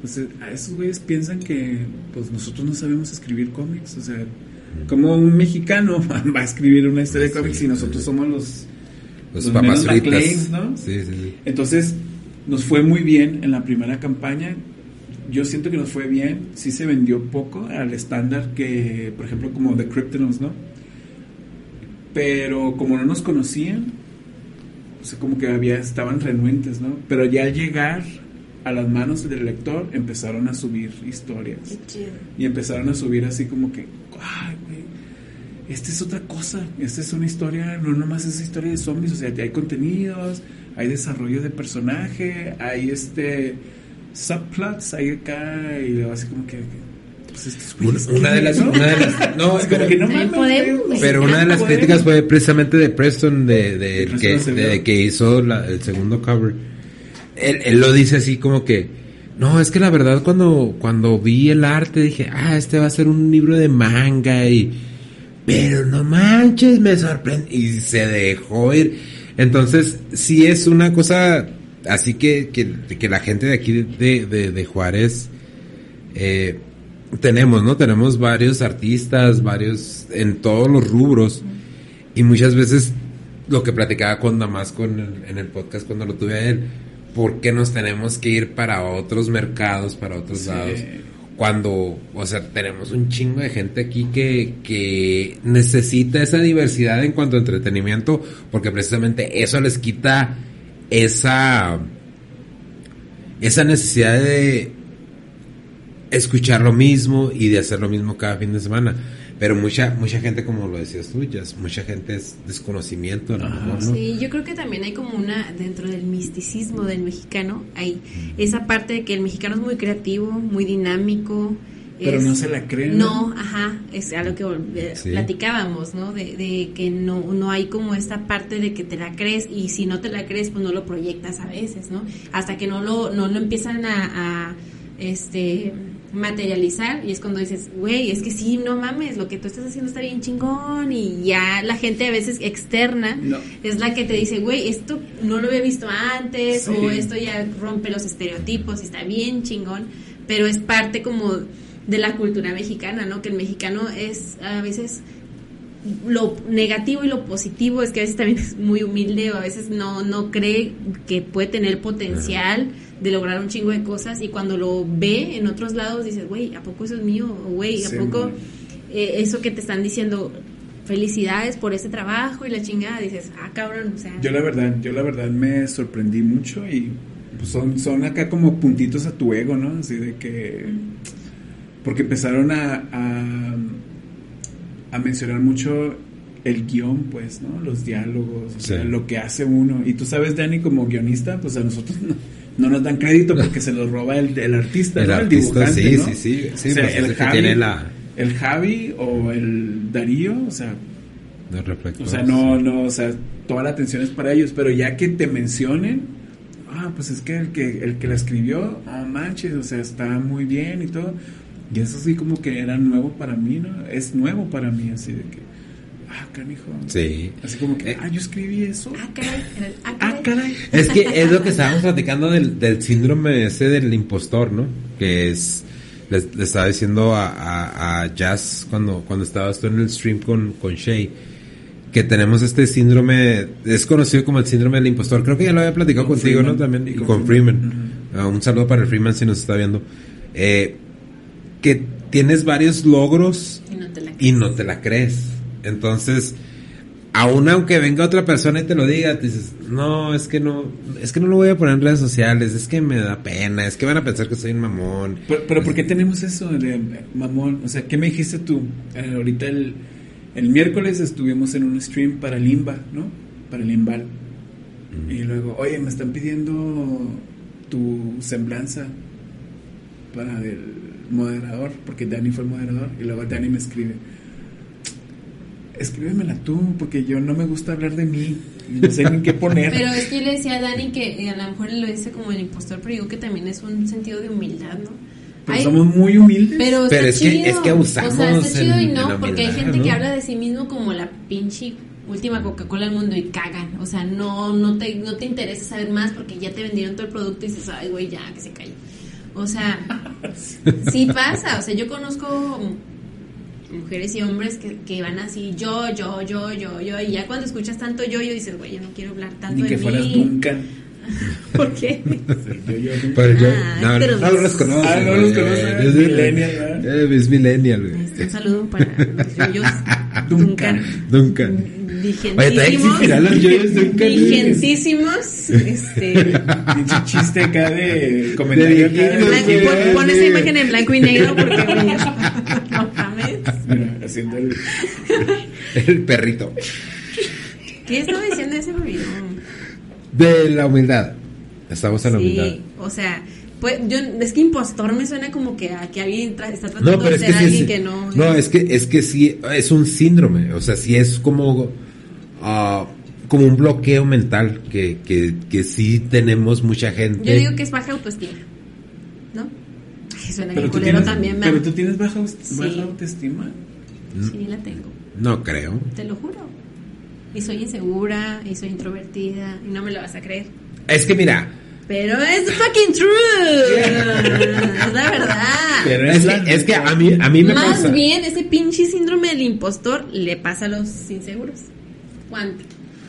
pues, a esos güeyes piensan que pues nosotros no sabemos escribir cómics, o sea, como un mexicano va a escribir una historia de cómics y nosotros somos los Los, los menos ¿no? Sí, sí, sí. Entonces, nos fue muy bien en la primera campaña. Yo siento que nos fue bien. Sí se vendió poco al estándar que, por ejemplo, como The Kryptonite, ¿no? Pero como no nos conocían, o sea, como que había, estaban renuentes, ¿no? Pero ya al llegar a las manos del lector, empezaron a subir historias. Y empezaron a subir así como que, ay, güey, esta es otra cosa, esta es una historia, no nomás es historia de zombies, o sea, hay contenidos, hay desarrollo de personaje, hay este subplots, hay acá, y luego así como que, pues estos Una, de ¿qué, las, no? una de las, no, Así pero, que no mames, podemos, pero una de las Podemos. críticas fue precisamente de Preston, de, de, el que, de que hizo la- el segundo cover. Él, él lo dice así como que, no, es que la verdad cuando, cuando vi el arte dije, ah, este va a ser un libro de manga y, pero no manches, me sorprende, y se dejó ir. Entonces, sí es una cosa así que, que, que la gente de aquí de, de, de Juárez, eh, tenemos, ¿no? Tenemos varios artistas, varios en todos los rubros y muchas veces lo que platicaba con Damasco en el, en el podcast cuando lo tuve a él, ¿por qué nos tenemos que ir para otros mercados, para otros Sí. lados? Cuando, o sea, tenemos un chingo de gente aquí que, que necesita esa diversidad en cuanto a entretenimiento, porque precisamente eso les quita esa, esa necesidad de escuchar lo mismo y de hacer lo mismo cada fin de semana. Pero mucha, mucha gente, como lo decías tú, Jess, mucha gente es desconocimiento, a lo Ajá. mejor, ¿no? Sí, yo creo que también hay como una, dentro del misticismo del mexicano, hay esa parte de que el mexicano es muy creativo, muy dinámico. Pero es- no se la creen. No, ajá, es a lo que eh, Sí. platicábamos, ¿no? De, de que no, no hay como esta parte de que te la crees y si no te la crees, pues no lo proyectas a veces, ¿no? Hasta que no lo, no lo empiezan a, a, este materializar y es cuando dices, güey, es que sí, no mames, lo que tú estás haciendo está bien chingón y ya la gente a veces externa No. es la que te dice, güey, esto no lo había visto antes Sí. o esto ya rompe los estereotipos y está bien chingón, pero es parte como de la cultura mexicana, ¿no? Que el mexicano es a veces lo negativo y lo positivo es que a veces también es muy humilde o a veces no, no cree que puede tener potencial de lograr un chingo de cosas y cuando lo ve en otros lados dices, güey, ¿a poco eso es mío? O, güey, ¿a Sí, poco eh, eso que te están diciendo felicidades por ese trabajo y la chingada? Dices, ah, cabrón, o sea... Yo la verdad, yo la verdad me sorprendí mucho y pues, son, son acá como puntitos a tu ego, ¿no? Así de que... Porque empezaron a, a, a mencionar mucho el guion, pues, ¿no? Los diálogos, o Sí. sea, lo que hace uno. Y tú sabes, Dani, como guionista, pues a nosotros no, no nos dan crédito porque se los roba el, el artista, El ¿no? artista, el dibujante, sí, ¿no? sí, sí, sí, O sea, pues, es el, Javi, tiene la- el Javi o el Darío, o sea, De reflector, o sea, no, no, o sea, toda la atención es para ellos, pero ya que te mencionen, ah, pues es que el que, el que la escribió, ah, manches, o sea, está muy bien y todo. Y eso sí como que era nuevo para mí, ¿no? Es nuevo para mí, así de que, ah, canijo. Sí. Así como que, Eh. ah, yo escribí eso. Ah, caray, el- ah, Ah, caray. Es que es lo que estábamos platicando del, del síndrome ese del impostor, ¿no? Que es, le, le estaba diciendo a, a, a Jazz cuando, cuando estabas tú en el stream con, con Shay, que tenemos este síndrome, es conocido como el síndrome del impostor. Creo que ya lo había platicado Con contigo, ¿no? También, Y con con Freeman. Freeman. Ah, un saludo para el Freeman si nos está viendo. Eh, que tienes varios logros Y no te la y no te la crees. Entonces, aún aunque venga otra persona y te lo diga, te dices, no, es que no, es que no lo voy a poner en redes sociales, es que me da pena, es que van a pensar que soy un mamón. Pero, pero ¿por qué tenemos eso de mamón? O sea, ¿qué me dijiste tú? Eh, ahorita el, el miércoles estuvimos en un stream para Limba, ¿no? Para Limbal. Y luego, oye, me están pidiendo tu semblanza para el moderador, porque Dani fue el moderador. Y luego Dani me escribe, escríbemela tú, porque yo no me gusta hablar de mí. No sé ni qué poner. Pero es que yo le decía a Dani que eh, a lo mejor lo dice como el impostor, pero digo que también es un sentido de humildad, ¿no? Pero somos muy humildes. pero, Pero está es que- chido. es que abusamos O sea, está chido y no, porque hay gente ¿no? que habla de sí mismo como la pinche última Coca-Cola del mundo y cagan. O sea, no, no, te, no te interesa saber más porque ya te vendieron todo el producto y dices, ay, güey, ya, que se calle. O sea, sí pasa. O sea, yo conozco mujeres y hombres que, que van así, yo, yo, yo, yo, yo, y ya cuando escuchas tanto yo, yo dices, güey, yo no quiero hablar tanto Ni de que mí. fueras Duncan. ¿Por qué? Yo, yo. Pero yo, Ah, no, pero no, no los conozco. Ah, no los soy- millennial, ¿verdad? Eh, es millennial, güey. Este, un saludo para los yoyos Duncan. Duncan. Oye, Vigentísimos. existirán los yoyos Duncan. güey? Vigentísimos. Este. Chiste acá de comentario De acá. blanco- pon, pon esa imagen en blanco y negro porque güey, no. Mira, haciendo el... El perrito. ¿Qué estaba diciendo ese güey? De la humildad. Estamos en la humildad. Sí, o sea, pues yo es que impostor me suena como que a que alguien tra- está tratando No, pero de es que ser sí alguien es, que no. no, es que es que sí es un síndrome, o sea, sí es como ah, como un bloqueo mental que, que, que sí tenemos mucha gente. Yo digo que es baja autoestima. ¿No? Ay, suena Pero culero tienes, también, pero ¿verdad? tú tienes baja, Sí. baja autoestima. Sí, la tengo. No creo. Te lo juro. Y soy insegura, y soy introvertida, y no me lo vas a creer. Es que mira, Pero es fucking true. es la verdad. Pero es la que, es que a mí a mí me Más pasa. bien, ese pinche síndrome del impostor le pasa a los inseguros. ¿Cuánto?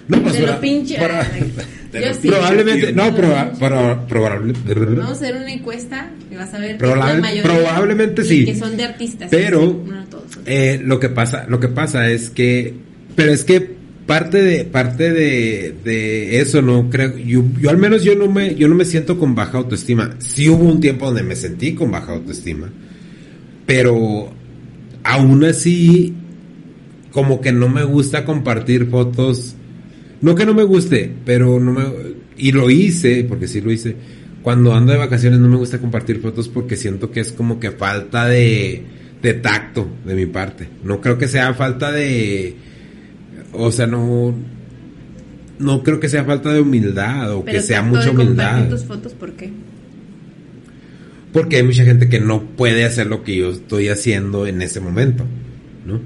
No, pues, Te lo para- pinche. lo sí. probablemente, no, proba- proba- probable- Vamos a hacer una encuesta y vas a ver Probable- la mayoría probablemente sí. que son de artistas. Pero no todos. eh, lo que pasa, lo que pasa es que, pero es que parte de parte de, de eso no creo, yo, yo al menos yo no me yo no me siento con baja autoestima. Sí hubo un tiempo donde me sentí con baja autoestima, pero aún así como que no me gusta compartir fotos. No que no me guste, pero no me y lo hice porque sí lo hice. Cuando ando de vacaciones no me gusta compartir fotos porque siento que es como que falta de, de tacto de mi parte. No creo que sea falta de, o sea, no, no creo que sea falta de humildad o Pero que sea mucha humildad. tus fotos, ¿por qué? Porque hay mucha gente que no puede hacer lo que yo estoy haciendo en ese momento, ¿no?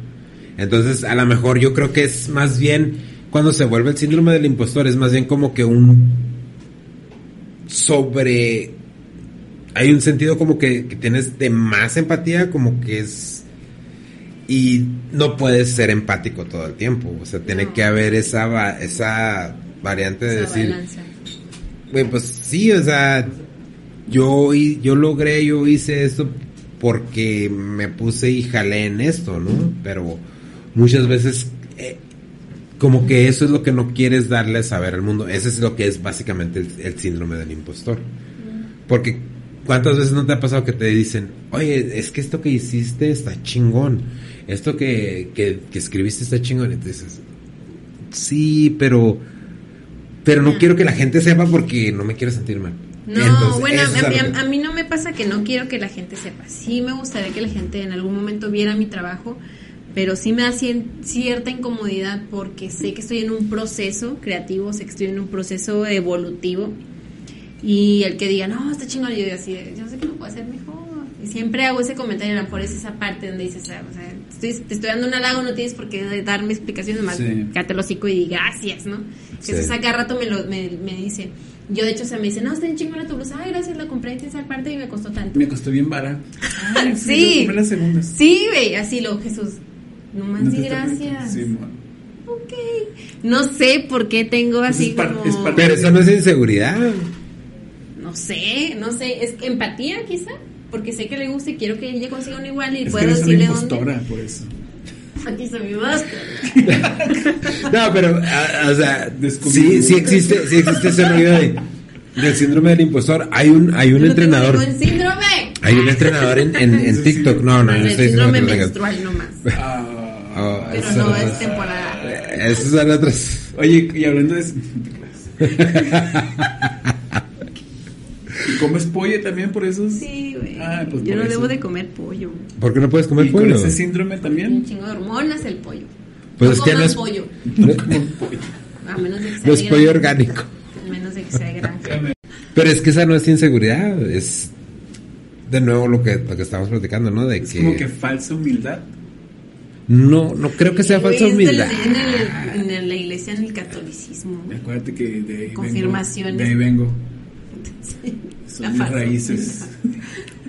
Entonces, a lo mejor yo creo que es más bien, cuando se vuelve el síndrome del impostor, es más bien como que un sobre... Hay un sentido como que, que tienes de más empatía, como que es... Y no puedes ser empático todo el tiempo, o sea, tiene No. que haber esa, esa variante de Esa decir... Güey, pues sí, o sea, yo, yo logré, yo hice esto porque me puse y jalé en esto, ¿no? Pero muchas veces eh, como que eso es lo que no quieres darle a saber al mundo. Ese es lo que es básicamente el, el síndrome del impostor. Porque ¿cuántas veces no te ha pasado que te dicen, oye, es que esto que hiciste está chingón? Esto que, que, que escribiste está chingón. Y tú dices, sí, pero... Pero no Ah. quiero que la gente sepa porque no me quiero sentir mal. No, Entonces, bueno, a, mí, que- a mí no me pasa que no quiero que la gente sepa. Sí me gustaría que la gente en algún momento viera mi trabajo, pero sí me da cierta incomodidad porque sé que estoy en un proceso creativo, sé que estoy en un proceso evolutivo y el que diga, no, está chingón, yo digo así, yo sé que lo puedo hacer mejor. Y siempre hago ese comentario, a lo mejor es esa parte donde dices, ah, o sea, estoy- te estoy dando un halago, no tienes por qué darme explicaciones más, Sí. el hocico y di gracias, ¿no? Sí. Que eso cada rato me, lo, me, me dice. Yo, de hecho, se me dice, no, está en chingona tu blusa. Ay, gracias, la compré en esa parte y me costó tanto. Me costó bien vara. Ay, Sí. las segundas. Sí, güey, así lo, Jesús. No más No di gracias. Sí, ok. No sé por qué tengo Pues así es como... es Pero eso no es inseguridad. No sé, no sé. Es empatía, quizá. Porque sé que le gusta y quiero que ella consiga un igual y Es que puedo eres una decirle impostora, dónde. por eso. Aquí está mi máscara. No, pero, a- o sea, Descubrí. sí, sí existe, sí existe ese rollo de, del síndrome del impostor. Hay un, hay un no entrenador, tengo síndrome. hay un entrenador en, en, en Sí, TikTok. No, no, yo no el estoy diciendo síndrome que lo tengas. menstrual nomás. Ah, Oh, Pero no es temporada. Esas son otras. Oye, y hablando de... ¿Y comes pollo también por eso? Sí, güey. Ah, pues Yo no eso. debo de comer pollo. ¿Por qué no puedes comer ¿Y con pollo? ese síndrome Un también? chingo de hormonas el pollo. Pues no es que no es- pollo. No, A menos de que sea no es de pollo orgánico. A menos de que sea de granja. Pero es que esa no es inseguridad, es de nuevo lo que, lo que estábamos platicando, ¿no? De Es que, como que falsa humildad. No, no creo que sea falsa humildad. En, el- en iglesia en el catolicismo. Acuérdate que de ahí Confirmaciones. vengo. De ahí vengo. Sí, Son la falsa. raíces.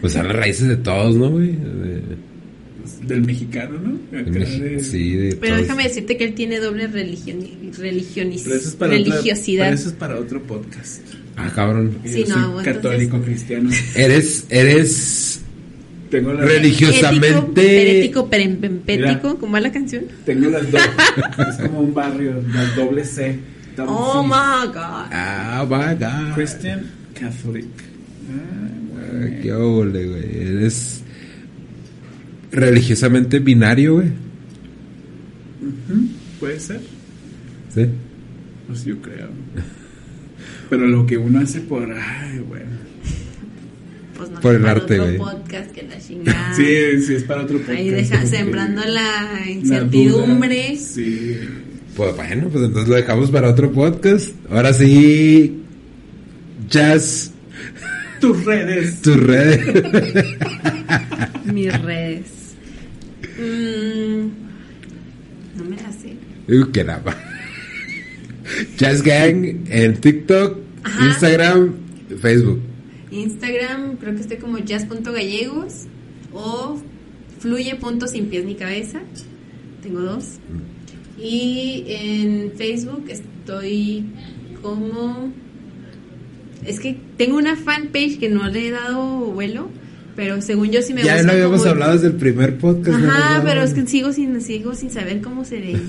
Pues son las raíces de todos, ¿no, güey? De- Del mexicano, ¿no? Acá de sí, de Pero todos. déjame decirte que él tiene doble religión, religioniz- Pero eso es para, otra- religiosidad. pero eso es para otro podcast. Ah, cabrón. Sí, yo no, soy entonces- católico cristiano. Eres, eres Tengo las, Religio- religiosamente- Ético, perético. ¿cómo va la canción? tengo las dos. es como un barrio, las doble C. double Oh C. my god. Ah, my God. Christian Catholic. Ah, Ah, güey. Qué ole, güey. Eres religiosamente binario, güey. Puede ser. Sí. Pues yo creo. Pero lo que uno hace por. Ay, bueno. Pues no Por el para arte, otro podcast que la chingada. Sí, sí, es para otro podcast. Ahí deja, porque sembrando la la incertidumbre. Sí. Pues bueno, pues entonces lo dejamos para otro podcast. Ahora sí, Jazz, Tus redes. tus redes. Mis redes. Mm, no me las sé. Qué nada. Jazz Gang en TikTok, Ajá. Instagram, Facebook. Instagram, creo que estoy como jazz.gallegos o fluye.sin pies ni cabeza. Tengo dos. Y en Facebook estoy como. Es que tengo una fanpage que no le he dado vuelo, pero según yo sí me Ya buscan lo habíamos como- hablado desde el primer podcast. ¿no? Ajá, ¿no? pero es que sigo sin, sigo sin saber cómo se le, se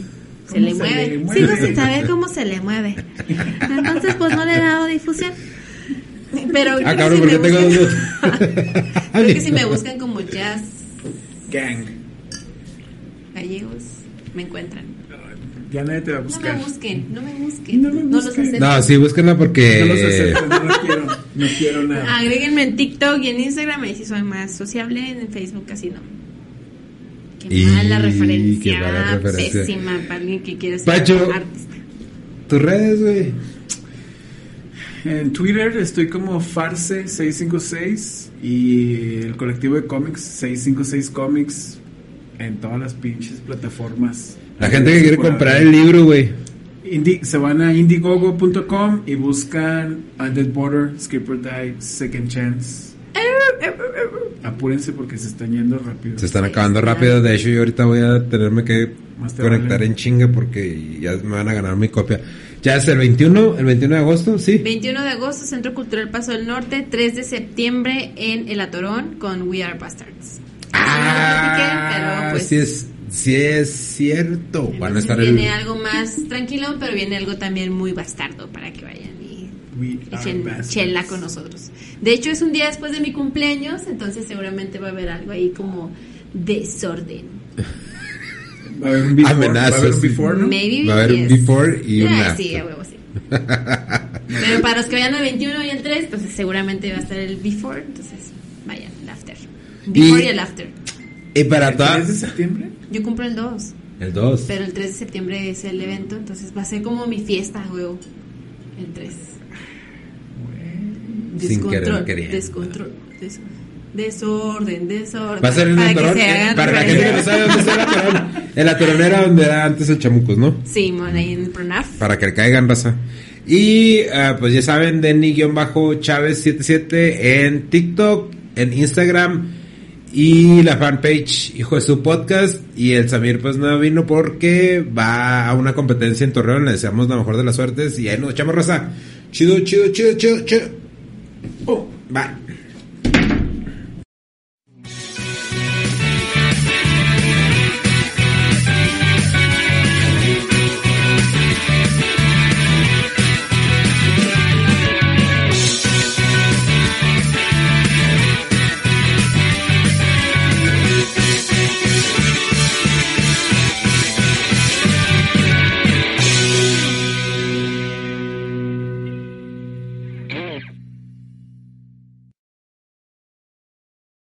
¿Cómo le se mueve. le mueve? Sigo sin saber cómo se le mueve. Entonces, pues no le he dado difusión. Pero Ah, creo que cabrón, si ¿por qué me tengo buscan- dos? Creo que si me buscan como jazz Gang. gallegos, me encuentran. Ya nadie te va a No buscar. me busquen, no me busquen. No me los busquen. acepto. No, sí, búsquenla porque. No los acepto, no lo quiero. No quiero nada. Agréguenme en TikTok y en Instagram, ahí sí soy más sociable, en Facebook casi no. Qué Y- mala qué referencia, mala referencia. pésima para alguien que quiere ser Pacho. artista. Tus redes, güey. En Twitter estoy como Farce656 y el colectivo de cómics 656 Comics en todas las pinches plataformas. La gente que quiere comprar el libro, güey. Se van a indiegogo.com y buscan Undead Border, Skipper Die, Second Chance. Apúrense porque se están yendo rápido. Se están acabando rápido. De hecho, yo ahorita voy a tenerme que Más te conectar vale. en chinga porque ya me van a ganar mi copia. Ya es el 21, el 21 de agosto, sí. 21 de agosto, Centro Cultural Paso del Norte. 3 de septiembre en El Atorón con We Are Bastards. Ah, pero pues. sí es, sí es cierto. Van a estar el... viene algo más tranquilo, pero viene algo también muy bastardo para que vayan y echen chela con nosotros. De hecho, es un día después de mi cumpleaños, entonces seguramente va a haber algo ahí como desorden. Va a haber un before, Amenazas. va a haber un before, ¿no? Maybe. Va a haber un yes. before y un Ah, after. Sí, a huevo, sí. Pero para los que vayan al 21 y el 3, entonces seguramente va a estar el before, entonces vayan, el after. Before y, Y- el after. Y para ¿El 3 de todas... septiembre? Yo cumplo el 2, El 2. pero el 3 de septiembre es el evento, entonces va a ser como mi fiesta, huevo. El 3. Sin querer queriendo. Descontrol. Des- desorden, desorden. Va a ser en para el que se eh, hagan para la gente que no sabe dónde está el atorón. El atorón era donde era antes el chamucos, ¿no? Sí, ahí en el Pronaf. Para que le caigan raza. Y ah, pues ya saben, Denny-Chávez77 en TikTok, en Instagram y la fanpage Hijo de su podcast. Y el Samir pues no vino porque va a una competencia en Torreón. Le deseamos la mejor de las suertes y ahí nos echamos raza. Chido, chido, chido, chido, chido. Oh, bye.